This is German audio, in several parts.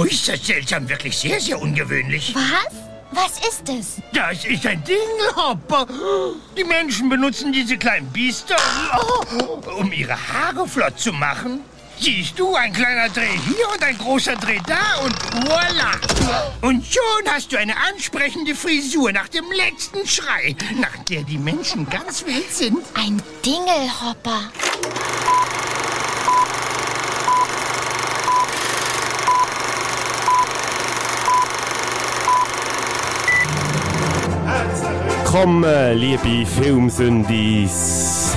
Oh, ist das seltsam, wirklich sehr, sehr ungewöhnlich. Was? Was ist es? Das ist ein Dingelhopper. Die Menschen benutzen diese kleinen Biester, oh, um ihre Haare flott zu machen. Siehst du, ein kleiner Dreh hier und ein großer Dreh da und voila. Und schon hast du eine ansprechende Frisur nach dem letzten Schrei, nach der die Menschen ganz wild sind. Ein Dingelhopper. Willkommen, liebe Filmsündis.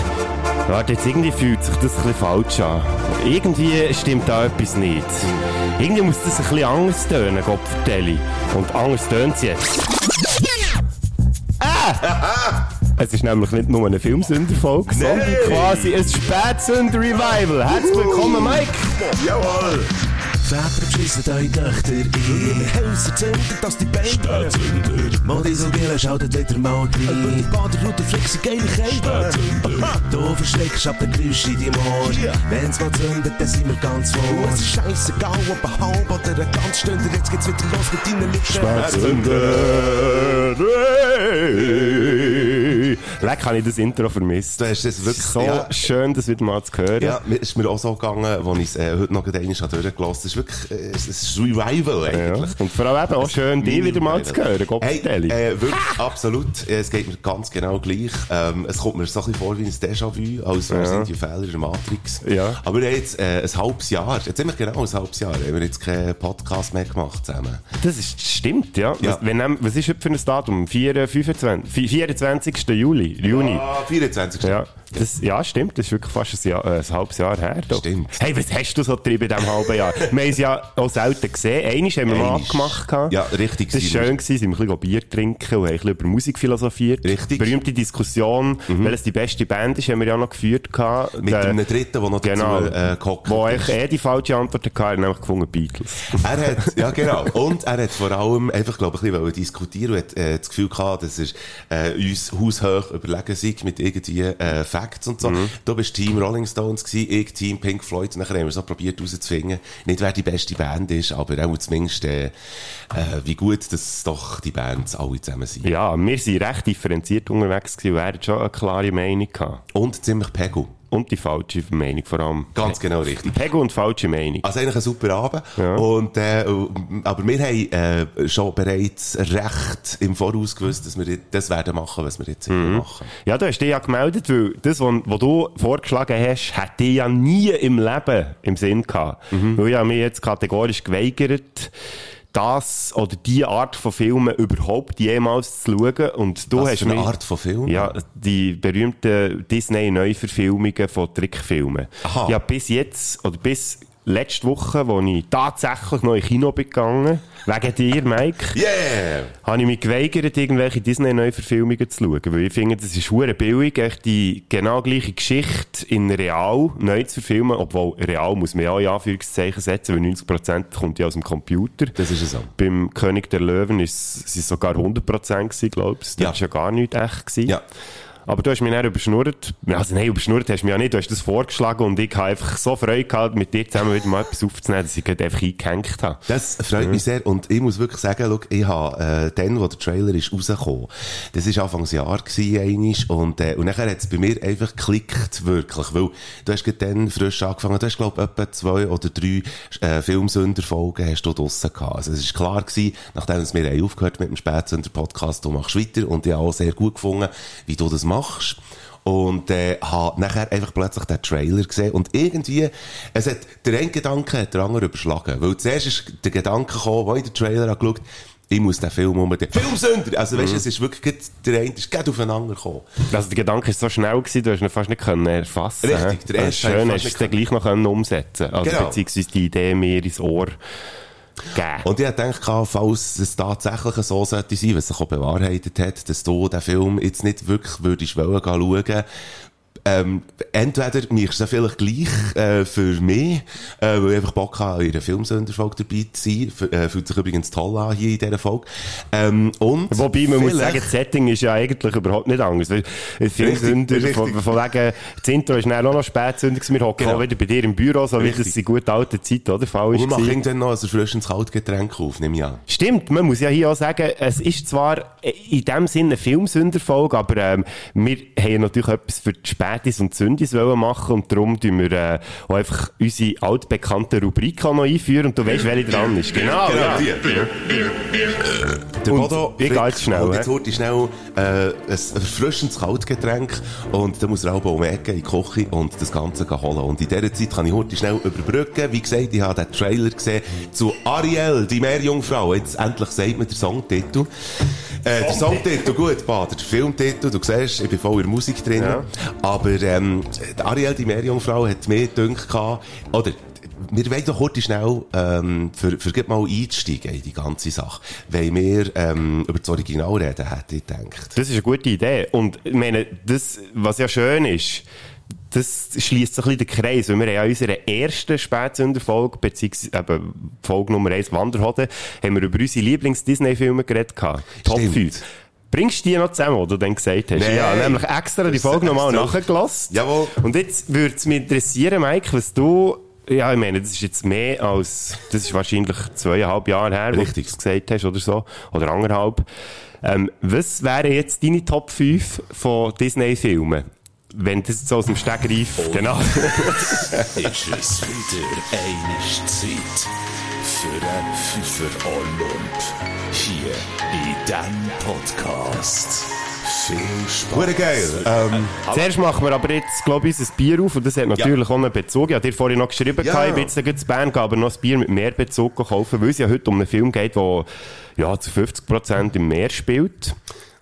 Warte, jetzt irgendwie fühlt sich das ein bisschen falsch an. Irgendwie stimmt da etwas nicht. Irgendwie muss das ein bisschen anders tönen, Gott vertelle. Und anders tönt es jetzt. Ah! Es ist nämlich nicht nur eine Filmsünder-Folge, sondern quasi ein Spätsünder-Revival. Herzlich willkommen, Mike! Jawohl! Väter beschissen euch Töchter ein. Häuser zünden, dass die Beine Spätzünder. Modisogele schaltet wieder mal rein. Über die Baderoute flexen geile Kälte. Du verschreckst ab der Geräusche in deinem Ohr. Wenn's mal zündet, dann sind wir ganz vor. Es ist scheissegal, ob ein halb oder ein ganz Stunde. Jetzt geht's wieder los mit deinen Lippen. Leck, habe ich das Intro vermisst. Du hast das wirklich so ja. schön, das wieder mal zu hören. Ja, mir- ist mir auch so gegangen, als ich es äh, heute noch einmal durchgelassen habe. Es ist wirklich äh, es ist ein Revival eigentlich. Ja. Und vor allem eben auch schön, dich wieder mal zu hören, Gott Hey, äh, wirklich, absolut. Äh, Es geht mir ganz genau gleich. Ähm, es kommt mir so ein bisschen vor wie ein Déjà-vu, als wäre Ja. sind die Fehler in der Matrix. Ja. Aber wir haben jetzt äh, ein halbes Jahr, jetzt ziemlich genau ein halbes Jahr, haben wir jetzt keinen Podcast mehr gemacht zusammen. Das ist, stimmt, ja. Ja. Was, wenn, was ist heute für ein Datum? 4, 25, 24. Juli, Juni. Ah, 24. Ja, das, ja, stimmt. Das ist wirklich fast ein, Jahr, äh, ein halbes Jahr her. doch. Stimmt. Hey, was hast du so getrieben in diesem halben Jahr? wir haben es ja auch selten gesehen. Einmal haben wir mal abgemacht. gehabt. Ja, richtig Das war schön, gewesen, sind wir ein bisschen Bier trinken und haben ein bisschen über Musik philosophiert. Richtig. Mhm. Berühmte Diskussion, welches die beste Band ist, haben wir ja noch geführt. Gehabt. Mit Der- einem Dritten, der noch Genau. dazu äh, gehockt Wo eigentlich eh die falsche Antwort hatte, er nämlich gefunden Beatles. Er hat, ja genau. Und er hat vor allem einfach, glaube ich, ein bisschen diskutieren und hat äh, das Gefühl gehabt, dass er äh, uns haushoch überlegen sei mit irgendwie äh, Facts und so. Du bist Team Rolling Stones gewesen, ich Team Pink Floyd. Nachher haben wir so probiert herauszufinden, nicht wer die beste Band ist, aber auch zumindest, äh, äh, wie gut dass doch die Bands alle zusammen sind. Ja, wir sind recht differenziert unterwegs gewesen und er hat schon eine klare Meinung gehabt. Und ziemlich Pegel. Und die falsche Meinung vor allem. Ganz genau richtig. Pegel und falsche Meinung. Also eigentlich ein super Abend. Ja. Und, äh, aber wir haben äh, schon bereits recht im Voraus gewusst, dass wir das werden machen, was wir jetzt Mhm. machen. Ja, du hast dich ja gemeldet, weil das, was, was du vorgeschlagen hast, hätte ich ja nie im Leben im Sinn gehabt. Mhm. Weil ich habe mich jetzt kategorisch geweigert, das oder die Art von Filmen überhaupt jemals zu schauen. Und du Was hast für eine mich- Art von Film? Ja, die berühmten Disney-Neuverfilmungen von Trickfilmen. Aha. Ja, bis jetzt, oder bis letzte Woche, wo ich tatsächlich noch in Kino bin gegangen, wegen dir, Mike, Yeah! habe ich mich geweigert, irgendwelche Disney-Neuverfilmungen zu schauen. Weil ich finde, das ist hure billig, echt die genau gleiche Geschichte in real neu zu verfilmen. Obwohl, real muss man ja in Anführungszeichen setzen, weil 90% kommt ja aus dem Computer. Das ist es so. Beim König der Löwen ist es sogar 100% gewesen, glaubst du? Ja. Das war ja gar nicht echt. Gewesen. Ja. Aber du hast mich dann überschnurrt. Also nein, überschnurrt hast du mich ja nicht. Du hast das vorgeschlagen und ich habe einfach so Freude gehabt, mit dir zusammen wieder mal etwas aufzunehmen, dass ich gerade einfach eingehängt habe. Das freut mich sehr. Und ich muss wirklich sagen, schau, ich habe, äh, dann, wo der Trailer ist rausgekommen, das ist Anfangsjahr gewesen, einisch, und, äh, und nachher hat es bei mir einfach geklickt, wirklich, weil du hast gerade dann frisch angefangen, du hast, glaub etwa zwei oder drei, äh, Filmsünder-Folgen hast du draussen gehabt. Also es ist klar gewesen, nachdem es mir aufgehört mit dem Spätsünder-Podcast, du machst weiter, und ich habe auch sehr gut gefunden, wie du das machst. Und, äh, habe nachher einfach plötzlich den Trailer gesehen. Und irgendwie, es hat, der eine Gedanke hat der andere überschlagen. Weil zuerst ist der Gedanke gekommen, wo ich den Trailer habe geschaut, ich muss den Film unbedingt, Filmsünder! Also weißt, du, es ist wirklich, der eine ist gerade aufeinander gekommen. Also der Gedanke ist so schnell gewesen, du hast ihn fast nicht können erfassen Richtig, der erste habe schön, hast du es dann gleich noch können umsetzen Also Genau. beziehungsweise die Idee mir ins Ohr geben. Und ich gedacht, falls es tatsächlich so sollte sein, was sich auch bewahrheitet hat, dass du den Film jetzt nicht wirklich würdest wollen schauen, ähm, entweder machst du es vielleicht gleich äh, für mich, äh, weil ich einfach Bock habe, in einer Filmsünderfolge dabei zu sein. F äh, fühlt sich übrigens toll an hier in dieser Folge. Ähm, und Wobei, man muss sagen, das Setting ist ja eigentlich überhaupt nicht anders. Weil Viele Sünder, richtig. von, von wegen, das Intro ist dann auch noch Spätsünder gewesen. Wir hocken Genau. auch wieder bei dir im Büro, so wie Richtig. das in gut alten Zeit, oder? Fall Und ist wir machen gewesen. irgendwann noch ein erfrischendes Kaltgetränk auf, nehme ich an. Stimmt, man muss ja hier auch sagen, es ist zwar in dem Sinne eine Filmsünderfolge, aber ähm, wir haben natürlich etwas für die Spätis und Sündis wollen machen und darum tun wir äh, auch einfach unsere altbekannte Rubrik auch noch einführen und du weißt, welche dran ist. Genau, ja. die. Der Und Bodo, ich gehe jetzt schnell, Und jetzt holt schnell äh, ein erfrischendes Kaltgetränk und dann muss er auch um die Ecke in die Küche und das Ganze holen. Und in dieser Zeit kann ich heute schnell überbrücken. Wie gesagt, ich habe den Trailer gesehen zu Ariel, die Meerjungfrau. Jetzt endlich sagt mir der Songtitel. Äh, der Songtitel, gut, Bader. Der Filmtitel, du siehst, ich bin voll in der Musik drin. Ja. Aber ähm, die Ariel, die Meerjungfrau, hat mir gedacht, oder wir wollen doch kurz schnell, ähm, für, für mal einsteigen in die ganze Sache, weil wir ähm, über das Original reden, hätte ich gedacht. Das ist eine gute Idee. Und ich meine, das, was ja schön ist, das schließt so ein bisschen den Kreis, weil wir haben ja in unserer ersten Spätsünderfolge, beziehungsweise eben Folge Nummer 1 Wanderhoden, haben wir über unsere Lieblings-Disney-Filme geredet gehabt. Top Stimmt. 5. Bringst du die noch zusammen, die du dann gesagt hast? Nein. Ja, nämlich extra die Folge nochmal nachgelassen. Jawohl. Und jetzt würde es mich interessieren, Mike, was du, ja, ich meine, das ist jetzt mehr als, das ist wahrscheinlich zweieinhalb Jahre her, wo Richtig. du das gesagt hast oder so, oder anderthalb. Ähm, was wären jetzt deine Top 5 von Disney-Filmen? Wenn das jetzt so aus dem Stegreif, genau. ist es wieder eine Zeit für einen Pfeifer Olymp. Hier in diesem Podcast. Viel Spaß. Hure geil. Ähm, Zuerst machen wir aber jetzt, glaube ich, ein Bier auf und das hat natürlich auch einen Bezug. Ich habe dir vorhin noch geschrieben, Ja. ich bin jetzt gleich zu Bern aber noch ein Bier mit mehr Bezug kaufen, weil es ja heute um einen Film geht, der ja, zu 50% im Meer spielt.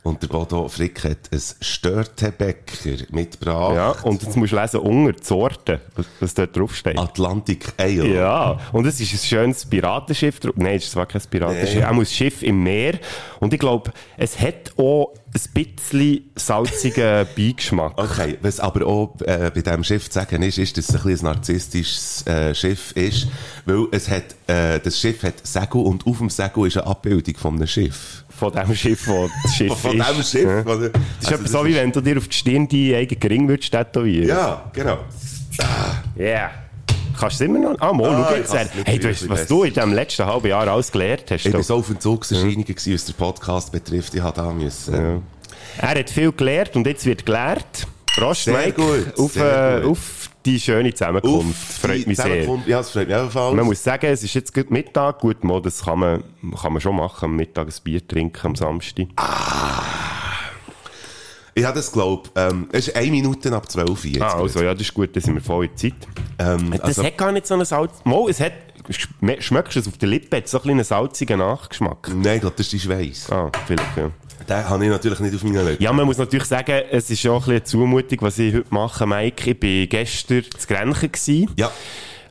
Und der Bodo Frick hat ein Störtebecker mitgebracht. Ja, und jetzt musst du lesen, unter die Sorte, was, dort draufsteht. Atlantic Ale. Ja, und es ist ein schönes Piratenschiff. drauf. Nein, es ist zwar kein Piratenschiff, Nee. auch ein Schiff im Meer. Und ich glaube, es hat auch ein bisschen salzigen Beigeschmack. Okay, was aber auch äh, bei diesem Schiff zu sagen ist, ist, dass es ein, bisschen ein narzisstisches äh, Schiff ist, weil es hat, äh, das Schiff hat Segel und auf dem Segel ist eine Abbildung von einem Schiff. Von dem Schiff, wo das Schiff Von ist. dem Schiff, Ja. oder? Das ist Also so, wie wenn du dir auf die Stirn deinen eigenen Ring würdest tätowieren. Ja, genau. Yeah. Kannst du es immer noch? Ah, mal, Ah, schau jetzt. her. Hey, du hast, was du in diesem letzten halben Jahr alles gelernt hast. Ich war so auf Entzugserscheinungen, gewesen, was der Podcast betrifft. Ich habe da müssen. äh, Er hat viel gelernt und jetzt wird gelehrt. Prost, Sehr Mike. gut, Auf, sehr äh, gut. auf die schöne Zusammenkunft. Auf freut mich sehr. Zusammenkunft- Ja, es freut mich ebenfalls. Man muss sagen, es ist jetzt gut Mittag. Gut, mal, das kann man, kann man schon machen. Am Mittag ein Bier trinken am Samstag. Ich habe das glaubt. Ähm, es ist eine Minute ab zwölf jetzt. Ah, also, ja, das ist gut, da sind wir voll in Zeit. Ähm, Das also, hat gar nicht so einen Salz. Mal, es hat, schme- schmeckst du es auf der Lippe, hat so ein bisschen einen salzigen Nachgeschmack. nein, ich glaube, das ist die Schweiß. Ah, vielleicht, ja. Den habe ich natürlich nicht auf meiner Lippe. Ja, man muss natürlich sagen, es ist auch ein bisschen eine Zumutung, was ich heute mache, Mike. Ich war gestern zu Grenchen. Ja.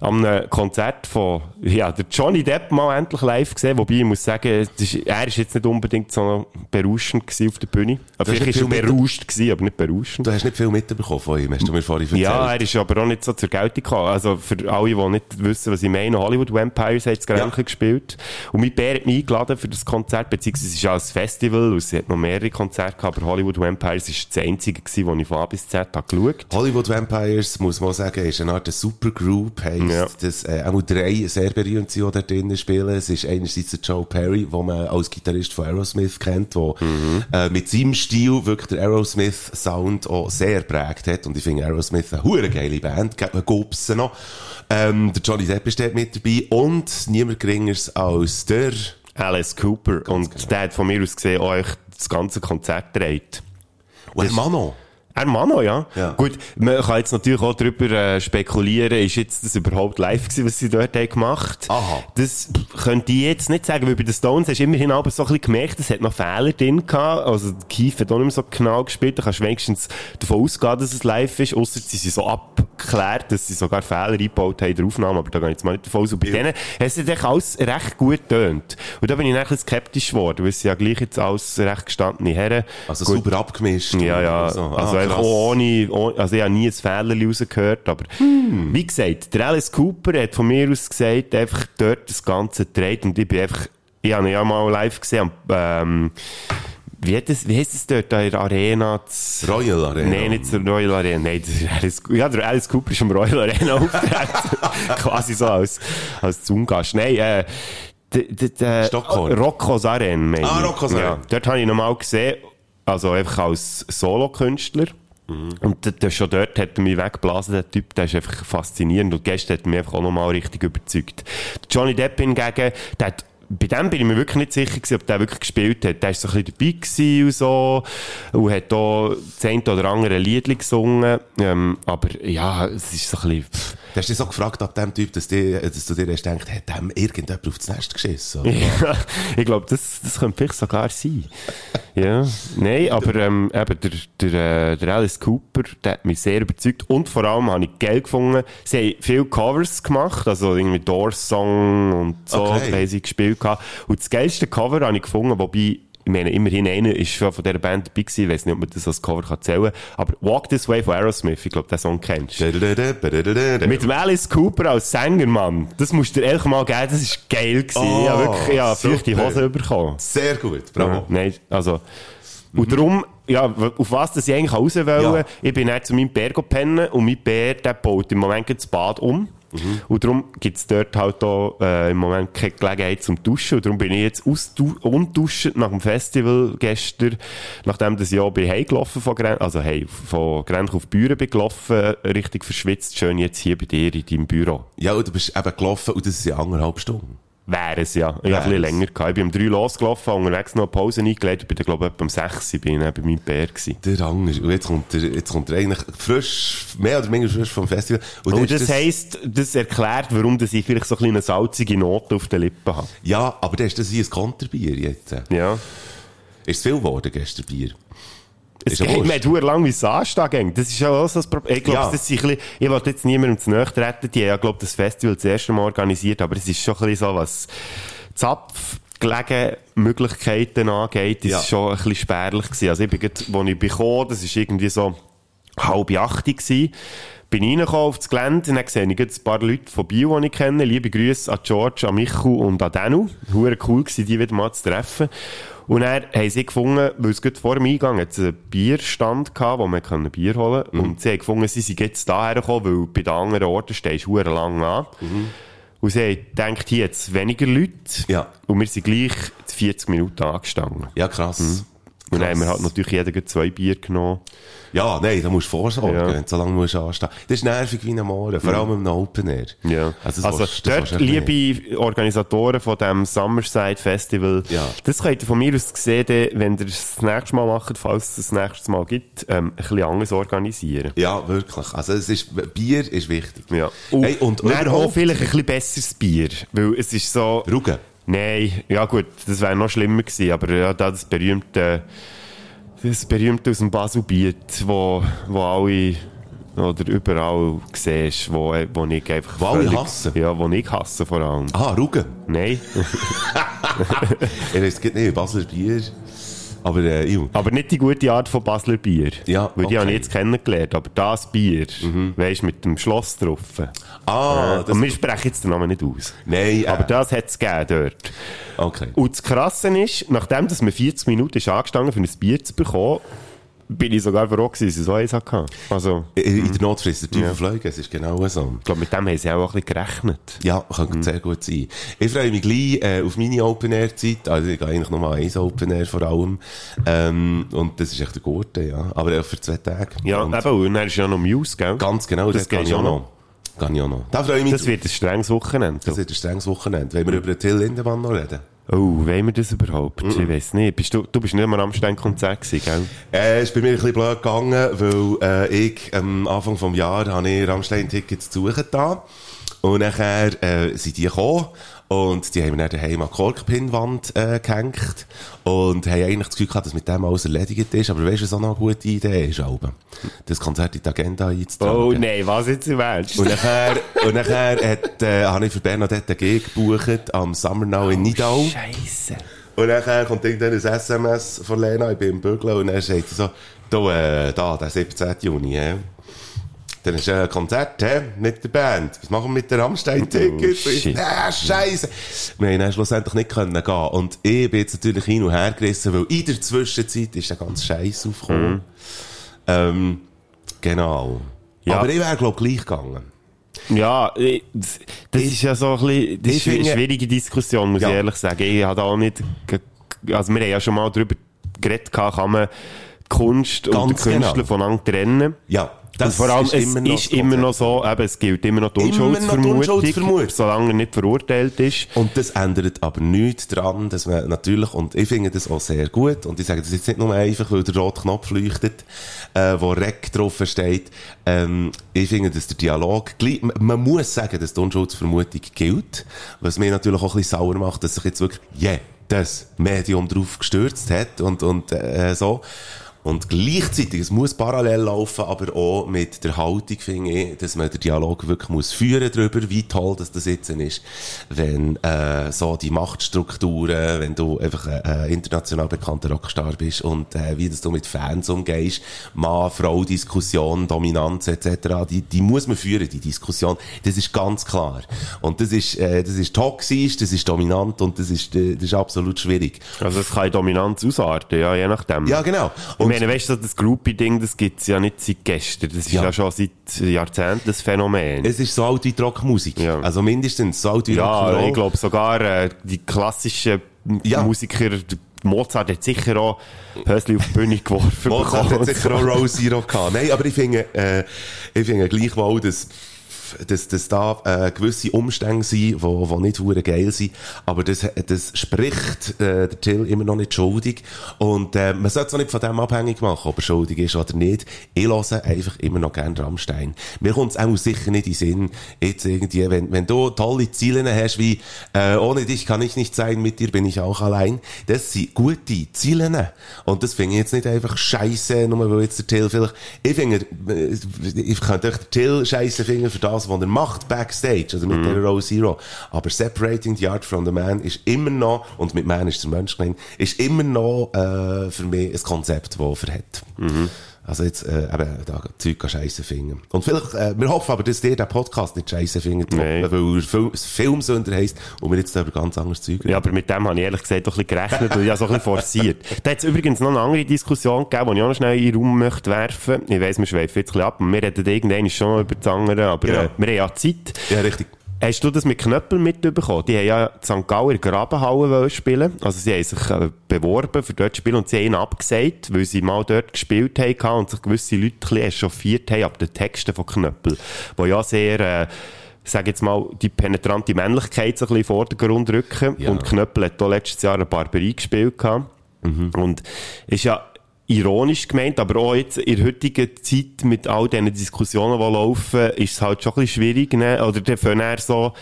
Am einem Konzert von, ja, der Johnny Depp mal endlich live gesehen, wobei ich muss sagen, es ist, er ist jetzt nicht unbedingt so berauschend auf der Bühne. Aber vielleicht ist er mit- berauscht gewesen, aber nicht berauschend. Du hast nicht viel mitbekommen von ihm, hast du mir vorhin erzählt. Ja, er ist aber auch nicht so zur Geltung gekommen. Also für alle, die nicht wissen, was ich meine, Hollywood Vampires hat das Grenchen Ja. gespielt. Und mein Bär hat mich eingeladen für das Konzert, beziehungsweise es ist ja ein Festival, und es hat noch mehrere Konzerte gehabt, aber Hollywood Vampires war das einzige gewesen, das ich von A bis Z habe geschaut Hollywood Vampires, muss man sagen, ist eine Art Supergroup, heisst, Ja. dass äh, auch drei sehr berühmt sind, die da drinnen spielen. Es ist einerseits der Joe Perry, den man als Gitarrist von Aerosmith kennt, der äh, mit seinem Stil wirklich der Aerosmith-Sound auch sehr prägt hat. Und ich finde Aerosmith eine hure geile Band, gibt mir Gobsen noch. Ähm, der Johnny Depp ist dort mit dabei und niemand geringeres als der... Alice Cooper. und der hat von mir aus gesehen echt das ganze Konzert gedreht. Und Mano. Er Mano, ja. Ja. Gut, man kann jetzt natürlich auch darüber äh, spekulieren, ist jetzt das überhaupt live gewesen, was sie dort haben gemacht Aha. Das könnte ich jetzt nicht sagen, weil bei den Stones hast du immerhin aber so ein bisschen gemerkt, es hat noch Fehler drin gehabt. Also, Keith hat auch nicht mehr so genau gespielt. Da kannst du wenigstens davon ausgehen, dass es live ist, ausser sie sind so abgeklärt, dass sie sogar Fehler eingebaut haben in der Aufnahme. Aber da gehe ich jetzt mal nicht davon aus. Und bei denen hat es eigentlich alles recht gut getönt. Und da bin ich ein bisschen skeptisch geworden, weil es ja gleich jetzt alles recht gestandene Herren. Also Gut, super abgemischt. ja, ja. Also einfach krass. ohne, ohne, also ich habe nie ein Fehler rausgehört, aber Hm. wie gesagt, der Alice Cooper hat von mir aus gesagt, einfach dort das Ganze dreht und ich bin einfach, ich habe ihn ja mal live gesehen, ähm, wie, hat das, wie heisst es dort, in der Arena? Royal Arena. Nein, nicht zur Royal Arena. Nein, der Alice, ja, der Alice Cooper ist am Royal Arena aufgetreten. Quasi so als, als Zoom-Gast. Nein, äh, Stockholm. Roccos Arena, meine Ah, ich. Roccos Arena. Ja, dort habe ich ihn mal gesehen, also einfach als Solokünstler. Mhm. Und der, schon dort hat er mich weggeblasen, der Typ, der ist einfach faszinierend. Und gestern hat er mich einfach auch nochmal richtig überzeugt. Johnny Depp hingegen, der hat bei dem bin ich mir wirklich nicht sicher gewesen, ob der wirklich gespielt hat. Der war so ein bisschen dabei und so. Und hat auch das eine oder andere Lied gesungen. Ähm, aber ja, es ist so ein bisschen, pff. Du hast dich so gefragt ab dem Typ, dass, die, dass du dir hast gedacht, hat dem irgendjemand aufs Nest geschissen? Ja, ich glaube, das, das könnte vielleicht sogar sein. ja, nein, aber ähm, eben der, der, äh, der Alice Cooper, der hat mich sehr überzeugt und vor allem habe ich geil gefunden. Sie haben viele Covers gemacht, also irgendwie Doors Song und so, Okay. haben sie gespielt gehabt. Und das geilste Cover habe ich gefunden, wobei ich meine, immerhin einer ist schon von dieser Band dabei gewesen, ich weiss nicht, ob man das als Cover kann zählen aber Walk This Way von Aerosmith, ich glaube, den Song kennst du. Mit dem Alice Cooper als Sänger, Mann. Das musst du dir ehrlich mal geben, das ist geil gewesen. Oh, ja, wirklich, ja, feuchte Hose bekommen. Sehr gut, bravo. Ja, nein, also. Und darum, ja, auf was das ich eigentlich raus wollte, Ja. ich bin dann zu meinem Bär pennen und mein Bär, der baut im Moment das Bad um. Und darum gibt's dort halt auch, äh, im Moment keine Gelegenheit zum Duschen. Und darum bin ich jetzt ausdu- unduschen nach dem Festival gestern, nachdem das Jahr bin heimgelaufen von Gren also hey, von Grench auf Büren bin gelaufen, richtig verschwitzt, schön jetzt hier bei dir in deinem Büro. Ja, und du bist eben gelaufen und das ist ja anderthalb Stunden. Wäre es, ja. Ich habe ein bisschen länger gehabt. Ich bin um drei losgelaufen, unterwegs noch eine Pause eingelegt. Ich bin dann, glaube ich, etwa um sechs bin ich bei meinem Bär gewesen. Der Anger. Und jetzt kommt er, jetzt kommt er eigentlich frisch, mehr oder weniger frisch vom Festival. Und, Und ist das heisst, das erklärt, warum dass ich vielleicht so ein eine salzige Note auf den Lippen habe. Ja, aber dann ist das hier ein Konterbier jetzt. Ja. Ist es viel geworden gestern Bier? Es Ist geht mir verdammt lang wie es anstehen. Das ist ja auch so das Problem. Ich glaube, Ja. das ist ein bisschen, ich wollte jetzt niemandem zu nahe treten. Die haben ja, glaube das Festival das erste Mal organisiert, aber es ist schon ein bisschen so, was Zapfgelegen Möglichkeiten angeht, ist Ja. schon ein bisschen spärlich gewesen. Also ich bin gerade, wo ich bekomme, das ist irgendwie so halb acht gewesen, bin reingekommen auf das Gelände und dann sehe ich gerade ein paar Leute von Bio, die ich kenne. Liebe Grüße an George, an Michu und an Danu. Hure cool gewesen, die wieder mal zu treffen. Und dann haben sie gefunden, weil es vor dem Eingang einen Bierstand gehabt, wo man Bier holen konnte. Und sie haben gefunden, sie sind jetzt daher gekommen, weil bei den anderen Orten stehst du lang an. Und sie haben gedacht, hier jetzt weniger Leute. Ja. Und wir sind gleich 40 Minuten angestanden. Ja, krass. Und dann haben wir halt natürlich jeder zwei Bier genommen. Ja, nein, da musst du vorsorgen, Ja. du so lange musst anstehen. Das ist nervig wie ein Morgen, vor allem im Open Air. Ja. Also, Also, willst- dort, du liebe Organisatoren von dem Summerside Festival, Ja. das könnt ihr von mir aus gesehen, wenn ihr es das nächste Mal macht, falls es das nächste Mal gibt, ähm, ein bisschen anders organisieren. Ja, wirklich. Also, es ist, Bier ist wichtig. Ja. Und, Hey, und auch überhaupt- vielleicht ein bisschen besseres Bier, weil es ist so... Rugen. Nein, ja gut, das wäre noch schlimmer gewesen, aber ja, da das berühmte, das berühmte aus dem Baselbiet, wo, wo alle oder überall siehst, wo, wo ich einfach Wo völlig- hassen? Ja, wo ich hasse vor allem. Ah, Rugen. Nein, es gibt nicht Basler Bier. Aber, äh, aber nicht die gute Art von Basler Bier. Ja, Weil die habe ich okay. jetzt kennengelernt, aber das Bier, weisst mit dem Schloss drauf. ah, das, Und wir sprechen jetzt den Namen nicht aus. nein, äh, Aber das hat es gegeben dort. okay. Und das Krasse ist, nachdem dass man 40 Minuten ist angestanden für ein Bier zu bekommen, bin ich sogar froh gewesen, dass ich so eins hatte. Also, In, der Not frisst der Teufel Fliegen, es ist genau so. ich glaube, mit dem haben sie auch ein bisschen gerechnet. Ja, kann sehr gut sein. Ich freue mich gleich äh, auf meine Open-Air-Zeit. Also ich gehe eigentlich nur mal eins Open-Air vor allem. Ähm, und das ist echt der Gurte, ja. Aber auch für zwei Tage. Ja, und eben, und dann ist ja noch Muse, gell? Ganz genau, das, Das kann geht ich auch schon noch. Kann ich auch noch. Da freue ich mich Das wird ein strenges Wochenende. Das wird ein strenges Wochenende. Wollen wir über den Till Lindemann noch reden? Oh, wollen wir das überhaupt? Ich weiß nicht. Bist du, du bist nicht mehr am Amstein-Konzert gewesen, gell? Äh, ist bei mir ein bisschen blöd gegangen, weil äh, ich am Anfang des Jahres habe ich Rammstein-Tickets zu suchen da. Und nachher äh, sind die gekommen und die haben mir dann daheim an Korkpinwand äh, gehängt und haben eigentlich das Gefühl gehabt, dass mit dem alles erledigt ist. Aber weißt du, was auch noch eine gute Idee ist, Alben? Das Konzert in die Agenda einzutragen. Oh nein, was jetzt im Ernst? Und nachher, und nachher hat, äh, habe ich für Bernadette G gebucht am Summer Now in Nidau. Scheisse. Und nachher kommt irgendwann ein SMS von Lena, ich bin im Bügeln, und dann sagt so, Du, äh, da, der 17. Juni, hä? Dann ist ein Konzert, hä? Mit der Band. Was machen wir mit den Rammstein-Tickets? Oh. Ah, Scheiße. Wir haben dann schlussendlich nicht können gehen. Und ich bin jetzt natürlich hin und her gerissen, weil in der Zwischenzeit ist der ganze Scheiß aufgekommen. Ähm, genau. Ja. Aber ich wäre, glaube ich, gleich gegangen. Ja, das ist ja so ein bisschen, das ist eine schwierige Diskussion, muss Ja. ich ehrlich sagen. Ich habe auch nicht, also wir haben ja schon mal darüber geredet, kann man die Kunst und Ganz Künstler genau. voneinander trennen. Ja, und vor allem, es ist immer das noch so, eben, es gilt immer noch die Immer Unschuldsvermutung, Unschuldsvermutung. solange er nicht verurteilt ist. Und das ändert aber nichts daran, dass man natürlich, und ich finde das auch sehr gut, und ich sage das jetzt nicht nur einfach, weil der rote Knopf leuchtet, äh, wo Rec drauf steht, ähm, ich finde, dass der Dialog, man- muss sagen, dass die Unschuldsvermutung gilt, was mir natürlich auch ein bisschen sauer macht, dass sich jetzt wirklich jedes Medium drauf gestürzt hat und, und äh, so. Und gleichzeitig, es muss parallel laufen, aber auch mit der Haltung, finde ich, dass man den Dialog wirklich muss führen darüber, wie toll dass das jetzt ist, wenn äh, so die Machtstrukturen, wenn du einfach ein, ein international bekannter Rockstar bist und äh, wie das du mit Fans umgehst, Mann-Frau-Diskussion, Dominanz etc., die, die muss man führen, die Diskussion, das ist ganz klar. Und das ist, äh, das ist toxisch, das ist dominant und das ist, äh, das ist absolut schwierig. Also es kann in Dominanz ausarten, ja, je nachdem. Ja, genau. Ich meine, weißt du, das Groupie-Ding, das gibt's ja nicht seit gestern. Das ist ja, Ja. schon seit Jahrzehnten das Phänomen. Es ist so alt wie die Rockmusik. Ja. Also mindestens so alt wie ja, Rock'n'Roll. ich glaube sogar äh, die klassischen Ja. Musiker, Mozart hat sicher auch Hösli auf die Bühne geworfen. Mozart hat sicher auch Row Zero gehabt. Nein, aber ich finde, äh, ich finde gleichwohl, dass, dass, dass da äh, gewisse Umstände sind, wo, wo nicht hure geil sind, aber das, das spricht äh, der Till immer noch nicht schuldig und äh, man sollte es auch nicht von dem abhängig machen, ob er schuldig ist oder nicht. Ich höre einfach immer noch gerne Rammstein. Mir kommt es auch sicher nicht in den Sinn, jetzt irgendwie, wenn, wenn du tolle Ziele hast wie äh, ohne dich kann ich nicht sein, mit dir bin ich auch allein, das sind gute Ziele und das finde ich jetzt nicht einfach scheiße, nur weil jetzt der Till vielleicht, ich finde, äh, ich könnte euch den Till scheiße finden für das, was er macht backstage, oder mit der Row Zero, aber Separating the Art from the Man ist immer noch, und mit Man ist der Mensch gemeint, ist immer noch äh, für mich ein Konzept, das er hat. Also jetzt, äh, eben, da Zeug scheiße finden. Und vielleicht, äh, wir hoffen aber, dass ihr den Podcast nicht scheiße findet, Nein. weil er Fil Filmsünder heisst und wir jetzt da über ganz anderes Zeug reden. Ja, aber mit dem habe ich ehrlich gesagt doch ein bisschen gerechnet und ich habe so ein bisschen forciert. Da hat es übrigens noch eine andere Diskussion gegeben, die ich auch noch schnell in den Raum möchte werfen. Ich weiss, wir schweifen jetzt ein bisschen ab und wir reden irgendwann schon über das andere, aber Genau. äh, wir haben ja Zeit. Ja, richtig. Hast du das mit Knöppel mitbekommen? Die haben ja die St. Gauer Grabenhalle wollen spielen. Also sie haben sich äh, beworben für dort zu spielen und sie haben ihn abgesagt, weil sie mal dort gespielt haben und sich gewisse Leute ein bisschen echauffiert haben ab den Texten von Knöppel. Die ja sehr, äh, sag jetzt mal, die penetrante Männlichkeit so ein bisschen in den Vordergrund rücken. Ja. Und Knöppel hat auch letztes Jahr eine Barberie gespielt gehabt. Und ist ja ironisch gemeint, aber auch jetzt in der heutigen Zeit mit all diesen Diskussionen, die laufen, ist es halt schon ein bisschen schwierig, ne? oder dann fangen so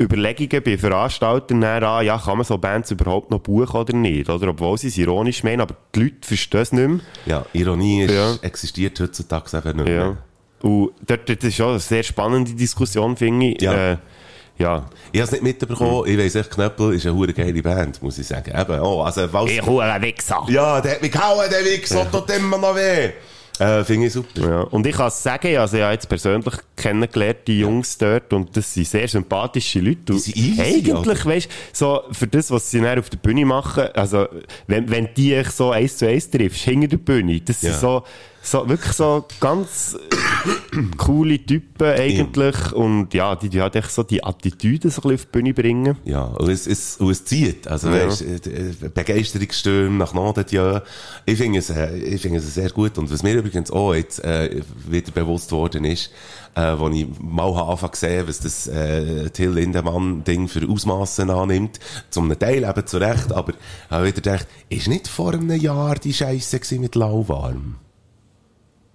Überlegungen bei Veranstaltern an, ja, kann man so Bands überhaupt noch buchen oder nicht, oder? Obwohl sie es ironisch meinen, aber die Leute verstehen es nicht mehr. Ja, Ironie ist, Ja. existiert heutzutage eben nicht mehr. Ja. Und dort, das ist schon eine sehr spannende Diskussion, finde ich. Ja. Äh, ja. Ich habe es nicht mitbekommen. Ich weiss echt, Knöppel ist eine hure geile Band, muss ich sagen. Eben, oh, also, was, Ich einen Wichser. ja, der hat mich gehauen, der Wichser, tut immer noch weh. Äh, finde ich super. Ja, und ich kann es sagen, also ich habe jetzt persönlich kennengelernt, die Jungs dort, und das sind sehr sympathische Leute. Und sind easy, eigentlich, Alter. weißt so, für das, was sie dann auf der Bühne machen, also, wenn, wenn die dich so eins zu eins triffst, hinter der Bühne, das Ja. sind so, so, wirklich so ganz coole Typen eigentlich, und ja, die, die halt echt so die Attitüde so ein bisschen auf die Bühne bringen. Ja, und es, es, und es zieht. Also, Ja. weißt, äh, Begeisterungsstürme nach Norden, ja. Ich finde es, äh, ich finde es sehr gut. Und was mir übrigens auch jetzt, äh, wieder bewusst worden ist, äh, wo ich mal habe angefangen gesehen, was das, äh, Till Lindemann-Ding für Ausmaßen annimmt. Zum Teil eben zu Recht, aber habe wieder gedacht, ist nicht vor einem Jahr die Scheiße mit Lauwarm?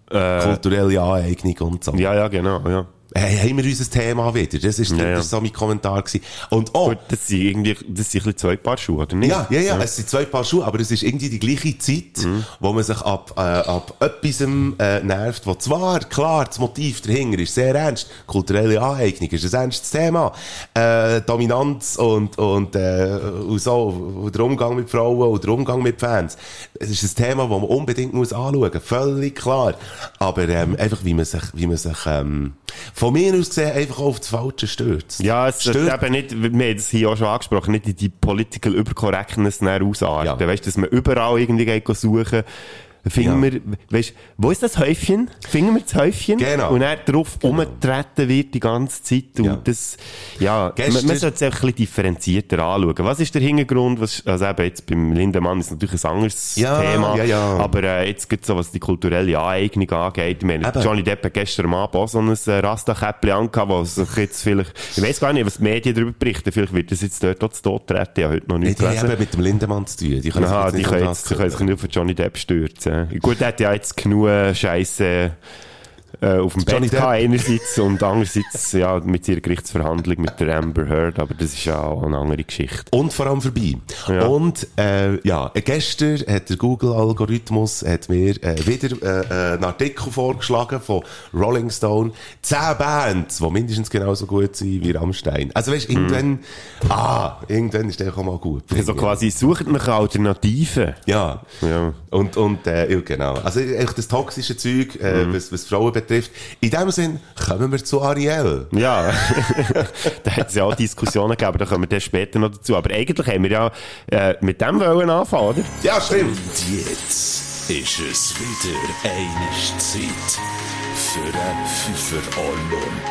Kulturelle Aneignung und so. Ja, ja, genau, ja. Hey, haben wir unser Thema wieder? Das ist, Ja, ja. das ist so mein Kommentar gewesen. Und oh, Gut, das sind irgendwie, das sind ein zwei Paar Schuhe, oder nicht? ja, ja, ja, es sind zwei Paar Schuhe, aber es ist irgendwie die gleiche Zeit, Mhm. wo man sich ab, äh, ab etwas äh, nervt, wo zwar, klar, das Motiv dahinter ist sehr ernst, kulturelle Aneignung ist ein ernstes Thema, äh, Dominanz und, und, äh, und so, und der Umgang mit Frauen und der Umgang mit Fans. Es ist ein Thema, das man unbedingt muss anschauen muss, völlig klar. Aber ähm, einfach, wie man sich, wie man sich ähm, von mir aus gesehen einfach auf das Falsche stürzt. Ja, es sollte eben nicht, wir haben das hier auch schon angesprochen, nicht in die Political Übercorrectness ausarten. Ja. Weißt du, dass man überall irgendwie suchen Finden Ja. wir, weißt, wo ist das Häufchen? Finden wir das Häufchen? Genau. Und er drauf umgetreten wird die ganze Zeit. Und Ja. das, ja, Gestern- man, man sollte es einfach ein bisschen differenzierter anschauen. Was ist der Hintergrund? Was, also eben jetzt beim Lindemann ist natürlich ein anderes Ja, Thema. ja, ja. Aber äh, jetzt gibt so, was die kulturelle Aneignung angeht. Ich meine, Eben. Johnny Depp hat gestern Abend auch so ein äh, Rasta-Käppchen angehabt, wo sich jetzt vielleicht, ich weiß gar nicht, was die Medien darüber berichten, vielleicht wird das jetzt dort auch zu Tod treten. Ich habe heute noch nicht die haben gelesen. mit dem Lindemann zu tun. Die können sich Aha, jetzt die nicht können, jetzt, das die können sich nicht auf Johnny Depp stürzen. Gut, er hat ja jetzt genug Scheiße äh, auf dem Johnny Bett gehabt, einerseits, und andererseits, ja, mit ihrer Gerichtsverhandlung mit der Amber Heard, aber das ist ja auch eine andere Geschichte. Und vor allem vorbei. Ja. Und, äh, ja, gestern hat der Google-Algorithmus hat mir äh, wieder äh, äh, einen Artikel vorgeschlagen von Rolling Stone. Zehn Bands, die mindestens genauso gut sind wie Rammstein. Also weißt, irgendwann, ah, irgendwann ist der auch mal gut. Also quasi, sucht nach Alternativen. Ja. Ja. Und, und, äh, ja, genau. Also, echt das toxische Zeug, äh, Mhm. was, was Frauen betrifft. In dem Sinn, kommen wir zu Ariel. Ja, da hat es ja auch Diskussionen gegeben, da kommen wir dann später noch dazu. Aber eigentlich haben wir ja äh, mit dem wollen anfangen, oder? Ja, stimmt. Und jetzt ist es wieder eine Zeit für einen Pfeffer Olymp.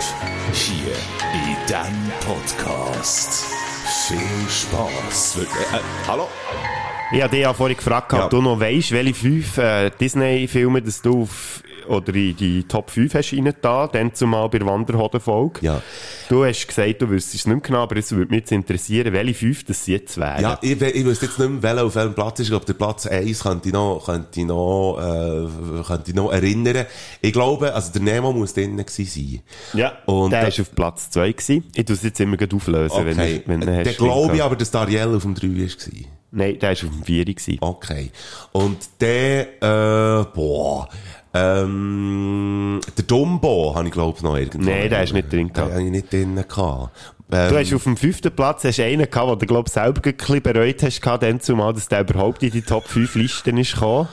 Hier in diesem Podcast. Viel Spass. Äh, äh, hallo? Ich habe dich ja vorhin gefragt, Ja. ob du noch weisst, welche fünf äh, Disney-Filme dass du auf, oder in die Top 5 hast reingetan, dann zumal bei der Wanderhoden-Folge. Ja. Du hast gesagt, du wüsstest es nicht mehr genau, aber es würde mich jetzt interessieren, welche fünf das jetzt wären. Ja, ich, ich wüsste jetzt nicht mehr, welcher auf welchem Platz ist. Ich glaube, der Platz 1 könnte ich noch, könnte ich noch, äh, könnte ich noch erinnern. Ich glaube, also der Nemo muss drinnen gewesen sein. Ja, Und der da- war auf Platz 2 gewesen. Ich tue es jetzt immer gleich auflösen, wenn, Okay. wenn, wenn Dann glaube ich aber, dass der Ariel auf dem 3 war. Nein, der war auf dem 4 gewesen. Okay. Und der, äh, boah, ähm, der Dumbo habe ich glaube noch irgendwo. Nein, der ist nicht drin Den habe ich nicht drin gehabt. Ähm, Du hast auf dem fünften Platz hast einen gehabt, wo du, glaub, selber ein bisschen bereut hast, gehabt, dann zumal, dass der überhaupt in die Top 5 Listen ist gekommen.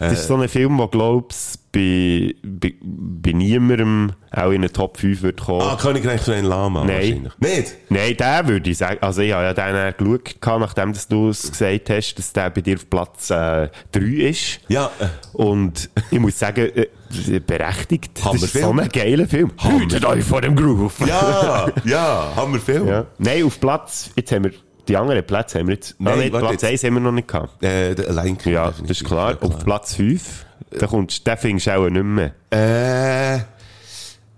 Das ist so ein Film, der, glaubst bei, bei, bei niemandem auch in den Top 5 wird kommen. ah, Königreich von ein Lama Nein. wahrscheinlich. Nicht? Nein, der würde ich sagen. Also, ich habe ja den geschaut, gehabt, nachdem du es gesagt hast, dass der bei dir auf Platz äh, 3 ist. Ja, Und ich muss sagen, äh, berechtigt. Das ist so Hammerfilm. ein geiler Film. Hütet euch vor dem Groove. ja, ja, haben wir Film. Ja. Nein, auf Platz, jetzt haben wir, die anderen Plätze haben wir jetzt, Nein, nein, Platz jetzt. 1 haben wir noch nicht gehabt. Äh, der Lion King, Ja, das ist klar. Ja, Auf Platz 5, da kommst, den findest du auch nicht mehr. Äh,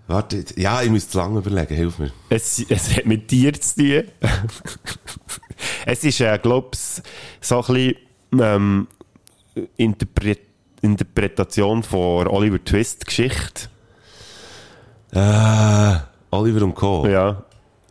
warte, ja, ich muss zu lange überlegen, hilf mir. Es, es hat mit dir zu tun. es ist, äh, glaub's, so ein bisschen, ähm, Interpret Interpretation von Oliver Twist Geschichte. Äh, Oliver und Co. Ja.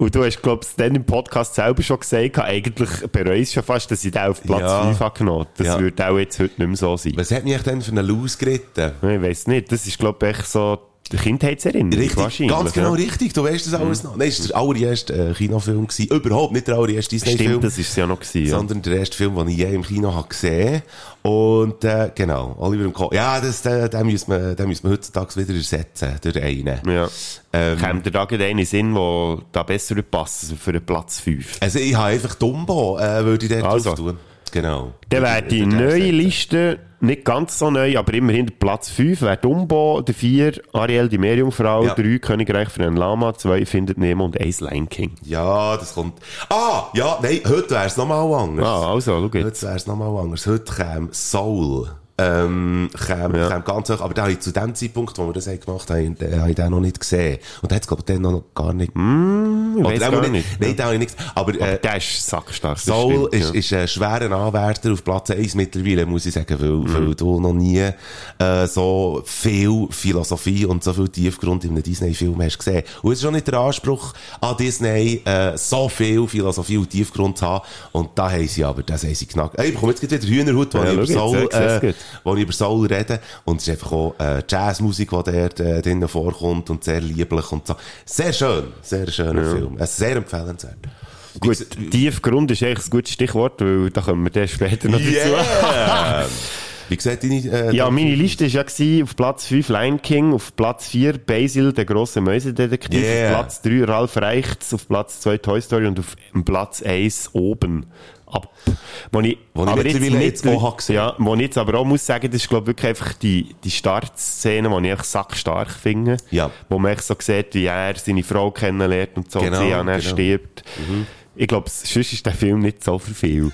Und du hast, glaubst dann im Podcast selber schon gesagt, eigentlich bereust du schon fast, dass ich den auf Platz Ja. 5 habe genommen. Das Ja. würde auch jetzt heute nicht mehr so sein. Was hat mich denn für einen Lose geritten? Ich weiß nicht. Das ist, glaube ich, echt so die Kindheitserinnerung. Richtig, wahrscheinlich. ganz genau ja. richtig. Du weißt das alles noch. Nein, es war der allererste äh, Kinofilm. Gewesen. Überhaupt nicht der allererste Disney-Film. Stimmt, das ist es ja noch gewesen. Ja. sondern der erste Film, den ich je im Kino habe gesehen Und äh, genau, Oliver und Co. Ja, das, den, den, müssen wir, den müssen wir heutzutage wieder ersetzen durch einen. Ja. Ähm, Kommt da gerade einen Sinn, der da besser würde passen für den Platz 5? Also ich habe einfach Dumbo, äh, würde ich dort Also. tun. Genau. Dann wäre die neue. Liste nicht ganz so neu, aber immerhin Platz 5 wäre Dumbo, der 4 Ariel, die Meerjungfrau, Ja. 3 Königreich für einen Lama, 2 Findet Nemo und 1 Lion King. Ja, das kommt. Ah, ja, nein, heute wäre es nochmal anders. Ah, also, schau Heute wäre es nochmal anders. Heute käme Soul. Ähm, käme, Ja. käme ganz hoch. Aber da habe ich zu dem Zeitpunkt, wo wir das haben gemacht haben, den habe ich den noch nicht gesehen. Und da hat es, glaube ich, den noch gar nicht. Ich weiss den gar noch nicht. Nein, den habe ich nicht. Aber, äh, Der ist sackstark. Soul stimmt, ist, ja. ist ein schwerer Anwärter auf Platz 1 mittlerweile, muss ich sagen, weil, Mhm. weil du noch nie äh, so viel Philosophie und so viel Tiefgrund in einem Disney-Film hast gesehen. Und es ist auch nicht der Anspruch an Disney, äh, so viel Philosophie und Tiefgrund zu haben. Und da haben sie aber, das haben sie knackt. Ey, ich bekomme jetzt wieder Hühnerhut, wo, Ja, ich über Soul, jetzt, ja, äh. Wo ich über Soul rede. Und es ist einfach auch äh, Jazzmusik, die dort äh, drinnen vorkommt und sehr lieblich und so. Sehr schön, sehr schöner Film. Äh, sehr empfehlenswert. Gut, Tiefgrund ist eigentlich ein gutes Stichwort, weil da kommen wir dann später noch dazu. Yeah! Wie gesagt, deine, äh, Ja, meine Liste war ja gewesen, auf Platz 5 Lion King, auf Platz 4 Basil, der grosse Mäusedetektiv, Yeah. auf Platz 3 Ralf Reichts, auf Platz 2 Toy Story und auf Platz 1 oben ab. Wo ich, Wo ich mittlerweile jetzt auch gesehen. Ja, wo ich jetzt aber auch muss sagen, das ist glaube ich wirklich einfach die, die Startszene, die ich einfach sackstark finde. Ja. Wo man echt so sieht, wie er seine Frau kennenlernt und so, Genau, und sie an genau. stirbt. Ich glaube, sonst ist der Film nicht so für viel.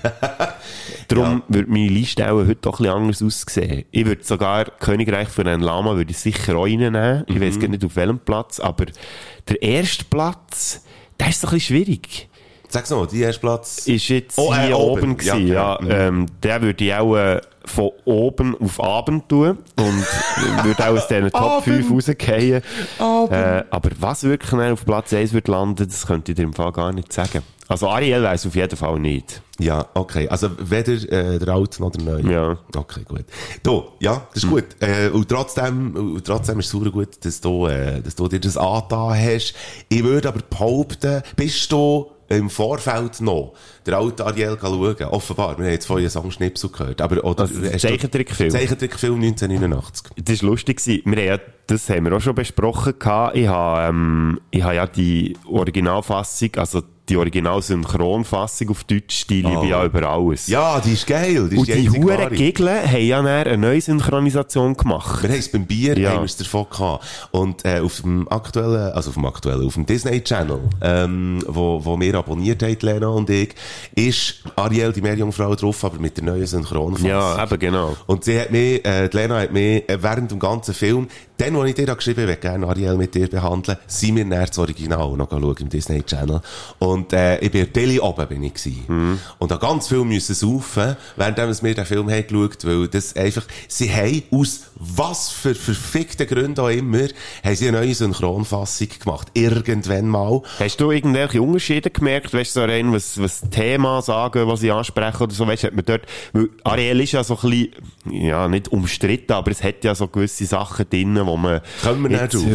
Darum würde meine Liste auch heute doch ein bisschen anders aussehen. Ich würde sogar Königreich für einen Lama würde ich sicher auch reinnehmen. Ich weiß gar nicht auf welchem Platz, aber der erste Platz, der ist so ein bisschen schwierig. Sag's noch, die erste Platz. Ist jetzt Oh, äh, hier oben. oben gewesen, Ja, ja. mhm. Ähm, der würde ich auch äh, von oben auf Abend tun und würde auch aus diesen Top 5 rausgehen. Äh, aber was wirklich auf Platz 1 wird landen, das könnte ich dir im Fall gar nicht sagen. Also Ariel weiß auf jeden Fall nicht. Ja, okay. Also weder äh, der alte noch der neue. Ja. Okay, gut. Du, ja, das ist gut. Äh, und trotzdem, und trotzdem ist es super gut, dass du, äh, dass du dir das angetan hast. Ich würde aber behaupten, bist du im Vorfeld noch der alte Ariel schauen? Offenbar. Wir haben jetzt vorhin einen Songschnipsel gehört. Aber, oder, Also, Zeichentrickfilm. Zeichentrickfilm 1989. Das war lustig. Wir haben ja, das haben wir auch schon besprochen. Ich habe, ähm, ich habe ja die Originalfassung, also die Original-Synchronfassung auf Deutsch, die liebe ich ja über alles. Ja, die ist geil. Die ist Und die Huren. Gegel haben ja eine neue Synchronisation gemacht. Wir haben es beim Bier, Ja. haben davon gehabt. Und, äh, auf dem aktuellen, also auf dem aktuellen, auf dem Disney Channel, ähm, wo, wo wir abonniert haben, Lena und ich, ist Ariel, die Meerjungfrau drauf, aber mit der neuen Synchronfassung. Ja, eben genau. Und sie hat mich, äh, Lena hat mich äh, während dem ganzen Film, dann, wo ich dir da geschrieben habe, ich gerne Ariel mit dir behandeln, sind wir näher das Original noch schauen im Disney Channel. Und, äh, ich bin in Delhi oben bin ich gewesen. Mhm. Und da ganz viel müssen saufen, während wir den Film haben geschaut, weil das einfach, sie haben aus was für verfickten Gründen auch immer, haben sie eine neue Synchronfassung gemacht. Irgendwann mal. Hast du irgendwelche Unterschiede gemerkt? Weißt du, so rein, was, was Thema sagen, was ich anspreche oder so? Weißt du, hat man dort, weil Ariel ist ja so ein bisschen, ja, nicht umstritten, aber es hat ja so gewisse Sachen drin, wo man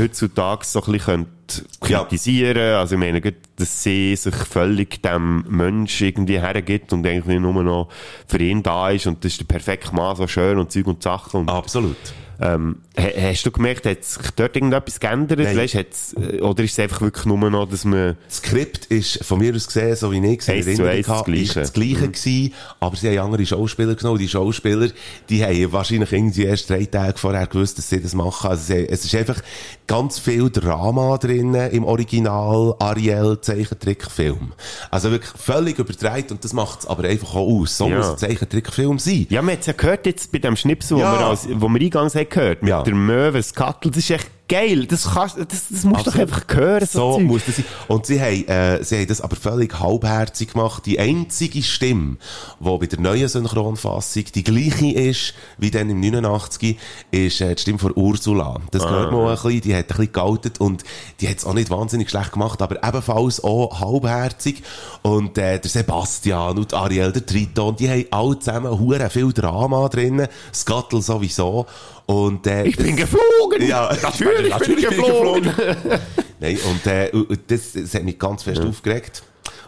heutzutage so ein bisschen könnte Ja. kritisieren. Also ich meine, dass sie sich völlig dem Mensch irgendwie hergibt und eigentlich nur noch für ihn da ist und das ist der perfekte Mann, so schön und Zeug und Sachen. Absolut. Ähm, ha- hast du gemerkt, hat sich dort irgendetwas geändert? Nein. Weißt, hat's, äh, oder ist es einfach wirklich nur noch, dass man Das Skript ist von mir aus gesehen, so wie ich es das habe, ist Gleiche. das Gleiche gewesen, aber sie haben andere Schauspieler genommen. Die Schauspieler, die haben wahrscheinlich irgendwie erst drei Tage vorher gewusst, dass sie das machen. Also es ist einfach ganz viel Drama drin im Original Ariel Zeichentrickfilm. Also wirklich völlig übertreibt und das macht es aber einfach auch aus. So Ja. muss ein Zeichentrickfilm sein. Ja, man hat es ja gehört jetzt bei dem Schnipsel, Ja. wo, wir als, wo wir eingangs haben gehört, mit Ja. der Möwe, das Kattel, das ist echt geil. Das, kannst, das, das musst du doch einfach hören, so, So muss das sein. Und sie haben, äh, sie haben das aber völlig halbherzig gemacht. Die einzige Stimme, die bei der neuen Synchronfassung die gleiche ist, wie dann im 89, ist äh, die Stimme von Ursula. Das gehört man auch ein bisschen. Die hat ein bisschen gealtet und die hat es auch nicht wahnsinnig schlecht gemacht, aber ebenfalls auch halbherzig. Und äh, der Sebastian und Ariel, der Triton, die haben alle zusammen hure viel Drama drin. Skattel sowieso. Und, äh, Ich das- bin geflogen! ja, natürlich, bin ich geflogen! Nein, und, äh, das, das hat mich ganz fest aufgeregt.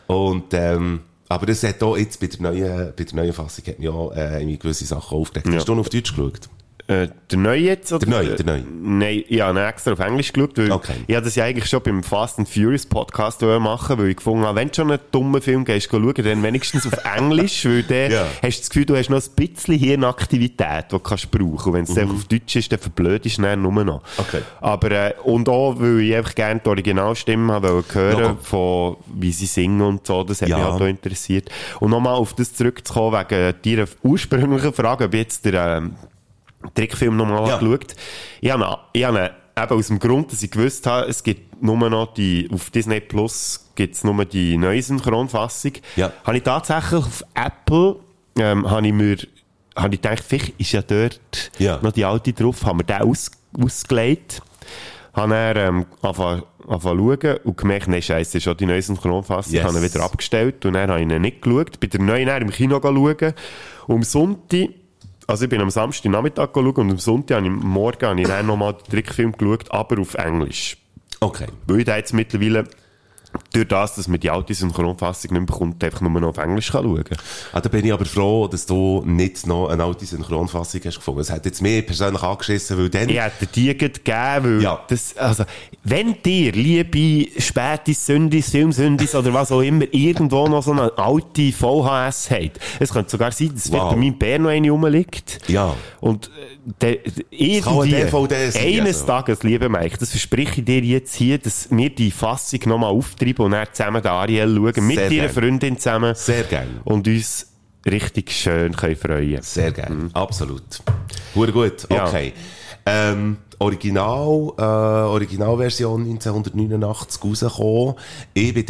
Und, ähm, aber das hat auch jetzt bei der neuen, bei der neuen Fassung hat mich auch, äh, gewisse Sachen aufgeregt. Hast du noch auf Deutsch geschaut? Äh, der neue jetzt? Oder? Der neue, der neue. Nein, ich habe extra auf Englisch geschaut, weil Okay. ich das ja eigentlich schon beim Fast and Furious Podcast machen weil ich gefunden habe, wenn du schon einen dummen Film gehst, geh schauen, dann wenigstens auf Englisch, weil dann Ja. hast du das Gefühl, du hast noch ein bisschen Hirnaktivität, die du kannst brauchen. Und wenn es einfach auf Deutsch ist, dann verblödest du dann nur noch. Mhm. Okay. Aber, äh, und auch, weil ich einfach gerne die Originalstimme habe hören, Logo. von wie sie singen und so, das hat Ja. mich halt auch interessiert. Und nochmal auf das zurückzukommen, wegen deiner ursprünglichen Frage, ob jetzt der, ähm, Trickfilm nochmal Ja. angeschaut. Ich habe, ihn- ich habe ihn eben aus dem Grund, dass ich gewusst habe, es gibt nur noch die, auf Disney Plus gibt es nur die neue Synchronfassung. Ja. Habe ich tatsächlich auf Apple, ähm, habe ich mir, habe ich gedacht, vielleicht ist ja dort Ja. noch die alte drauf, haben wir den aus, ausgelegt. Habe dann, ähm, angefangen, schauen und gemerkt, nein, ist auch die neue Synchronfassung. Yes. Habe ihn wieder abgestellt und dann habe ich ihn nicht geschaut. Bei der neuen dann im Kino schauen. Und am Sonntag, also ich bin am Samstag Nachmittag schauen und am Sonntag habe ich, morgen habe ich dann nochmal den Trickfilm geschaut, aber auf Englisch. Okay. Weil ich da jetzt mittlerweile, durch das, dass man die alte Synchronfassung nicht mehr bekommt, einfach nur noch auf Englisch kann schauen Ah, da bin ich aber froh, dass du nicht noch eine alte Synchronfassung hast gefunden. Es hat jetzt mir persönlich angeschissen, weil dann... Ich hätte die gegeben, weil Ja. das, also, wenn dir, liebe Spätis, Sündis, Filmsündis oder was auch immer, irgendwo noch so eine alte VHS habt, es könnte sogar sein, dass Wow. bei meinem Bär noch eine rumliegt. Ja. Und, äh, der, kann eine irgendwie, eines also. Tages, liebe Mike, das verspreche ich dir jetzt hier, dass wir die Fassung nochmal auftreiben und dann zusammen den Ariel schauen, mit Sehr ihrer. Freundin zusammen. Sehr gern. Und uns richtig schön können freuen Sehr gerne, absolut. Hure gut, Ja. okay. Ähm, Original, äh, Originalversion 1989 rausgekommen. Ich bin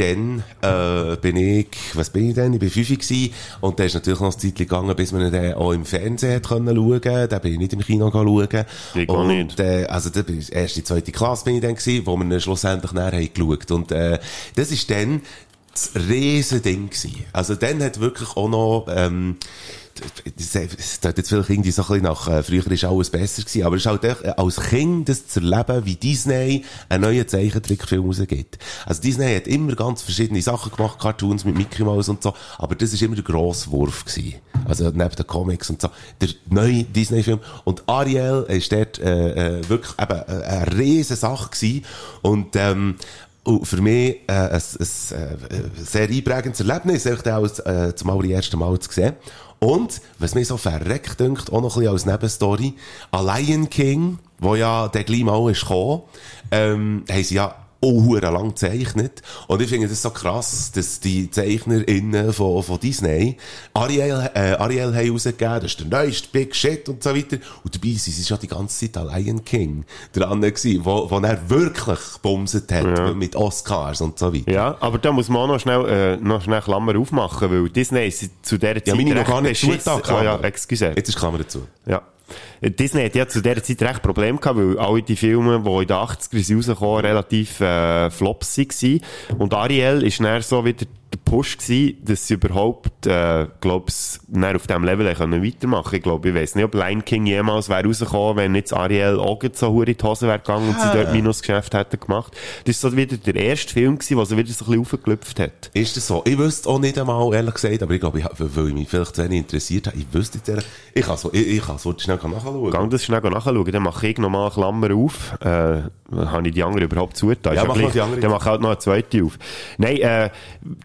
dann, äh, bin ich, was bin ich denn? Ich bin 5 gewesen. Und da ist natürlich noch eine Zeit gegangen, bis man dann auch im Fernsehen hat können schauen. Da bin ich nicht im Kino schauen. Ich und, nicht. Äh, also, da bin ich, erste, zweite Klasse bin ich dann gewesen, wo wir schlussendlich nachher haben geschaut. Und, äh, das ist dann das riesen Ding gewesen. Also, dann hat wirklich auch noch, ähm, tut jetzt vielleicht irgendwie so ein bisschen nach, äh, früher ist alles besser gewesen, aber es ist halt echt, äh, als Kind das zu erleben, wie Disney einen neuen Zeichentrickfilm rausgibt. Also Disney hat immer ganz verschiedene Sachen gemacht, Cartoons mit Mickey Mouse und so, aber das ist immer der grosse Wurf gewesen. Also neben den Comics und so. Der neue Disney-Film. Und Ariel ist dort, äh, äh, wirklich eben äh, eine riesen Sache gewesen. Und, ähm, und für mich äh, ein, ein, äh, sehr einprägendes Erlebnis, echt auch äh, zum allerersten Mal zu sehen. Und, was mir so verreckt dünkt, auch noch ein bisschen als Nebenstory, A Lion King, wo ja der gleich mal ist gekommen, ähm, haben sie ja auch hure lang gezeichnet. Und ich finde das so krass, dass die ZeichnerInnen von, von Disney Ariel, äh, Ariel haben rausgegeben, das ist der neueste Big Shit und so weiter. Und dabei sind sie schon die ganze Zeit an Lion King dran gewesen, wo, wo er wirklich gebumset hat mit Oscars und so weiter. Ja, aber da muss man auch noch schnell, äh, noch schnell Klammer aufmachen, weil Disney ist zu dieser Zeit Ja, meine noch gar nicht beschissen. zugetan, Ah, ja, excuse. Jetzt ist Klammer dazu. Ja. Disney hat ja zu dieser Zeit recht Probleme gehabt, weil alle die Filme, die in den 80ern sind rausgekommen relativ äh, flops waren. Und Ariel ist dann so wieder der Push gewesen, dass sie überhaupt, äh, glaub's, auf diesem Level können weitermachen Ich glaube, ich weiss nicht, ob Lion King jemals wäre rausgekommen, wenn jetzt Ariel auch so hure in die Hose wäre gegangen und sie dort Minusgeschäft hätten gemacht. Das war so wieder der erste Film gewesen, der so wieder so ein bisschen aufgeklüpft hat. Ist das so? Ich wüsste auch nicht einmal, ehrlich gesagt, aber ich glaube, ich, weil ich mich vielleicht zu wenig interessiert habe, ich wüsste jetzt, ehrlich- ich kann so, ich, ich kann so schnell nachschauen. Gang das schnell nachschauen, dann mache ich nochmal eine Klammer auf. Äh, habe ich die andere überhaupt zugetan? Ja, mach die andere. Dann mache ich halt noch eine zweite auf. Nein, äh,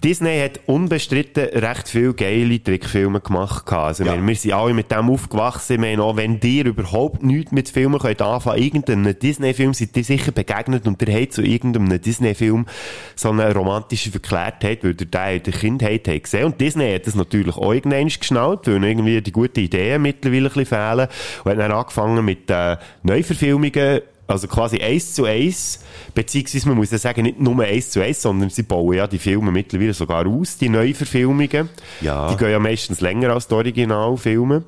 Disney hat unbestritten recht viele geile Trickfilme gemacht. Also Ja. wir, wir sind alle mit dem aufgewachsen. Ich meine, auch wenn ihr überhaupt nichts mit Filmen könnt anfangen, irgendeinem Disney-Film seid ihr sicher begegnet und ihr habt zu irgendeinem Disney-Film so eine romantische Verklärtheit, weil ihr den in der Kindheit habt gesehen. Und Disney hat das natürlich auch irgendwann geschnallt, weil irgendwie die guten Ideen mittlerweile ein bisschen fehlen. Und hat dann angefangen mit äh, Neuverfilmungen also quasi eins zu eins, beziehungsweise man muss ja sagen, nicht nur eins zu eins, sondern sie bauen ja die Filme mittlerweile sogar aus, die Neuverfilmungen. Ja. Die gehen ja meistens länger als die Originalfilme.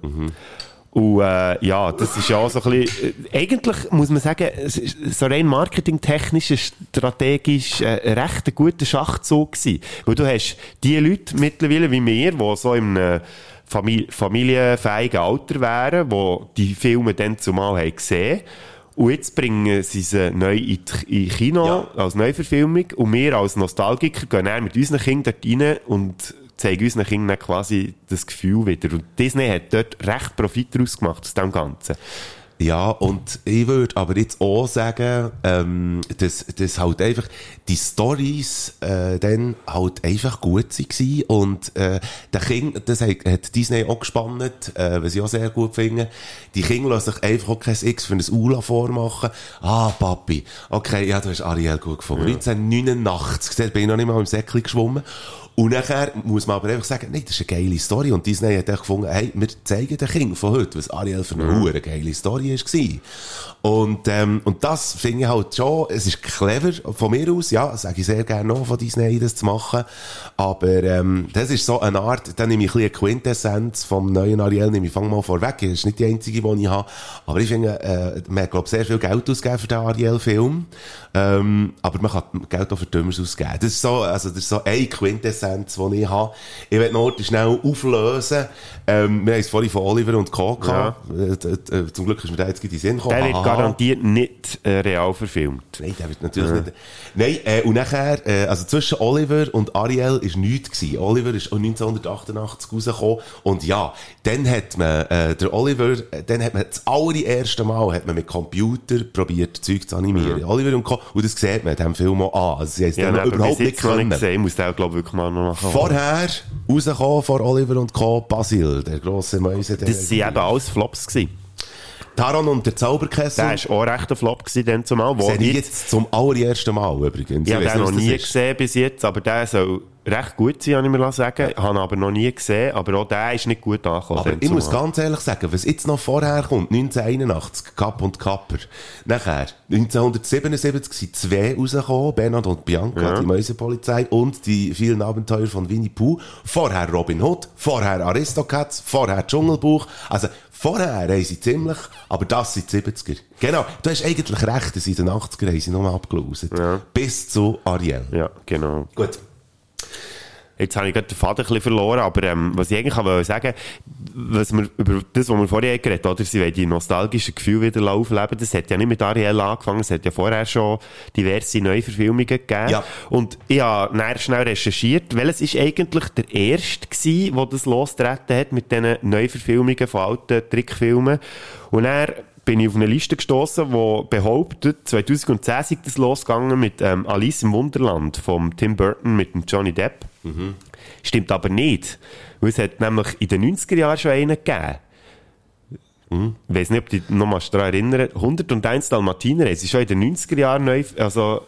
Und äh, ja, das ist ja auch so ein bisschen, äh, eigentlich muss man sagen, es ist so rein marketingtechnisch, äh, strategisch äh, recht ein guter Schachzug gewesen. Weil du hast die Leute mittlerweile wie wir, die so im äh, Famili familienfähigen Alter wären, die die Filme dann zumal haben gesehen und jetzt bringen sie sie neu in die in Kino Ja. als Neuverfilmung und wir als Nostalgiker gehen dann mit unseren Kindern dort rein und zeigen unseren Kindern quasi das Gefühl wieder. Und Disney hat dort recht Profit daraus gemacht, aus dem Ganzen. Ja, und ich würde aber jetzt auch sagen, ähm, dass, dass halt einfach die Stories äh, dann halt einfach gut waren und äh, der Kind, das hat, hat Disney auch gespannt, äh, was ich auch sehr gut finde. Die Kinder lassen sich einfach auch kein X für ein Ula vormachen. Ah, Papi, okay, ja, du hast Ariel gut gefunden. 1989, da bin ich noch nicht mal im Säckchen geschwommen. Und nachher muss man aber einfach sagen, nee, das ist eine geile Story. Und Disney hat echt gefunden, hey, wir zeigen den Kindern von heute, was Ariel für eine mhm. geile Story war. Und, ähm, und das finde ich halt schon, es ist clever von mir aus, ja, sage ich sehr gerne noch von Disney, das zu machen. Aber, ähm, das ist so eine Art, dann nehme ich ein bisschen Quintessenz vom neuen Ariel, nehme ich, fang mal vorweg, das ist nicht die einzige, die ich habe. Aber ich finde, äh, man hat, glaube sehr viel Geld ausgegeben für den Ariel-Film. Ähm, aber man kann Geld auch für Dümmers ausgeben. Das ist so, also, das ist so eine Quintessenz, die ich habe. Ich will noch schnell auflösen. Ähm, wir haben es vorhin von Oliver und Co. Ja. Äh, äh, zum Glück ist mir der jetzt in den Sinn gekommen. Der wird garantiert nicht äh, real verfilmt. Nein, der wird natürlich ja. nicht. Nein, äh, und nachher, äh, also zwischen Oliver und Ariel ist nichts gewesen. Oliver ist 1988 rausgekommen. Und ja, dann hat man, äh, der Oliver, dann hat man das allererste Mal hat man mit Computer probiert, Zeug zu animieren. Mhm. Oliver und Co. Und das sieht man in diesem Film auch an. Also, sie haben es ja, dann überhaupt nicht können. Nicht gesehen. Ich muss den, glaube ich, wirklich mal noch machen. Vorher, rausgekommen vor Oliver und Co. Basil, der grosse Mäuse. Das waren eben alles Flops gewesen. Taron und der Zauberkessel. Der war auch recht ein Flop dann zumal. Wo jetzt, jetzt zum allerersten Mal übrigens. Ich habe den noch nie gesehen bis jetzt, aber der soll recht gut sein, kann ich mir sagen. Ich habe aber noch nie gesehen, aber auch der ist nicht gut angekommen. Aber ich muss ganz ehrlich sagen, was jetzt noch vorher kommt, 1981, Kapp und Kapper. Nachher, 1977 sind zwei rausgekommen, Bernhard und Bianca, ja. die Mäusepolizei und die vielen Abenteuer von Winnie Pooh. Vorher Robin Hood, vorher Aristocats, vorher Dschungelbuch. Also, Vorher haben sie ziemlich, aber das sind die 70er. Genau, du hast eigentlich recht, dass in den 80er haben sie nochmal abgelöst. Ja. Bis zu Ariel. Ja, genau. Gut. Jetzt habe ich gerade den Faden ein bisschen verloren, aber ähm, was ich eigentlich wollte sagen, was wir, über das, was wir vorher geredet haben, oder, sie wollen die nostalgischen Gefühle wieder aufleben, das hat ja nicht mit Ariel angefangen, es hat ja vorher schon diverse Neuverfilmungen gegeben. Ja. Und ich habe nachher schnell recherchiert, welches ist eigentlich der erste gewesen, der das losgetreten hat mit diesen Neuverfilmungen von alten Trickfilmen. Und er bin ich auf eine Liste gestoßen, die behauptet, 2010 sei das losgegangen mit ähm, Alice im Wunderland von Tim Burton mit dem Johnny Depp. Mhm. Stimmt aber nicht. Weil es hat nämlich in den 90er Jahren schon einen gegeben. Mhm. Ich weiss nicht, ob du dich noch mal daran erinnern 101 Dalmatiner, es ist schon in den 90er Jahren neu, also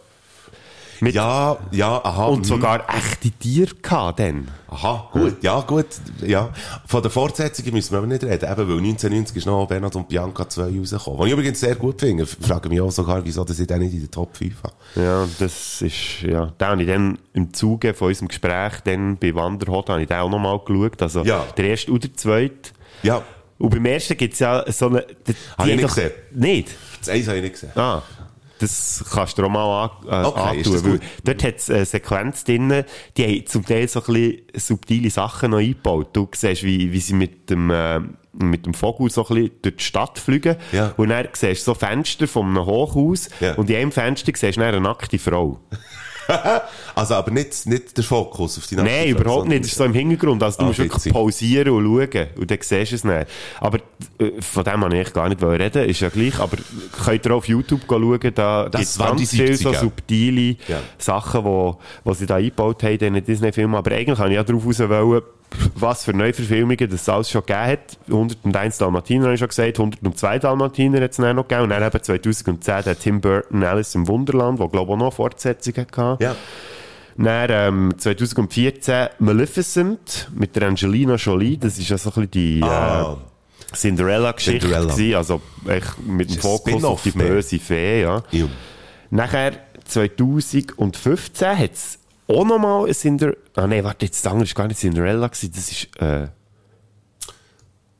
mit ja, ja, aha. Und mhm. sogar echte Tiere gehabt dann. Aha, gut, ja, gut, ja. Von der Fortsetzung müssen wir aber nicht reden, eben, weil 1990 ist noch Bernhard und Bianca 2 rausgekommen. Was ich übrigens sehr gut finde. Ich frage mich auch sogar, wieso das ich dann nicht in der Top 5 habe. Ja, das ist, ja. Da habe ich dann im Zuge von unserem Gespräch dann bei Wanderhot, habe ich den auch nochmal geschaut. Also, ja. der erste oder der zweite. Ja. Und beim ersten gibt es ja so eine... Habe ich nicht gesehen. Nicht? Das eins habe ich nicht gesehen. Ah. Das kannst du auch mal an, äh, okay, antun. dort hat es eine Sequenz drin, die haben zum Teil so ein bisschen subtile Sachen noch eingebaut. Du siehst, wie, wie sie mit dem, äh, mit dem Vogel so ein bisschen durch die Stadt fliegen. Ja. Und dann siehst du so Fenster von einem Hochhaus. Ja. Und in einem Fenster siehst du eine nackte Frau. also aber nicht, nicht der Fokus auf die Nacht. Nein, überhaupt nicht. Das ist so im Hintergrund. Also du ah, musst wirklich pausieren und schauen. Und dann siehst du es nicht. Aber äh, von dem wollte ich gar nicht reden. Ist ja gleich. Aber könnt ihr auch auf YouTube schauen. Da gibt es ganz viele so subtile ja. Sachen, die wo, wo sie da eingebaut haben in Disney-Filmen. Aber eigentlich kann ich auch darauf raus wollen, was für Neuverfilmungen das alles schon gegeben hat. 101 Dalmatiner habe ich schon gesagt, 102 Dalmatiner hat es dann noch gegeben. Und dann eben 2010 der Tim Burton Alice im Wunderland, wo glaube ich auch noch Fortsetzungen hatte. Ja. Dann, ähm, 2014 Maleficent mit der Angelina Jolie, das ist ja so ein bisschen die, ah. äh, Cinderella-Geschichte Cinderella. also echt mit dem Fokus auf die böse Fee, ja. ja. Nachher 2015 hat es auch nochmal ein Cinderella. Ah, nein, warte, jetzt, das andere war gar nicht Cinderella, gewesen, das ist, äh,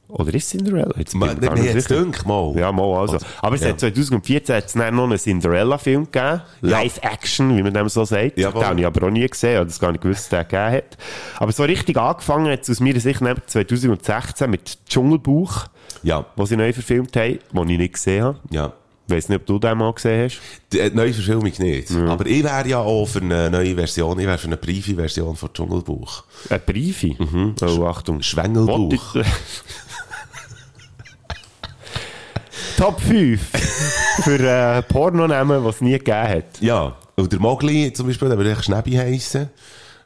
oder ist Cinderella? Jetzt Man, mir jetzt dünkt, mal. Ja, mal, also. Aber es ja. hat 2014 hat es noch einen Cinderella-Film gegeben. Ja. Live-Action, wie man dem so sagt. Ja, den habe ich aber auch nie gesehen, oder das gar nicht gewusst, dass es gegeben hat. Aber so richtig angefangen hat es aus meiner Sicht 2016 mit Dschungelbuch. Ja. Wo sie neu verfilmt haben, den ich nicht gesehen habe. Ja. Ich weiss nicht, ob du den mal gesehen hast. Die, äh, neue Verfilmung nicht. Ja. Aber ich wäre ja auch für eine neue Version, ich wäre für eine Briefe-Version von Dschungelbuch. Eine Briefe? Mhm. Oh, Achtung. Schwengelbuch. Top 5 für äh, Pornonamen, die es nie gegeben hat. Ja, und der Mogli zum Beispiel, der würde echt Schnäbi heissen.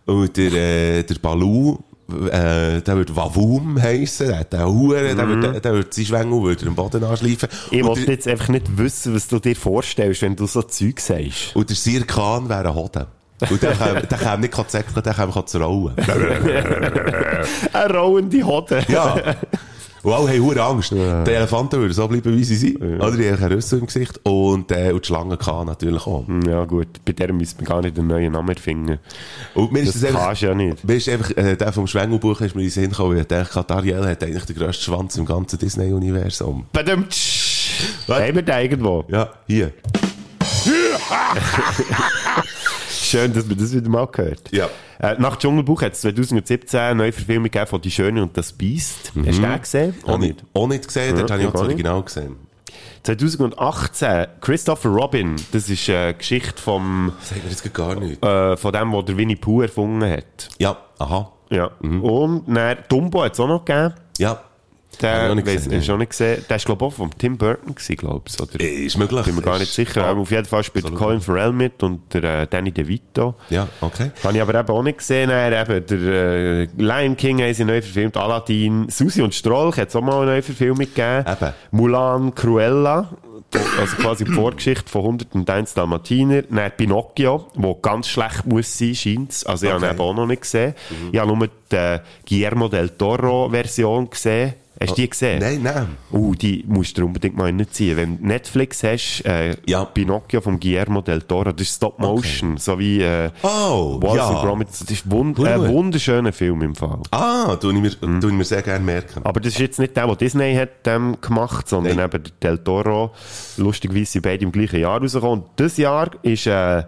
Und der, äh, der Balu, äh, der würde Wavum heissen. Der hat einen Huren, der würde, der würde seinen Schwengel würde am Boden anschleifen. Ich und, wollte der, jetzt einfach nicht wissen, was du dir vorstellst, wenn du so Zeug sagst. und der Sirkan wäre ein Hoden. Und der käme, der käme nicht zäckeln, der käme zu rollen. Eine rollende Hode. Ja. Und alle haben hure Angst. Die Elefanten würden so bleiben, wie sie sind. Oder die haben Rüssel im Gesicht. Und, äh, und die Schlange kann natürlich auch. Ja gut, bei der müssen wir gar nicht einen neuen Namen erfinden. Und mir ist Das das einfach, kannst ja nicht. Mir ist einfach, äh, der vom Schwengelbuch ist mir in den Sinn gekommen, weil ich dachte, Ariel hat eigentlich den grössten Schwanz im ganzen Disney-Universum. Badum, Haben wir den irgendwo? Ja, hier. Schön, dass man das wieder mal gehört. Ja. Äh, nach Dschungelbuch hat es 2017 eine neue Verfilmung gegeben von Die Schöne und das Biest. Hast du den gesehen? Auch nicht. auch nicht gesehen, dort Ja, habe ich auch das. Original gesehen. 2018, Christopher Robin, das ist eine Geschichte vom, Sagt mir jetzt gar nicht. äh, von dem, der der Winnie Pooh erfunden hat. Ja, aha. Ja. Und dann, Dumbo hat es auch noch gegeben. Ja. Ich Der, auch nicht weiss, gesehen, hast du noch nicht gesehen. Der ist, glaube ich, auch von Tim Burton gewesen, glaube ich. Oder? Äh, Ist möglich. Bin mir gar nicht sicher. Aber auf jeden Fall spielt Absolut. Colin Farrell mit und der äh, Danny DeVito. Ja, okay. Habe ich aber eben auch nicht gesehen. Dann eben der äh, Lion King haben sie neu verfilmt, Aladdin, Susi und Strolch hat es auch mal eine neue Verfilmung gegeben. Eben. Mulan Cruella, also quasi die Vorgeschichte von 101 Dalmatiner. Dann Pinocchio, wo ganz schlecht muss sein, scheint Also ich habe ihn eben auch noch nicht gesehen. Ich habe nur die Guillermo del Toro Version gesehen. Hast du die gesehen? Nein, nein. Uh, die musst du unbedingt mal reinziehen. Wenn du Netflix hast, äh, Ja. Pinocchio von Guillermo del Toro, das ist Stop Motion, so wie äh, Oh, Wallace ja. and Gromit. Das ist wund Gut. ein wunderschöner Film im Fall. Ah, tue ich mir, Mhm. tue ich mir sehr gerne merken. Aber das ist jetzt nicht der, den Disney hat ähm, gemacht, sondern Nein. eben der Del Toro. Lustigerweise sind beide im gleichen Jahr rausgekommen. Und dieses Jahr ist äh,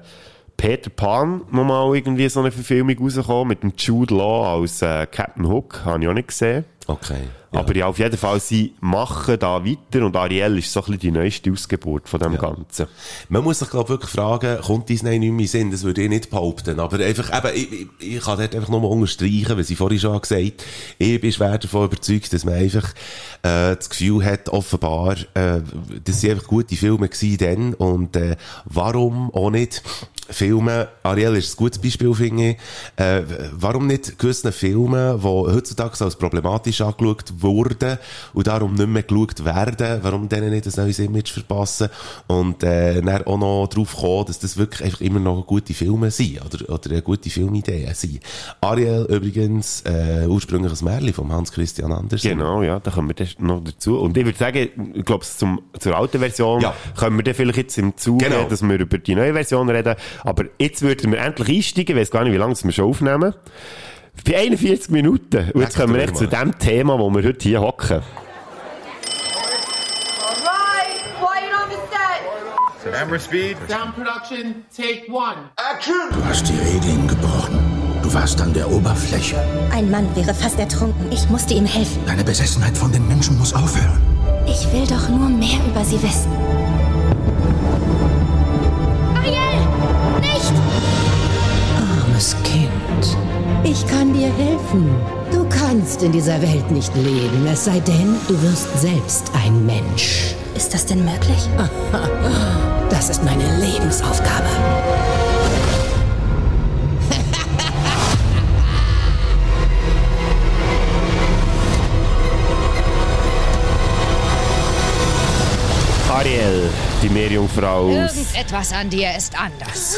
Peter Pan nochmal irgendwie so eine Verfilmung rausgekommen mit dem Jude Law als äh, Captain Hook. Habe ich auch nicht gesehen. Okay. Ja. Aber ja, auf jeden Fall, sie machen da weiter und Ariel ist so ein bisschen die neueste Ausgeburt von dem Ganzen. Man muss sich, glaube wirklich fragen, kommt Disney nicht mehr in den Sinn? Das würde ich nicht behaupten. Aber einfach, eben, ich, ich, ich kann dort einfach nur unterstreichen, was ich vorhin schon gesagt habe. Ich bin schwer davon überzeugt, dass man einfach, äh, das Gefühl hat, offenbar, äh, das sind einfach gute Filme gewesen dann. Und, äh, warum auch nicht Filme, Ariel ist ein gutes Beispiel, finde ich, äh, warum nicht gewissen Filme, die heutzutage als problematisch angeschaut wurden und darum nicht mehr geschaut werden, warum denen nicht ein neues Image verpassen und äh, dann auch noch drauf kommen, dass das wirklich einfach immer noch gute Filme sind oder, oder gute Filmideen sind. Ariel übrigens äh, ursprünglich ein Märchen von Hans Christian Andersen. Genau, ja, da kommen wir dann noch dazu. Und ich würde sagen, ich glaube, zum, zur alten Version Ja. können wir dann vielleicht jetzt im Zuge, Genau. dass wir über die neue Version reden. Aber jetzt würden wir endlich einsteigen, ich weiß gar nicht, wie lange wir schon aufnehmen. Bei 41 Minuten. Und jetzt kommen wir echt zu dem Thema, wo wir heute hier hocken. Alright, quiet on the set. Camera speed. Sound production, take one. Du hast die Regeln gebrochen. Du warst an der Oberfläche. Ein Mann wäre fast ertrunken. Ich musste ihm helfen. Deine Besessenheit von den Menschen muss aufhören. Ich will doch nur mehr über sie wissen. Ich kann dir helfen. Du kannst in dieser Welt nicht leben, es sei denn, du wirst selbst ein Mensch. Ist das denn möglich? Das ist meine Lebensaufgabe. Ariel, die Meerjungfrau. Irgendetwas an dir ist anders.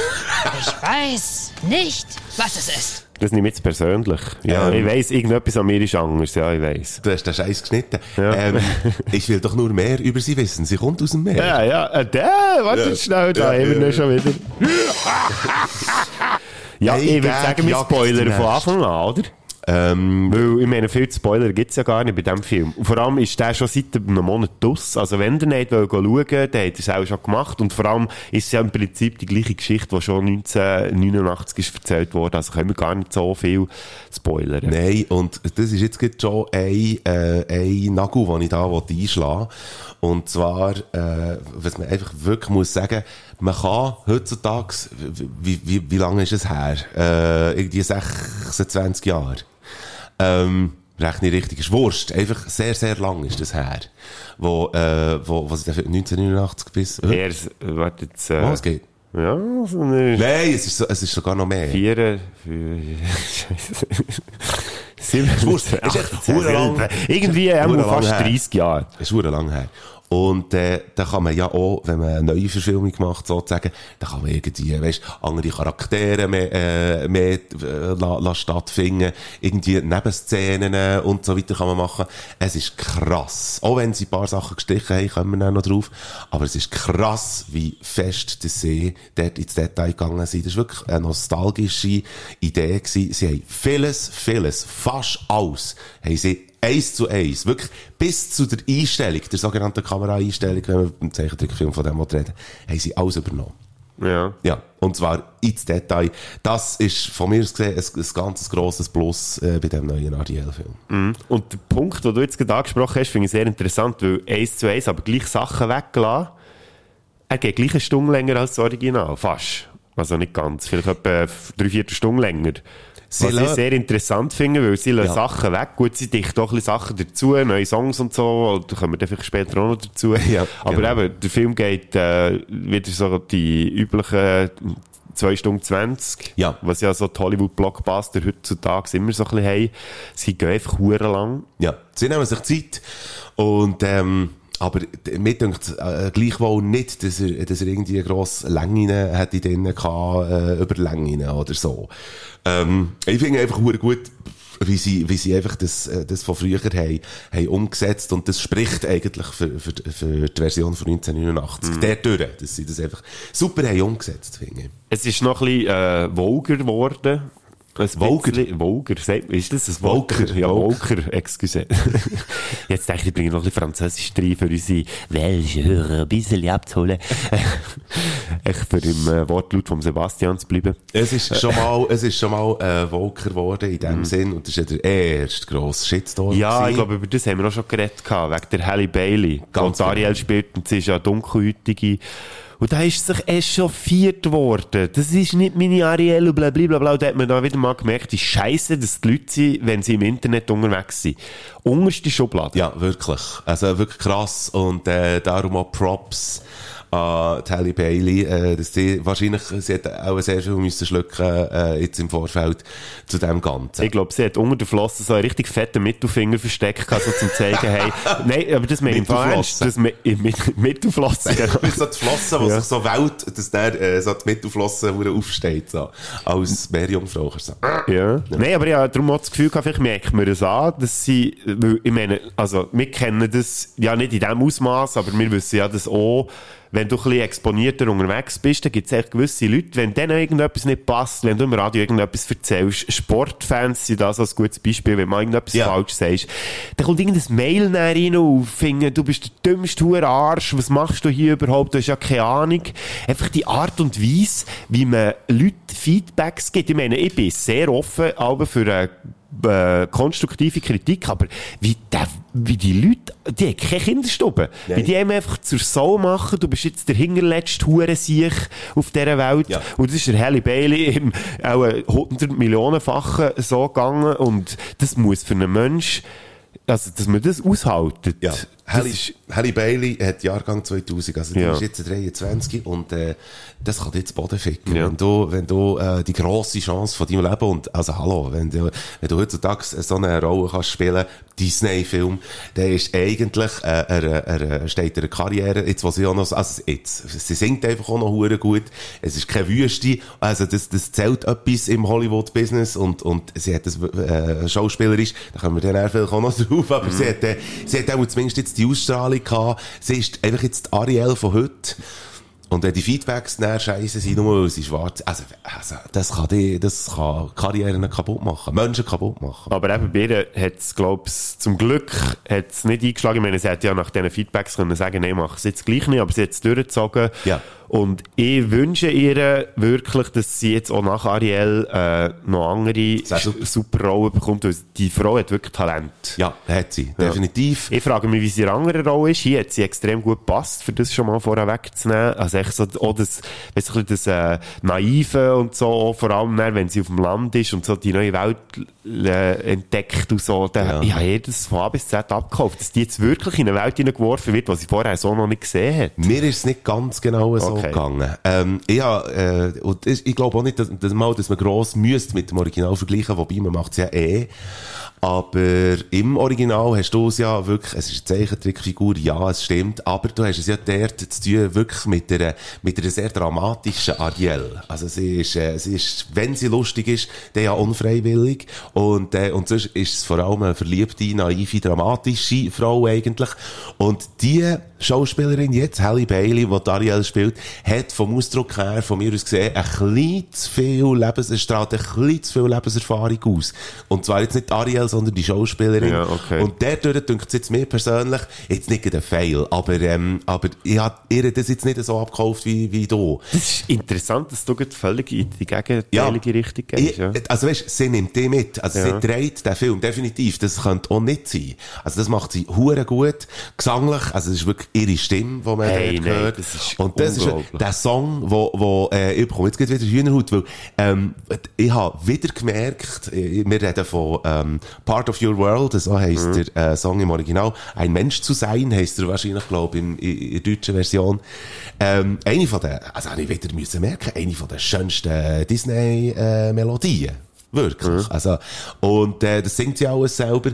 Ich weiß nicht, was es ist. Das nehme ich jetzt persönlich. Ja, Ähm. ich weiss, irgendetwas an mir ist anders. Ja, ich weiss. Du hast den Scheiß geschnitten. Ja. Ähm, ich will doch nur mehr über sie wissen. Sie kommt aus dem Meer. Ja, ja, äh, der, warte Ja. schnell, da Ja, haben wir ja, schon wieder. ja, Hey, ich würde sagen, wir spoilern von. Anfang an, oder? Ähm, Weil, ich meine, viel Spoiler gibt's ja gar nicht bei diesem Film. Und vor allem ist der schon seit einem Monat draus. Also wenn ihr nicht schauen wollt, dann hat er es auch schon gemacht. Und vor allem ist es ja im Prinzip die gleiche Geschichte, die schon 1989 ist erzählt wurde. Also können wir gar nicht so viel spoilern. Nein, und das ist jetzt schon ein, äh, ein Nagel, den ich da einschlagen. Und zwar, äh, was man einfach wirklich muss sagen, man kann heutzutage, wie, wie, wie lange ist es her? Äh, irgendwie 26 Jahre. Ähm, rechne ich richtig, ist Wurst. Einfach sehr, sehr lang ist das her. Wo, äh, wo, was ist das, 1989 bis... Äh? Er, warte jetzt... Äh, Was geht? Ja, so eine... Nein, es ist, so, es ist sogar noch mehr. Vier... vier Scheiße. Sieben... Wurst. Ist echt lang. Irgendwie verdammt fast lang her. 30 Jahre. Ist lang her. Und äh, da kann man ja auch, wenn man eine neue Verfilmung macht, sozusagen, da kann man irgendwie, weißt, andere Charaktere mehr, äh, mehr äh, la, la stattfinden, irgendwie Nebenszenen und so weiter kann man machen. Es ist krass. Auch wenn sie ein paar Sachen gestrichen haben, kommen wir noch drauf. Aber es ist krass, wie fest dass sie dort ins Detail gegangen sind. Das war wirklich eine nostalgische Idee gewesen. Sie haben vieles, vieles, fast alles, haben sie eins zu eins, wirklich bis zu der Einstellung, der sogenannten Kameraeinstellung, wenn wir beim Zeichentrickfilm von dem reden, haben sie alles übernommen. Ja. Ja, und zwar ins Detail. Das ist von mir aus gesehen ein, ein ganz grosses Plus äh, bei dem neuen Ariel-Film. Mhm. Und der Punkt, den du jetzt gerade angesprochen hast, finde ich sehr interessant, weil eins zu eins, aber gleich Sachen weggelassen. Er geht gleich eine Stunde länger als das Original. Fast. Also nicht ganz. Vielleicht etwa drei, vier Stunden länger. Was ich sehr interessant finde, weil sie Ja. Sachen weg. Gut, sie dichten auch ein bisschen Sachen dazu, neue Songs und so, da kommen wir dann vielleicht später auch noch dazu. Ja, Aber genau. eben, der Film geht äh, wieder so die üblichen 2 Stunden 20, Ja. was ja so die Hollywood-Blockbuster heutzutage immer so ein bisschen haben. Sie gehen einfach lang. Ja, sie nehmen sich Zeit und ähm, aber mir denkt äh, gleichwohl nicht, dass er, dass er irgendwie grosse Längen hätte drin gehabt, äh, über Längen oder so. Ähm, ich finde einfach gut, wie sie, wie sie einfach das, äh, das von früher haben, haben umgesetzt und das spricht eigentlich für, für, für die Version von 1989. Der durch, dass sie das einfach super haben umgesetzt, finde ich. Es ist noch ein bisschen äh, vulgar geworden. Bisschen- Vulgar, sagt- ist das ein Vulgar? Ja. Vulgar, excuse. Jetzt denke ich, ich bringe noch ein bisschen Französisch rein, für unsere welche Hörer ein bisschen abzuholen. Echt für im äh, Wortlaut vom Sebastian zu bleiben. Es ist schon mal, es ist schon mal, äh, Volker geworden in dem Sinn und das ist ja der erste grosse Shitstorm. Mhm. Ja, gewesen. ich glaube, über das haben wir auch schon geredet, gehabt, wegen der Halle Bailey. Ganz Ganz Ariel genau. spielt und sie ist ja dunkelhäutige. Und da ist sich echauffiert worden. Das ist nicht meine Ariel und blablabla. Bla, bla. Da hat man da wieder mal gemerkt, wie scheiße dass die Leute sind, wenn sie im Internet unterwegs sind. Unterste Schublade. Ja, wirklich. Also wirklich krass und äh, darum auch Props an die Halle Bailey, äh, dass sie wahrscheinlich, sie hat auch sehr viel müssen schlucken äh, jetzt im Vorfeld zu dem Ganzen. Ich glaube, sie hat unter der Flosse so einen richtig fetten Mittelfinger versteckt, gehabt, so zum zeigen, hey, nein, aber das meine ich ernst, das mit, mit, Mittelflosse, genau. So die Flosse, die Ja. sich so wählt, dass der äh, so die Mittelflosse hure aufsteht, so. Als Meerjungfrau. So. Ja. Nein, aber ich habe darum auch das Gefühl gehabt, vielleicht merkt man das an, dass sie, weil, ich meine, also, wir kennen das ja nicht in dem Ausmaß, aber wir wissen ja das auch, wenn du ein bisschen exponierter unterwegs bist, dann gibt es echt gewisse Leute, wenn denen irgendetwas nicht passt, wenn du im Radio irgendetwas erzählst, Sportfans sind das als gutes Beispiel, wenn man irgendetwas Ja. falsch sagst, dann kommt irgendein Mail näher rein und findet, du bist der dümmste hure Arsch, was machst du hier überhaupt, du hast ja keine Ahnung. Einfach die Art und Weise, wie man Leuten Feedbacks gibt. Ich meine, ich bin sehr offen, aber für eine äh, konstruktive Kritik, aber wie, der, wie die Leute, die haben keine Kinderstube. Nein. Wie die einem einfach zur Sau machen, du bist jetzt der hinterletzte Hurensiech auf dieser Welt. Ja. Und das ist der Halle Bailey im auch 100 Millionenfachen so gegangen und das muss für einen Mensch, also, dass man das aushaltet. Ja. Halle, Halle Bailey hat Jahrgang 2000, also Ja. ist jetzt 23 und äh, das kann jetzt Boden ficken. Ja. Wenn du, wenn du äh, die grosse Chance von deinem Leben und also hallo, wenn du, wenn du heutzutage so eine Rolle kannst spielen, Disney-Film, der ist eigentlich, äh, er, er, er steht eine Karriere, jetzt was sie auch noch, so- also jetzt, sie singt einfach auch noch hure gut, es ist keine Wüste, also das, das zählt etwas im Hollywood-Business und, und sie hat das, äh, schauspielerisch, da kommen wir dann auch noch drauf, aber sie hat, äh, sie hat auch zumindest jetzt die Ausstrahlung gehabt, sie ist einfach jetzt die Ariel von heute, und wenn die Feedbacks dann scheiße sind, nur weil sie schwarz also, also, das kann die, das kann Karrieren kaputt machen, Menschen kaputt machen. aber eben bei ihr hat es, glaube ich, zum Glück hat's nicht eingeschlagen. Ich meine, sie hätte ja nach diesen Feedbacks können sagen, nein, mach es jetzt gleich nicht, aber sie hat es durchgezogen. Ja. Und ich wünsche ihr wirklich, dass sie jetzt auch nach Ariel äh, noch andere super. super Rollen bekommt, weil die Frau hat wirklich Talent. Ja, hat sie, definitiv. Ich frage mich, wie sie in anderen Rolle ist. Hier hat sie extrem gut gepasst, für das schon mal vorher wegzunehmen. Also echt so, auch das, weißt du, das äh, Naive und so, vor allem dann, wenn sie auf dem Land ist und so die neue Welt äh, entdeckt und so. Da, Ja. Ich habe jedes von A bis Z abgekauft, dass die jetzt wirklich in eine Welt hineingeworfen wird, die sie vorher so noch nicht gesehen hat. Mir ist es nicht ganz genau so Okay. Gegangen. Ähm, hab, äh, und ich, ich glaube auch nicht, dass, dass, mal, dass man gross müsste mit dem Original vergleichen, wobei man macht es ja eh. Aber im Original hast du es ja wirklich, es ist eine Zeichentrickfigur, ja, es stimmt, aber du hast es ja dort zu tun, wirklich mit einer, mit einer sehr dramatischen Ariel. Also sie ist, äh, sie ist, wenn sie lustig ist, dann ja unfreiwillig. Und, äh, und sonst ist es vor allem eine verliebte, naive, dramatische Frau eigentlich. Und die Schauspielerin jetzt, Halle Bailey, die Ariel spielt, hat vom Ausdruck her, von mir aus gesehen, ein bisschen zu viel Lebens, es strahlt ein bisschen zu viel Lebenserfahrung aus. Und zwar jetzt nicht Ariel, sondern die Schauspielerin. Ja, okay. Und dadurch denkt es jetzt mir persönlich, jetzt nicht ein Fail, aber, ähm, aber ich habe ihr das jetzt nicht so abgekauft wie, wie du. Das ist interessant, dass du völlig in die gegenteilige Richtung gehst. Ja. Also weißt, sie nimmt die mit. Also Ja. sie dreht den Film, definitiv. Das könnte auch nicht sein. Also das macht sie hure gut. Gesanglich, also es ist wirklich ihre Stimme, die man Hey, dort hört. das ist Und das ist der Song, wo, wo äh, ich bekomme jetzt wieder Hühnerhaut, weil ähm, ich habe wieder gemerkt, äh, wir reden von ähm, Part of Your World, so heisst Mhm. der äh, Song im Original. Ein Mensch zu sein, heisst er wahrscheinlich, glaube ich, in, in, der deutschen Version. Ähm, eine von den, also habe ich wieder müssen merken, eine von den schönsten Disney-Melodien. Wirklich. Also, und äh, das singt sie alles selber.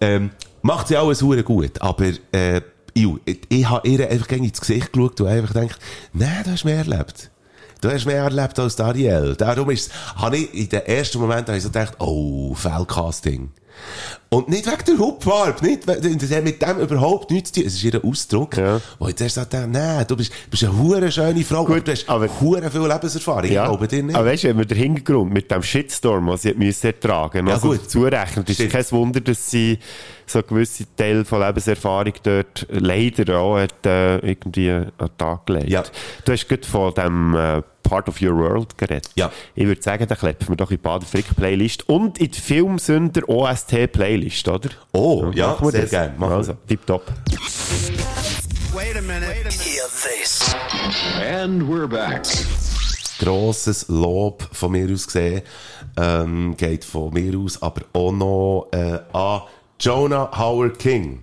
Ähm, macht sie alles hure gut, aber äh, ich, ich, ich habe ihr einfach gegen ins Gesicht geschaut und einfach gedacht, nein, du hast mehr erlebt. Du hast mehr erlebt als Dariel. Darum ist, habe ich in den ersten ich so gedacht, oh, Fehlcasting. Und nicht wegen der Hauptfarbe, nicht, das hat mit dem überhaupt nichts zu tun. Es ist ihr Ausdruck, wo ich zuerst dachte, nein, du bist, bist eine hure schöne Frau, aber du hast hure viel Lebenserfahrung. Ich glaube dir nicht. Aber weißt du, wenn man den Hintergrund mit dem Shitstorm, was sie müssen ertragen, Ja, also gut. zurechnet, ist es kein Wunder, dass sie so gewisse Teil von Lebenserfahrung dort leider auch hat, äh, irgendwie an den Tag gelegt. Ja. Du hast gerade von dem äh, Part of Your World geredet. Ja. Ich würde sagen, da kleppen wir doch in die Bader-Frick-Playlist und in die Filmsünder OST-Playlist, oder? Oh, ja, machen wir sehr das. gerne, machen wir. Also, tipptopp. Wait a minute. Hear this. And we're back. grosses Lob von mir aus gesehen, ähm, geht von mir aus, aber auch noch äh, an Jonah Howard King,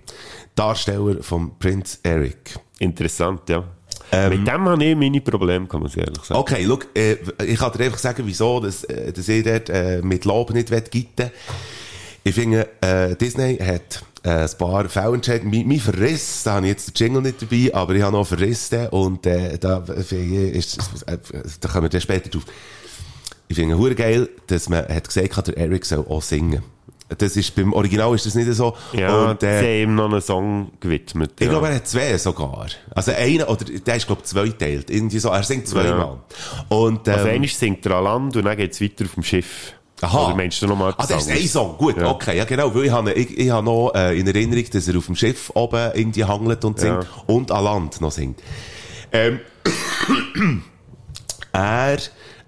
Darsteller von Prince Eric. Interessant, ja. Mit dem habe ich meine Probleme, kann man ehrlich sagen. Okay, look, äh, ich kann dir einfach sagen, wieso, dass, äh, dass ich dort äh, mit Lob nicht gitten Ich finde, äh, Disney hat äh, ein paar Fälle entschieden. Mein, mein Verriss, da habe ich jetzt den Jingle nicht dabei, aber ich habe noch Verrissen und äh, da, ist, äh, da kommen wir dann später drauf. Ich finde es geil, dass man hat gesagt hat, der Eric soll auch singen. Das ist, beim Original ist das nicht so. Ja, und, sie äh, haben ihm noch einen Song gewidmet. ich ja. glaube, er hat zwei sogar. Also einer, oder der ist, glaube ich, zweiteilt. Irgendwie so. Er singt zweimal. Und, ähm, Also einmal singt er an Land und dann geht es weiter auf dem Schiff. Aha. Oder meinst du nochmal Ah, das ist ein Song. Gut, okay, ja genau. Weil ich habe, ich, ich habe noch äh, in Erinnerung, dass er auf dem Schiff oben irgendwie hangelt und singt Ja. und an Land noch singt. Ähm, er